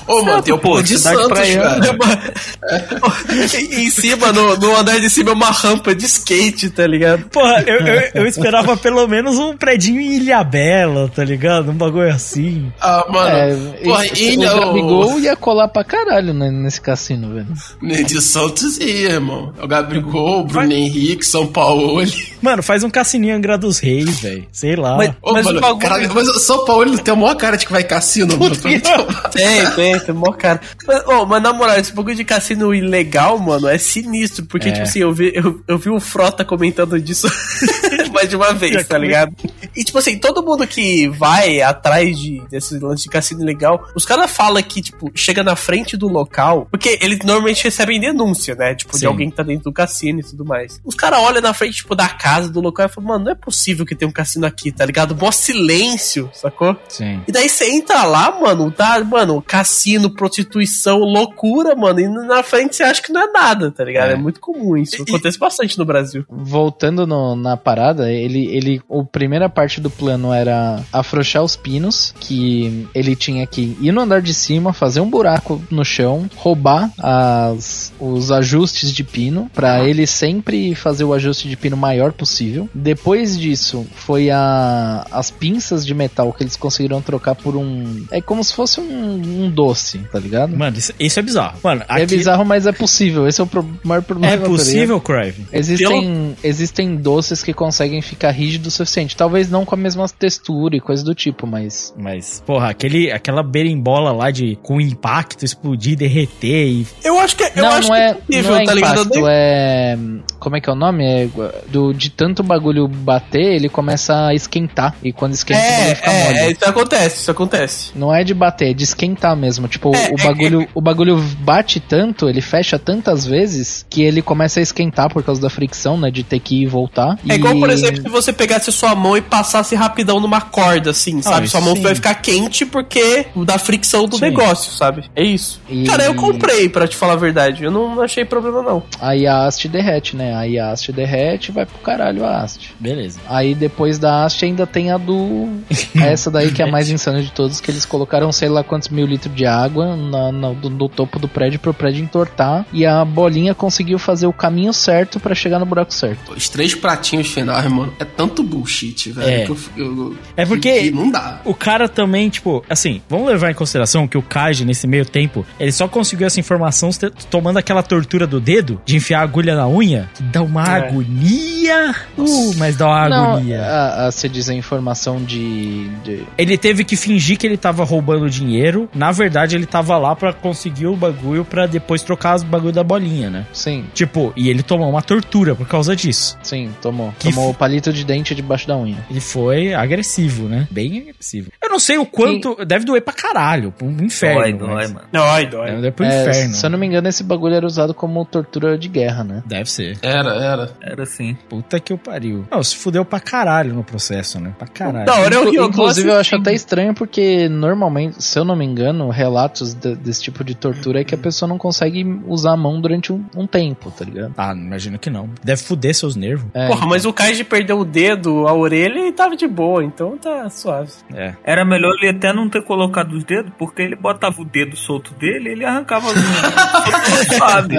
S2: [LAUGHS]
S3: Ô, mano, tem o
S7: pô,
S3: povo de Santos, velho. [LAUGHS]
S1: em cima, no, no andar de cima, é uma rampa de skate, tá ligado?
S2: Porra, eu, eu, eu esperava pelo menos um predinho em Ilhabela, tá ligado? Um bagulho assim.
S3: Ah, mano.
S5: É,
S3: porra,
S5: e-
S3: ilha,
S5: o
S3: o...
S5: Gabigol ia colar pra caralho né, nesse cassino, velho.
S3: De Santos ia, irmão. É o Gabigol, o Bruno Henrique, São Paulo.
S2: Mano, faz um cassininho Angra dos Reis, velho. Sei lá.
S1: Mas-
S3: Ô,
S1: Mas
S3: mano,
S1: o bagulho-
S3: caralho, mas o São Paulo tem a maior cara de que vai cassino, mano.
S1: Tem, tem, tem mó cara. Mas, ô, mas na moral, esse bagulho de cassino ilegal, mano, é sinistro. Porque,
S2: É.
S1: tipo assim, eu vi, eu, eu vi o Frota comentando disso. [LAUGHS] mais de uma vez, tá ligado? E tipo assim, todo mundo que vai atrás de, desses lances de cassino legal, os caras falam que, tipo, chega na frente do local, porque eles normalmente recebem denúncia, né? Tipo, de
S2: Sim.
S1: alguém que tá dentro do cassino e tudo mais. Os caras olham na frente, tipo, da casa do local e falam, mano, não é possível que tenha um cassino aqui, tá ligado? Mó silêncio, sacou?
S2: Sim.
S1: E daí você entra lá, mano, tá, mano, cassino, prostituição, loucura, mano, e na frente você acha que não é nada, tá ligado? É,
S2: É.
S1: muito comum isso. Acontece bastante no Brasil.
S5: Voltando no- na parada, ele, ele. A primeira parte do plano era afrouxar os pinos, que ele tinha que ir no andar de cima, fazer um buraco no chão, roubar as, os ajustes de pino, pra ele sempre fazer o ajuste de pino maior possível. Depois disso, foi a, as pinças de metal que eles conseguiram trocar por um. É como se fosse um, um doce, tá ligado?
S2: Mano, isso, isso é bizarro. Mano,
S5: É
S2: aqui
S5: bizarro, mas é possível. Esse é o pro- maior problema.
S2: é possível, Crive?
S5: Existem, existem doces que conseguem ficar rígidos o suficiente. Talvez não com a mesma textura e coisa do tipo, mas.
S2: Mas, porra, aquele, aquela berimbola lá de com impacto, explodir, derreter e.
S1: Eu acho que eu
S5: não,
S1: acho
S5: não é,
S1: que é possível,
S5: não é
S1: tá ligado?
S5: impacto, é. Como é que é o nome? É, do, de tanto bagulho bater, ele começa a esquentar. E quando esquenta,
S1: É,
S5: bagulho fica mole.
S1: é, isso acontece, isso acontece.
S5: Não é de bater, é de esquentar mesmo. Tipo,
S1: É,
S5: o
S1: é,
S5: bagulho, o bagulho bate tanto, ele fecha tantas vezes que ele começa a esquentar por causa da fricção, né? De ter que ir e voltar.
S1: É
S5: E-
S1: igual, por exemplo, se você pegasse a sua mão e passasse rapidão numa corda, assim, sabe?
S2: isso
S1: Sua mão
S2: sim.
S1: vai ficar quente porque da fricção do
S2: Sim.
S1: negócio, sabe? É isso.
S5: E-
S1: Cara, eu comprei, pra te falar a verdade. Eu não, achei problema, não.
S5: Aí a haste derrete, né? Aí a haste derrete vai pro caralho a haste.
S2: Beleza.
S5: Aí depois da haste ainda tem a do. [LAUGHS] Essa daí que é a mais insana de todos, que eles colocaram sei lá quantos mil litros de água na, na- do, do topo do prédio pro prédio entortar. E a bolinha conseguiu fazer o caminho certo pra chegar no buraco certo.
S3: Os três pratinhos finais, mano, é tanto bullshit, velho.
S2: É.
S3: que eu- eu-
S2: É porque-
S3: que não dá.
S2: O cara também, tipo, assim, vamos levar em consideração que o Kaji, nesse meio tempo, ele só conseguiu essa informação tomando aquela tortura do dedo, de enfiar a agulha na unha, que dá uma
S1: É.
S2: agonia. Uh, mas dá uma
S5: Não,
S2: agonia.
S5: a, a, você diz a informação de. de-
S2: Ele teve que fingir que ele tava roubando dinheiro. Na verdade, ele tava lá pra conseguir o bagulho pra depois trocar os bagulho da bolinha, né?
S5: Sim,
S2: Tipo, e ele tomou uma tortura por causa disso.
S5: sim, tomou.
S2: Que
S5: tomou palito de dente debaixo da unha.
S2: Ele foi agressivo, né? Bem agressivo. Eu não sei o quanto. Deve doer pra caralho. Pro inferno.
S7: Dói, dói,
S2: mas-
S7: mano.
S1: Dói, dói.
S2: Deve doer pro
S5: É,
S2: inferno.
S5: se eu não me engano, esse bagulho era usado como tortura de guerra, né?
S2: Deve ser.
S3: Era, era.
S7: Era assim.
S2: Puta que o pariu. Não, se fudeu pra caralho no processo, né? Pra caralho.
S1: Da hora
S5: Inclu-
S1: Rio
S5: Inclusive, eu acho
S1: assistindo.
S5: até estranho porque normalmente, se eu não me engano, relatos de- desse tipo de tortura é que a pessoa não consegue usar a mão durante um, um tempo, tá ligado?
S2: Ah, imagino que não. Deve fuder seus nervos.
S5: É,
S1: Porra, mas o Kaiji perdeu o dedo, a orelha e tava de boa, então tá suave.
S2: É.
S7: Era melhor ele até não ter colocado os dedos, porque ele botava o dedo solto dele e ele arrancava unhas. [LAUGHS] Sabe?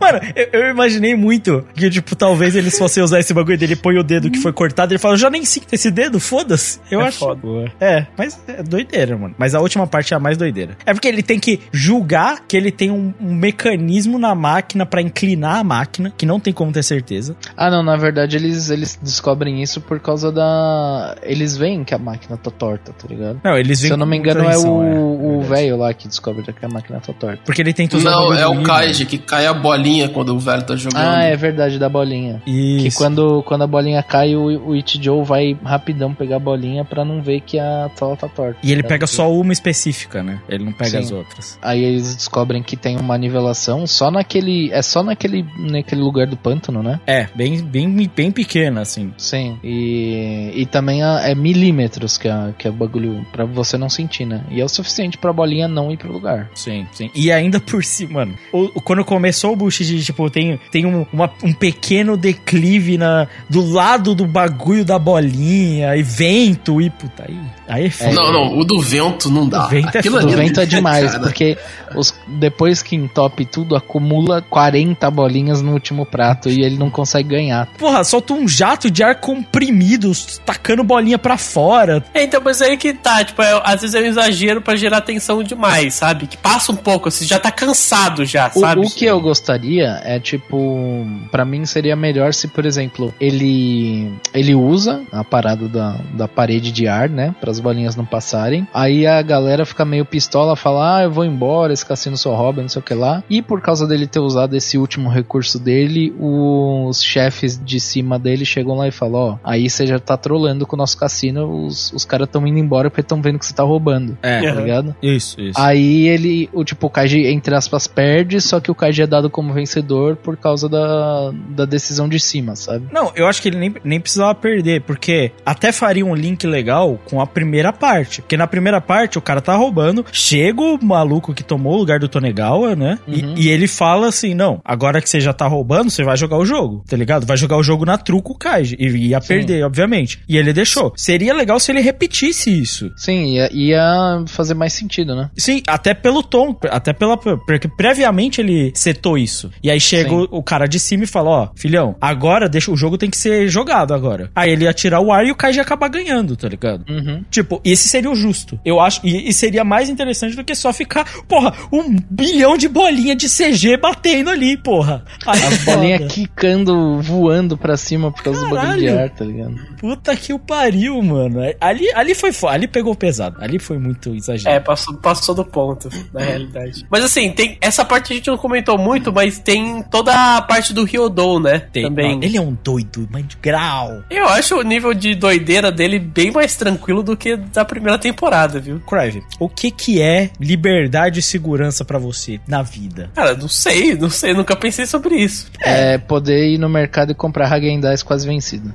S2: Mano, eu, eu imaginei muito que, tipo, talvez eles fossem usar esse bagulho dele, põe o dedo que foi cortado e ele fala, eu já nem sinto esse dedo, foda-se. Eu
S1: É
S2: acho.
S1: foda.
S2: É, mas é doideira, mano. Mas a última parte é a mais doideira. É porque ele tem que julgar que ele tem um, um mecanismo na máquina pra inclinar a máquina, que não tem como ter certeza.
S5: Ah, não, na verdade eles, eles descobrem isso por causa da. Eles veem que a máquina tá torta, tá ligado?
S2: Não, eles
S5: Se eu não me engano, é o,
S2: verdade.
S5: velho lá que descobre que a máquina tá torta.
S2: Porque ele tenta usar
S3: Não, é o. Kaiji que cai a bolinha quando o velho tá jogando.
S5: Ah, é verdade, da bolinha. Que
S2: Isso.
S5: quando, quando a bolinha cai, o, o Ichijo vai rapidão pegar a bolinha pra não ver que a tela tá torta.
S2: E ele pega só uma específica, né? Ele não pega
S5: Sim.
S2: as outras.
S5: Aí eles descobrem que tem uma nivelação só naquele. É só naquele, naquele lugar do pântano, né?
S2: É, bem, bem, bem pequena, assim.
S5: Sim. E, e também a- é milímetros que é, que é o bagulho pra você não sentir, né? E é o suficiente pra bolinha não ir pro lugar.
S2: Sim, sim. E ainda por cima, mano, o- quando começou o bullshit de, tipo, tem, tem um, uma- um pequeno declive na, do lado do bagulho da bolinha, e vento, e puta, aí, aí é foda.
S3: Não, não, o do vento não dá.
S2: O vento é foda.
S5: O
S3: ali
S5: vento é [LAUGHS] demais,
S3: cara.
S5: porque os, depois que entope tudo, acumula 40 bolinhas no último prato e ele não consegue ganhar.
S2: Porra, solta um jato de ar comprimido, tacando bolinha pra fora.
S1: É, então, mas aí que tá, tipo, é- às vezes é um exagero pra gerar tensão demais, sabe? Que passa um pouco, você já tá cansado já,
S5: O,
S1: sabe?
S5: o que eu gostaria é tipo, Pra mim seria melhor se, por exemplo, ele ele usa a parada da, da parede de ar, né, para as bolinhas não passarem. Aí a galera fica meio pistola, fala: "Ah, eu vou embora, esse cassino só rouba, não sei o que lá. E por causa dele ter usado esse último recurso dele, os chefes de cima dele chegam lá e falam: Ó, aí você já tá trolando com o nosso cassino, os, os caras tão indo embora porque estão vendo que você tá roubando.
S2: É.
S5: Tá ligado?
S2: Isso, isso.
S5: Aí ele, o tipo, o Kaiji, entre aspas, perde, só que o Kaiji é dado como vencedor por causa da, da decisão de cima, sabe?
S2: Não, eu acho que ele nem, nem precisava perder, porque até faria um link legal com a primeira parte. Porque na primeira parte o cara tá roubando, chega o maluco que tomou o lugar do Tonegawa, né? E-
S5: Uhum.
S2: E, ele fala assim: não, agora que você já tá roubando, você vai jogar o jogo, tá ligado? Vai jogar o jogo na truco o Kaiji. E ia perder, obviamente. E ele deixou. Seria legal se ele repetisse isso.
S5: Sim, ia, ia fazer mais sentido, né?
S2: Sim, até pelo tom, até pela. Porque previamente ele setou isso. E aí chega
S5: Sim.
S2: o, o cara de cima e fala: Ó, filhão, agora deixa o jogo tem que ser jogado agora. Aí ele ia tirar o ar e o Kaiji ia acabar ganhando, tá ligado?
S5: Uhum.
S2: Tipo, esse seria o justo. Eu acho. E, e seria mais interessante do que só ficar, porra, um bilhão de bolinha de CG batendo ali, porra. Aí,
S5: As bolinhas quicando, voando pra cima por causa do bagulho de
S2: Caralho.
S5: ar, tá ligado?
S2: Puta que o pariu, mano. Ali, ali foi foda. Ali pegou pesado. Ali foi muito
S1: É,
S2: exagerado.
S1: passou, passou do ponto, na realidade. Mas assim, tem essa parte a gente não comentou muito, mas tem toda a parte do Ryodou, né?
S2: Tem-
S1: Também.
S2: Mano, ele é um doido, mas de grau.
S1: Eu acho o nível de doideira dele bem mais tranquilo do que da primeira temporada, viu?
S2: Crive, o que que é liberdade e segurança pra você na vida?
S1: Cara, não sei, não sei, nunca pensei sobre isso.
S5: É. poder ir no mercado e comprar Häagen-Dazs quase vencido.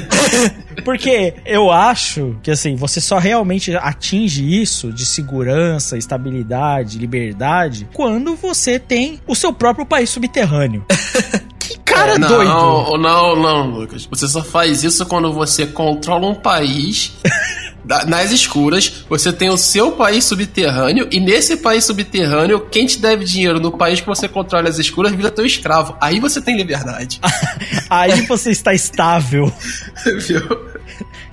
S5: [LAUGHS]
S2: Porque eu acho que assim, você só realmente atinge isso de segurança, estabilidade, liberdade quando você tem o seu próprio país subterrâneo. [LAUGHS] que cara
S3: não,
S2: doido!
S3: Não, não, Lucas. Você só faz isso quando você controla um país. [LAUGHS] da- Nas escuras, você tem o seu país subterrâneo, e nesse país subterrâneo, quem te deve dinheiro no país que você controla as escuras vira teu escravo. Aí você tem liberdade. [LAUGHS]
S2: Aí você está estável. [LAUGHS]
S3: Viu?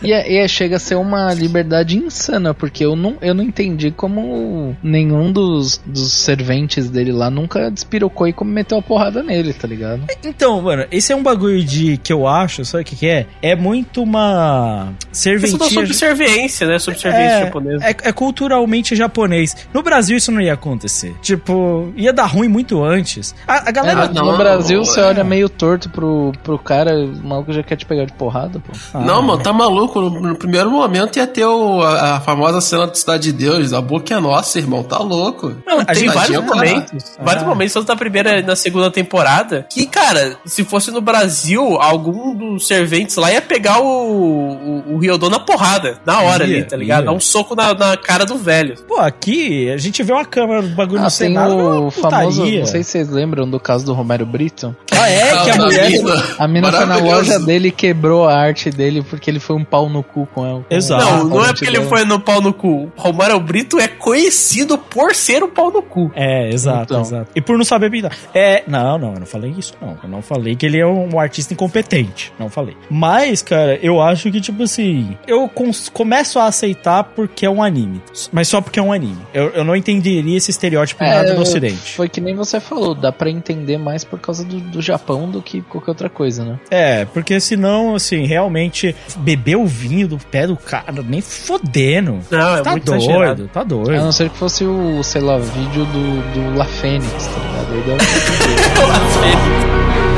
S5: E, é- e é- chega a ser uma liberdade insana, porque eu não, eu não entendi como nenhum dos, dos serventes dele lá nunca despirocou e como meteu a porrada nele, tá ligado?
S2: Então, mano, esse é um bagulho de que eu acho, sabe o que, que é? É muito uma
S1: Isso da
S2: serventia.
S1: subserviência, né? Subserviência
S2: É,
S1: japonesa.
S2: é, é culturalmente japonês. No Brasil isso não ia acontecer. Tipo, ia dar ruim muito antes. A, a galera.
S3: Ah, não,
S5: no Brasil, você
S3: é.
S5: olha meio torto pro, pro cara, o maluco já quer te pegar de porrada, pô.
S2: Ah,
S3: Não, mano, tá maluco. No, no primeiro momento ia ter o- a, a famosa cena do Cidade de Deus. A boca é nossa, irmão. Tá louco.
S1: Não, tem vários momentos, vários momentos, tanto na primeira e na segunda temporada, que, cara, se fosse no Brasil, algum dos serventes lá ia pegar o, o, o Ryodon na porrada, na hora
S2: Ia,
S1: ali, tá ligado?
S2: ia.
S1: Dar um soco na, na cara do velho.
S2: Pô, aqui a gente vê uma câmera do bagulho
S5: Ah,
S2: no
S5: tem
S2: Senado. é
S5: o
S2: uma
S5: famoso, não sei se vocês lembram do caso do Romero Brito.
S2: Ah, é? [LAUGHS] Que a mulher.
S3: mina.
S5: A mina foi na loja dele e quebrou a arte dele porque ele foi um pau no cu com ela.
S2: Exato.
S5: a
S1: não, não é porque ele foi no pau no cu. Romário Brito é conhecido por ser o pau no cu.
S2: É, exato,
S5: Então.
S2: exato. E por não saber pintar. É, não, não, eu não falei isso, não. Eu não falei que ele é um artista incompetente. Não falei. Mas, cara, eu acho que, tipo assim, eu começo a aceitar porque é um anime. Mas só porque é um anime. Eu, eu não entenderia esse estereótipo
S5: É,
S2: nada no ocidente.
S5: Foi que nem você falou, dá pra entender mais por causa do, do Japão do que qualquer outra coisa, né?
S2: É, porque senão, assim, realmente, beber o vinho do pé do cara, nem fodendo.
S1: Não, é
S2: tá
S1: muito
S2: doido,
S1: exagerado.
S2: tá
S5: A
S2: doido.
S5: não ser que fosse o, sei lá, vídeo do, do La Fênix, tá ligado? Aí dava [LAUGHS] pra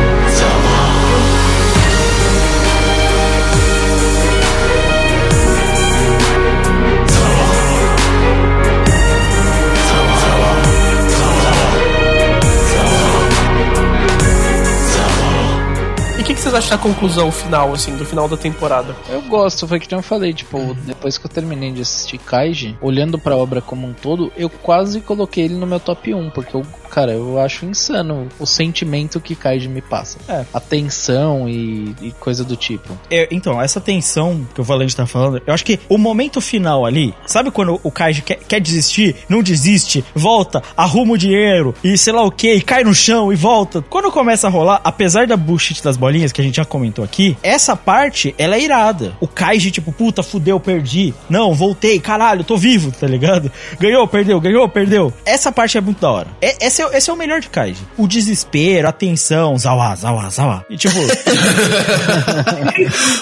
S1: da conclusão final, assim, do final da temporada?
S5: Eu gosto, foi que eu falei, tipo, depois que eu terminei de assistir Kaiji, olhando pra obra como um todo, eu quase coloquei ele no meu top 1, porque eu, cara, eu acho insano o sentimento que Kaiji me passa.
S2: É.
S5: A tensão e, e coisa do tipo.
S2: É, então, essa tensão que o Valente tá falando, eu acho que o momento final ali, sabe quando o Kaiji quer, quer desistir, não desiste, volta, arruma o dinheiro e sei lá o que, e cai no chão e volta. Quando começa a rolar, apesar da bullshit das bolinhas que a gente já comentou aqui, essa parte, ela é irada. O Kaiji, tipo, puta, fudeu, perdi. Não, voltei, caralho, tô vivo, tá ligado? Ganhou, perdeu, ganhou, perdeu. Essa parte é muito da hora. É- essa esse é, esse é o melhor de Kaiji. O desespero, a tensão, zawa, zawa, zawa. E tipo, [LAUGHS]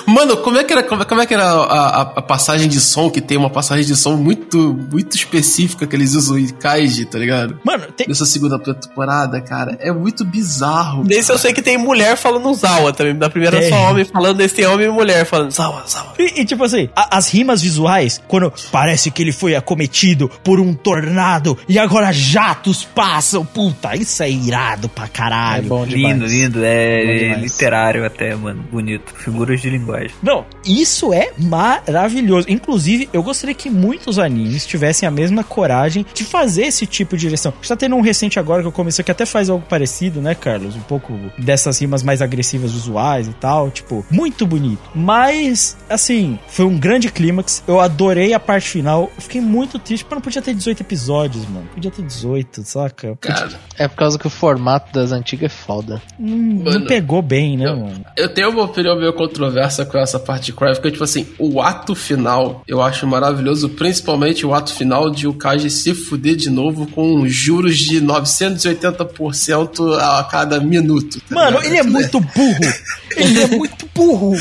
S3: Mano, como é que era, como, como é que era a, a- a passagem de som, que tem uma passagem de som muito, muito específica que eles usam em Kaiji, tá ligado?
S2: mano, tem,
S3: Nessa segunda temporada, cara, é muito bizarro.
S1: Nesse eu sei que tem mulher falando Zawa também. Da primeira
S2: Tem.
S1: só homem falando, nesse tem homem e mulher falando Zawa, Zawa.
S2: E, e, tipo assim, a- as rimas visuais, quando parece que ele foi acometido por um tornado e agora jatos passam, puta, isso é irado pra
S5: É
S2: caralho.
S5: bom demais.
S7: Lindo, lindo.
S5: Bom
S7: É
S5: demais.
S7: literário até, mano. Bonito. Figuras de linguagem.
S2: Não, isso é maravilhoso. Inclusive, eu gostaria que muitos animes tivessem a mesma coragem de fazer esse tipo de direção. A gente tá tendo um recente agora que eu comecei que até faz algo parecido, né, Carlos? Um pouco dessas rimas mais agressivas visuais e tal. Tipo, muito bonito. Mas, assim, foi um grande clímax. Eu adorei a parte final. Eu fiquei muito triste, porque não podia ter 18 episódios, mano. Podia ter 18, saca?
S3: Cara,
S5: É por causa que o formato das antigas é foda.
S2: Não, não
S3: Mano,
S2: pegou bem, né,
S3: eu-
S2: mano?
S3: eu tenho uma opinião meio controversa com essa parte de Cry, porque, tipo assim, o ato final eu acho maravilhoso, principalmente o ato final de o Kaji se fuder de novo com juros de 980% a cada minuto. tá
S2: Mano,
S3: ligado?
S2: ele é muito burro. Ele é muito burro.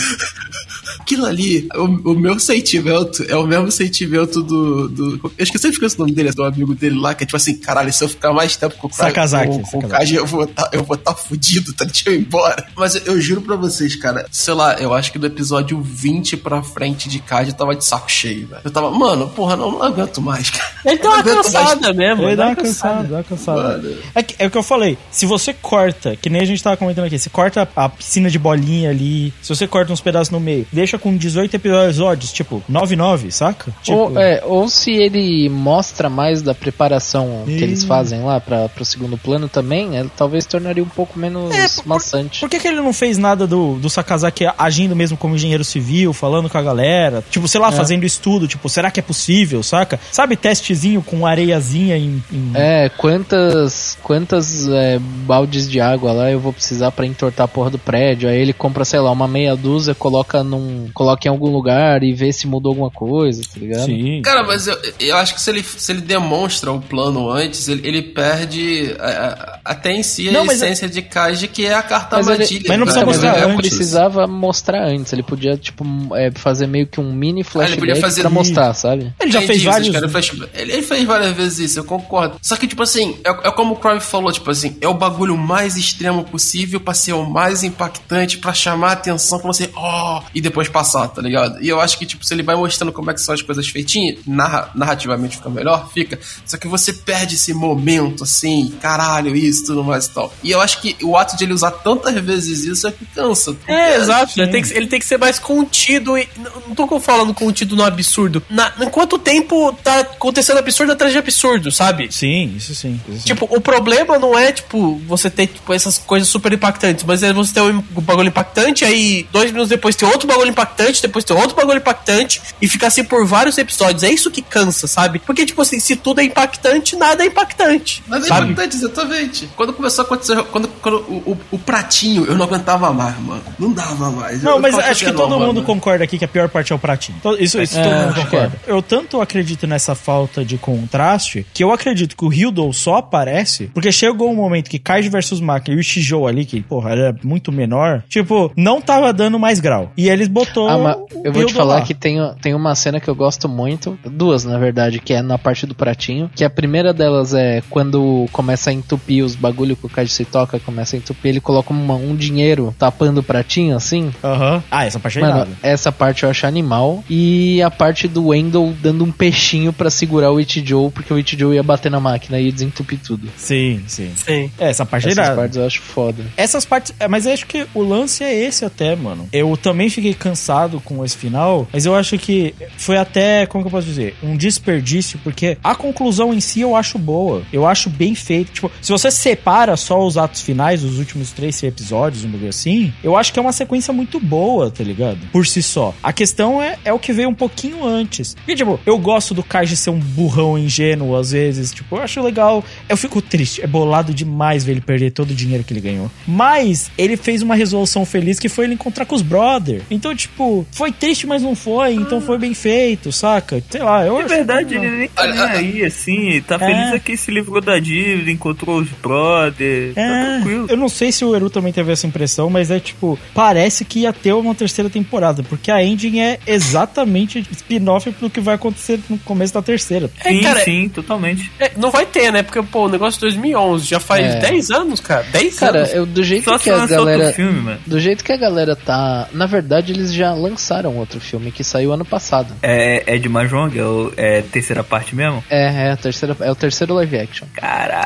S3: Aquilo ali, o, o meu sentimento é o mesmo sentimento do. do eu esqueci de esquecer o nome dele, do amigo dele lá, que é tipo assim, caralho, se eu ficar mais tempo com
S2: Sakazaki,
S3: com, com o
S2: Sakazaki.
S3: Kaji, eu vou tá, eu vou tá fudido, tá? Deixa eu ir embora. Mas eu, eu juro pra vocês, cara, sei lá, eu acho que do episódio 20 pra frente de Kaji eu tava de saco cheio, velho. Eu tava, mano, porra, não, não aguento mais, cara.
S1: Ele deu uma
S3: aguento mais.
S1: cansada mesmo.
S2: Ele dá uma
S1: cansada.
S2: cansada, dá uma cansada. É, que- é o que eu falei. Se você corta, que nem a gente tava comentando aqui, se corta a piscina de bolinha ali, se você corta uns pedaços no meio, deixa com 18 episódios, tipo, 9-9, saca? Tipo,
S5: Ou, é, ou se ele mostra mais da preparação que eles fazem lá para pro segundo plano também, ele talvez tornaria um pouco menos
S2: É, por-
S5: maçante.
S2: Por que, que ele não fez nada do, do Sakazaki agindo mesmo como engenheiro civil, falando com a galera? Tipo, sei lá,
S5: É.
S2: fazendo estudo, tipo, será que é possível, saca? Sabe, testezinho com areiazinha em. em-
S5: É, quantas quantas é, baldes de água lá eu vou precisar pra entortar a porra do prédio? Aí ele compra, sei lá, uma meia dúzia, coloca num, coloca em algum lugar e vê se mudou alguma coisa, tá ligado?
S2: Sim.
S3: Cara, mas eu, eu acho que se ele, se ele demonstra o plano antes, ele, ele perde a- a- até em si a
S2: Não, mas
S3: essência de Kaji, que é a carta
S5: Mas ele-
S3: armadilha.
S2: Mas não precisa
S3: cara.
S2: Mostrar
S5: ele não
S2: antes.
S5: precisava mostrar antes, ele podia, tipo, é, fazer meio que um mini
S3: podia
S5: flashback
S3: fazer
S5: pra mostrar, sabe?
S2: Ele já
S3: Entendi,
S2: fez vários.
S3: flashback. Ele, ele fez várias vezes isso, eu concordo. Só que, tipo assim, é, é como o Crowley falou, tipo assim, é o bagulho mais extremo possível pra ser o mais impactante, pra chamar a atenção, pra você, ó, e depois passar, tá ligado? E eu acho que, tipo, se ele vai mostrando como é que são as coisas feitinhas, narra- narrativamente fica melhor, fica. Só que você perde esse momento, assim, caralho, isso, tudo mais e tal. E eu acho que o ato de ele usar tantas vezes isso é que cansa.
S1: É, exato.
S2: sim.
S1: Ele tem, que, ele tem que ser mais contido. E, não tô falando contido no absurdo. Na, em quanto tempo tá acontecendo absurdo atrás de absurdo, sabe?
S2: Sim, isso sim. isso sim.
S1: Tipo, o problema não é, tipo, você ter, tipo, essas coisas super impactantes, mas é você ter um bagulho impactante, aí dois minutos depois ter outro bagulho impactante, depois ter outro bagulho impactante, e ficar assim por vários episódios. É isso que cansa, sabe? Porque, tipo assim, se tudo é impactante, nada é impactante.
S3: Mas é exatamente. Quando começou a acontecer, quando, quando o, o, o pratinho, eu não aguentava mais, mano. Não dava mais.
S2: Não,
S3: Eu
S2: mas acho que
S3: fazendo,
S2: todo
S3: mano.
S2: mundo concorda aqui que a pior parte é o pratinho. To- Isso, isso
S5: É,
S2: todo mundo concorda. Eu tanto acredito nessa falta de contraste que eu acredito que o Hyudo só aparece porque chegou um momento que Kaiji vs Maki e o Shijou ali, que, porra, era muito menor, tipo, não tava dando mais grau. E eles botou.
S5: Ah, mas eu vou te falar
S2: lá.
S5: que tem, tem uma cena que eu gosto muito, duas na verdade, que é na parte do pratinho, que a primeira delas é quando começa a entupir os bagulho que o Kaji se toca, começa a entupir, ele coloca uma- um dinheiro tapando o pratinho assim.
S2: Aham. Ah, essa parte é
S5: Mano,
S2: irada.
S5: essa parte eu acho animal. E a parte do Wendell dando um peixinho pra segurar o Ichijo, porque o Ichijo ia bater na máquina e ia desentupir tudo.
S2: Sim, sim.
S1: Sim.
S2: É, essa parte é
S5: Essas
S2: irada.
S5: partes eu acho foda.
S2: Essas partes. é, Mas eu acho que o lance é esse até, mano. Eu também fiquei cansado com esse final, mas eu acho que foi até, como que eu posso dizer? Um desperdício, porque a conclusão em si eu acho boa. Eu acho bem feito. Tipo, se você separa só os atos finais, os últimos três episódios, um bagulho assim, eu acho que é uma sequência muito boa, tá ligado? Por si só. A questão é, é o que veio um pouquinho antes. Porque, tipo, eu gosto do Kaiji ser um burrão ingênuo às vezes. Tipo, eu acho legal. Eu fico triste. É bolado demais ver ele perder todo o dinheiro que ele ganhou. Mas ele fez uma resolução feliz que foi ele encontrar com os brother. Então, tipo, foi triste, mas não foi, então foi bem feito, saca? Sei lá, eu
S7: É
S2: acho-
S7: verdade, ele nem tá nem aí, assim. Tá feliz aqui, se livrou da dívida, encontrou os brothers. Tá
S2: É,
S7: tranquilo.
S2: eu não sei se o Eru também teve essa impressão, mas é tipo, parece que ia ter uma terceira temporada, porque a ending é exatamente spin-off do que vai acontecer no começo da terceira.
S1: É,
S7: Sim,
S1: cara,
S7: sim, totalmente.
S1: é, não vai ter, né? Porque, pô, o negócio de 2011 já faz
S5: É.
S1: 10 anos, cara. 10
S5: Cara,
S1: anos.
S5: eu, do jeito
S7: Só
S5: que a galera.
S7: filme, mano.
S5: Do jeito que a galera tá. Na verdade, eles já lançaram outro filme que saiu ano passado.
S7: É, é de Mahjong? É, o- é terceira parte mesmo?
S5: É, é, a terceira, é o terceiro live action.
S7: Caralho.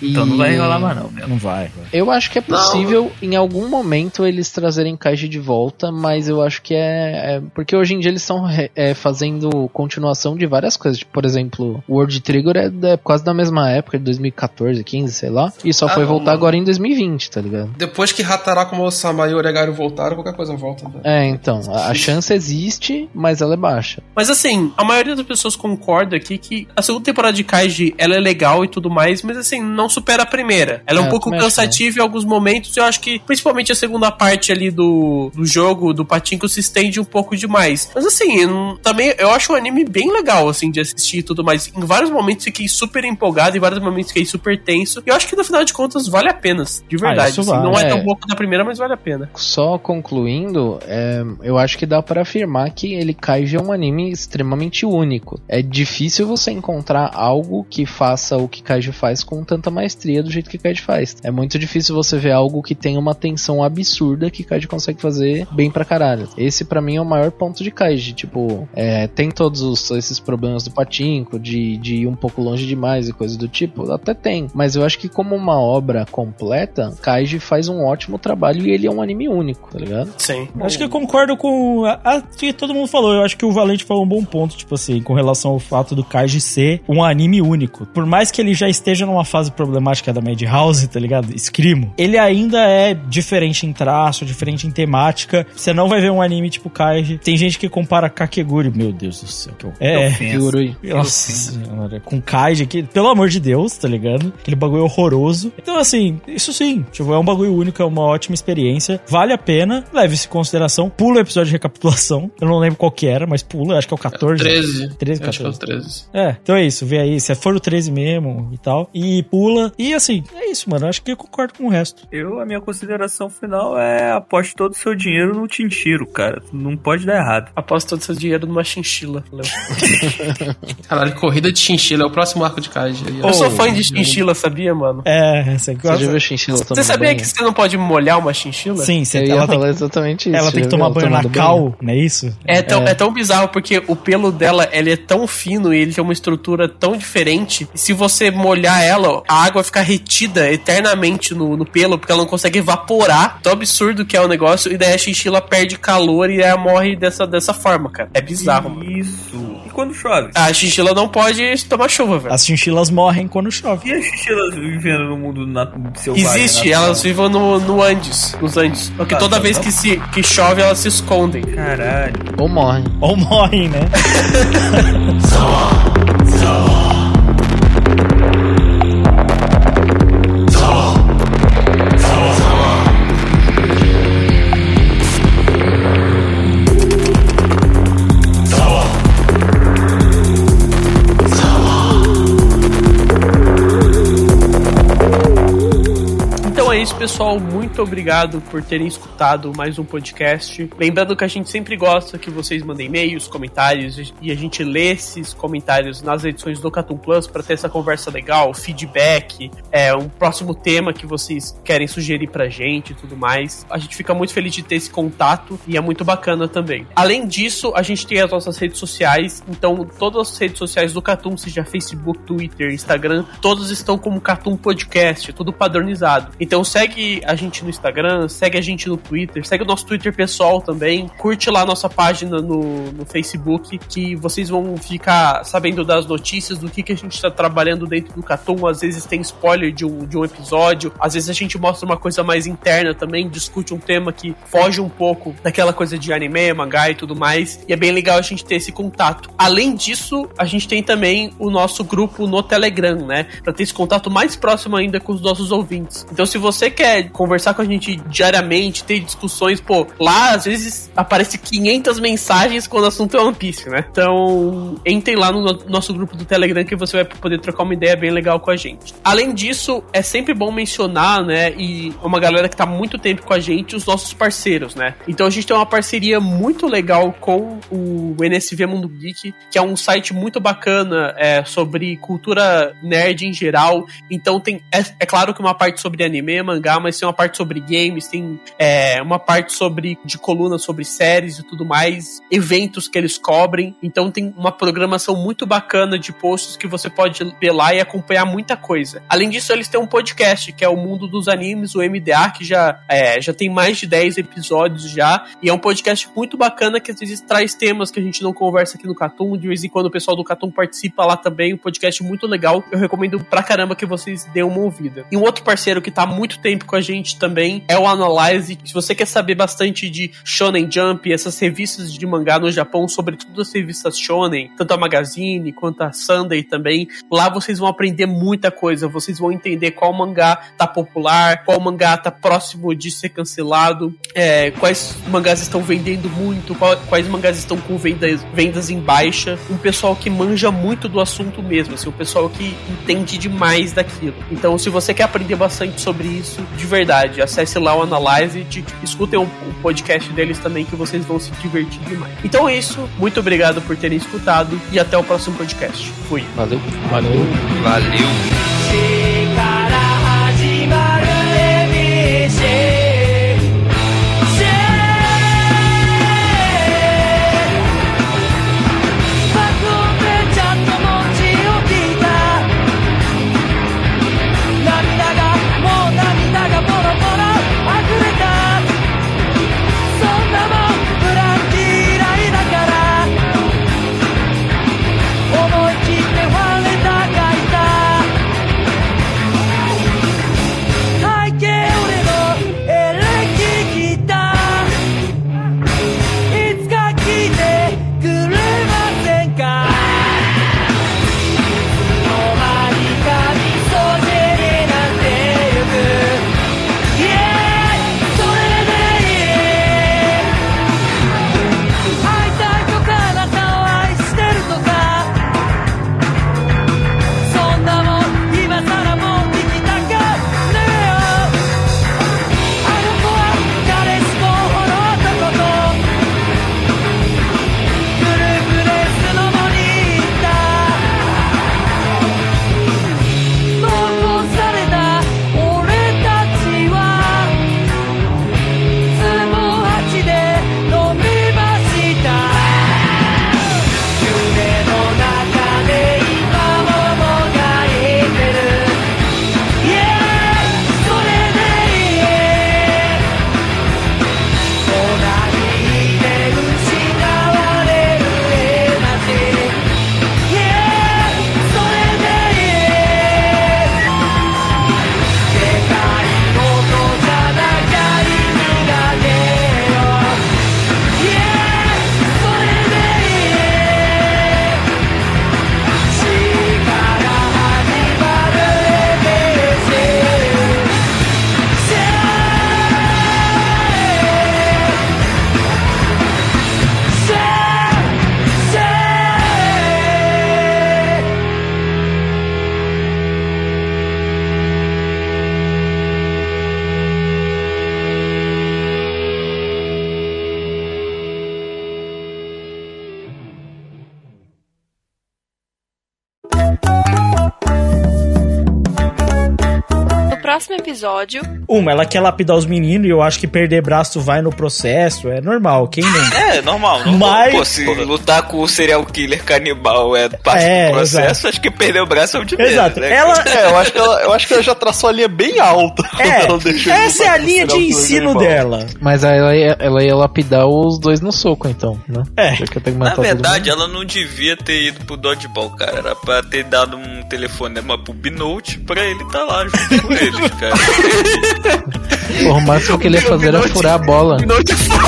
S5: E-
S7: Então não vai rolar mais não, meu.
S2: Não vai. vai.
S5: Eu acho que é possível em algum momento eles trazerem Kaiji de volta, mas eu acho que é. é- porque hoje em dia eles estão é, fazendo continuação de várias coisas. Tipo, por exemplo, o World Trigger é, da- quase da mesma época, de 2014, 15, sei lá. E só
S3: Ah,
S5: foi
S3: não,
S5: voltar
S3: mano.
S5: agora em 2020, tá ligado?
S3: Depois que Hataraku Sama e Oregairu voltaram, qualquer coisa volta. Né?
S5: É, então, a, a chance existe, mas ela é baixa.
S1: Mas assim, a maioria das pessoas concorda aqui que a segunda temporada de Kaiji, ela é legal e tudo mais, mas assim, não supera a primeira. Ela é,
S5: É,
S1: um pouco
S5: que
S1: cansativa em alguns momentos, eu acho que principalmente a segunda parte ali do, do jogo, do Patinco, se estende um pouco demais. Mas assim, eu também eu acho um anime bem legal, assim, de assistir e tudo mais. Em vários momentos fiquei super empolgado, em vários momentos fiquei super tenso, e eu acho que no final de contas vale a pena, de verdade.
S2: isso
S1: assim.
S2: vale.
S1: Não é,
S5: É.
S1: tão bom quanto a primeira, mas vale a pena.
S5: Só concluindo, é, eu acho que dá para afirmar que ele Kaiji é um anime extremamente único. É difícil você encontrar algo que faça o que Kaiji faz com tanta maestria do jeito que Kaiji faz. É muito difícil você ver algo que tenha uma tensão absurda que Kaiji consegue fazer bem pra caralho. Esse pra mim é o maior ponto de Kaiji. Tipo, é, tem todos os- esses problemas do patinco, de, de ir um pouco longe demais e coisa do tipo. Até tem. Mas eu acho que como uma obra completa, Kaiji faz um ótimo trabalho e ele é um anime único, tá ligado?
S1: Sim.
S2: Acho que eu concordo com a, a que todo mundo falou. Eu acho que o Valente falou um bom ponto, tipo assim, com relação ao fato do Kaiji ser um anime único. Por mais que ele já esteja numa fase problemática da Madhouse, tá ligado? Escrimo. Ele ainda é diferente em traço, diferente em temática. Você não vai ver um anime tipo Kaiji. Tem gente que compara Kakeguri, meu Deus do céu. Que eu... É,
S7: Ofensa.
S5: Yurui.
S2: nossa senhora, com Kaiji aqui, pelo amor de Deus, tá ligado? Aquele bagulho horroroso. Então, assim, isso sim, tipo, é um bagulho único, é uma ótima experiência. Vale a pena, leve-se em consideração. Pula o episódio de recapitulação. Eu não lembro qual que era, mas pula, acho que é o 14.
S3: 13.
S2: 13,
S3: Eu Acho que é o
S2: 14.
S3: 13.
S2: É, então é isso, vê aí, se for o 13 mesmo e tal. E pula. E assim, é isso, mano. Acho que eu concordo com o resto.
S7: Eu, a minha consideração final é aposte todo o seu dinheiro no Tinchiro, cara. Não pode dar errado.
S1: Aposto todo o seu dinheiro numa chinchila, Léo. [LAUGHS]
S3: Caralho, corrida de chinchila é o próximo arco de ó.
S1: Eu sou fã de chinchila, sabia, mano?
S2: É, essa
S5: Você já viu chinchila tomando
S1: Você sabia
S5: banho?
S1: que você não pode molhar uma chinchila?
S2: Sim, você,
S5: Eu ia
S2: ela, tem,
S5: falar exatamente isso.
S2: ela
S5: Você
S2: tem que tomar banho na cal, não é isso?
S1: É tão, é. tão bizarro porque o pelo dela ele é tão fino e ele tem uma estrutura tão diferente. E se você molhar ela, a água fica retida eternamente no, no pelo, porque ela não consegue evaporar. Tão absurdo que é o negócio. E daí a chinchila perde calor e ela morre dessa, dessa forma, cara. É bizarro, mano.
S7: Isso. E quando chove?
S1: A chinchila não pode tomar chuva, velho.
S2: As chinchilas morrem quando chove.
S7: E as chinchilas vivendo no mundo na, selvagem?
S1: Existe,
S7: natural?
S1: elas vivem no, no Andes, nos Andes. Porque
S7: Ah,
S1: toda
S7: tá
S1: vez que, se, que chove, elas se escondem.
S7: Caralho.
S5: Ou morre.
S2: Ou morrem, né? [LAUGHS]
S1: isso, pessoal. Muito obrigado por terem escutado mais um podcast. Lembrando que a gente sempre gosta que vocês mandem e-mails, comentários e a gente lê esses comentários nas edições do Catum Plus para ter essa conversa legal, feedback, é um próximo tema que vocês querem sugerir pra gente e tudo mais. A gente fica muito feliz de ter esse contato e é muito bacana também. Além disso, a gente tem as nossas redes sociais, então todas as redes sociais do Catum, seja Facebook, Twitter, Instagram, todos estão como Catum Podcast, tudo padronizado. Então segue a gente no Instagram, segue a gente no Twitter, segue o nosso Twitter pessoal também, curte lá nossa página no, no Facebook, que vocês vão ficar sabendo das notícias, do que, que a gente está trabalhando dentro do Catum. Às vezes tem spoiler de um, de um episódio, às vezes a gente mostra uma coisa mais interna também, discute um tema que foge um pouco daquela coisa de anime, mangá e tudo mais. E é bem legal a gente ter esse contato. Além disso, a gente tem também o nosso grupo no Telegram, né? Pra ter esse contato mais próximo ainda com os nossos ouvintes. Então, se você você quer conversar com a gente diariamente, ter discussões, pô, lá às vezes aparece 500 mensagens quando o assunto é One Piece, né? Então, entrem lá no nosso grupo do Telegram que você vai poder trocar uma ideia bem legal com a gente. Além disso, é sempre bom mencionar, né, e uma galera que tá muito tempo com a gente, os nossos parceiros, né? Então a gente tem uma parceria muito legal com o NSV Mundo Geek, que é um site muito bacana é, sobre cultura nerd em geral. Então tem, é, é, claro que uma parte sobre anime, mangá, mas tem uma parte sobre games, tem é, uma parte sobre de coluna sobre séries e tudo mais, eventos que eles cobrem. Então tem uma programação muito bacana de posts que você pode ver lá e acompanhar muita coisa. Além disso, eles têm um podcast que é o Mundo dos Animes, o MDA, que já, é, já tem mais de 10 episódios já, e é um podcast muito bacana que às vezes traz temas que a gente não conversa aqui no Catum, de vez em quando o pessoal do Catum participa lá também, um podcast muito legal. Eu recomendo pra caramba que vocês dêem uma ouvida. E um outro parceiro que tá muito tempo com a gente também é o Analyze. Se você quer saber bastante de Shonen Jump, essas revistas de mangá no Japão, sobretudo as revistas Shonen, tanto a Magazine quanto a Sunday também, lá vocês vão aprender muita coisa. Vocês vão entender qual mangá tá popular, qual mangá tá próximo de ser cancelado, é, quais mangás estão vendendo muito, qual, quais mangás estão com vendas, vendas em baixa. Um pessoal que manja muito do assunto mesmo, assim, um pessoal que entende demais daquilo. Então, se você quer aprender bastante sobre isso, de verdade, acesse lá o Analyze e escutem o, o podcast deles também, que vocês vão se divertir demais. Então é isso, muito obrigado por terem escutado e até o próximo podcast. Fui.
S5: Valeu. Valeu.
S8: Valeu.
S9: Episódio.
S2: Uma, ela quer lapidar os meninos e eu acho que perder braço vai no processo, é normal, quem não?
S7: É, normal. normal.
S2: Mas...
S7: Pô, se lutar com o serial killer canibal é parte
S2: É,
S7: do processo,
S2: exato.
S7: acho que perder o braço é o de menos,
S2: Exato.
S7: né?
S2: Ela,
S10: É, eu acho, que ela, eu acho que ela já traçou a linha bem alta. quando
S2: é, [LAUGHS]
S10: ela deixou ele
S2: essa é a linha de ensino dela.
S5: Mas aí ela ia, ela ia lapidar os dois no soco, então, né?
S2: É.
S7: Na verdade, ela não devia ter ido pro Dodgeball, cara. Era pra ter dado um telefonema pro Binote pra ele tá lá junto com [LAUGHS] eles, cara.
S5: Porra, o máximo que ele ia fazer era furar a bola.
S1: Não te fala.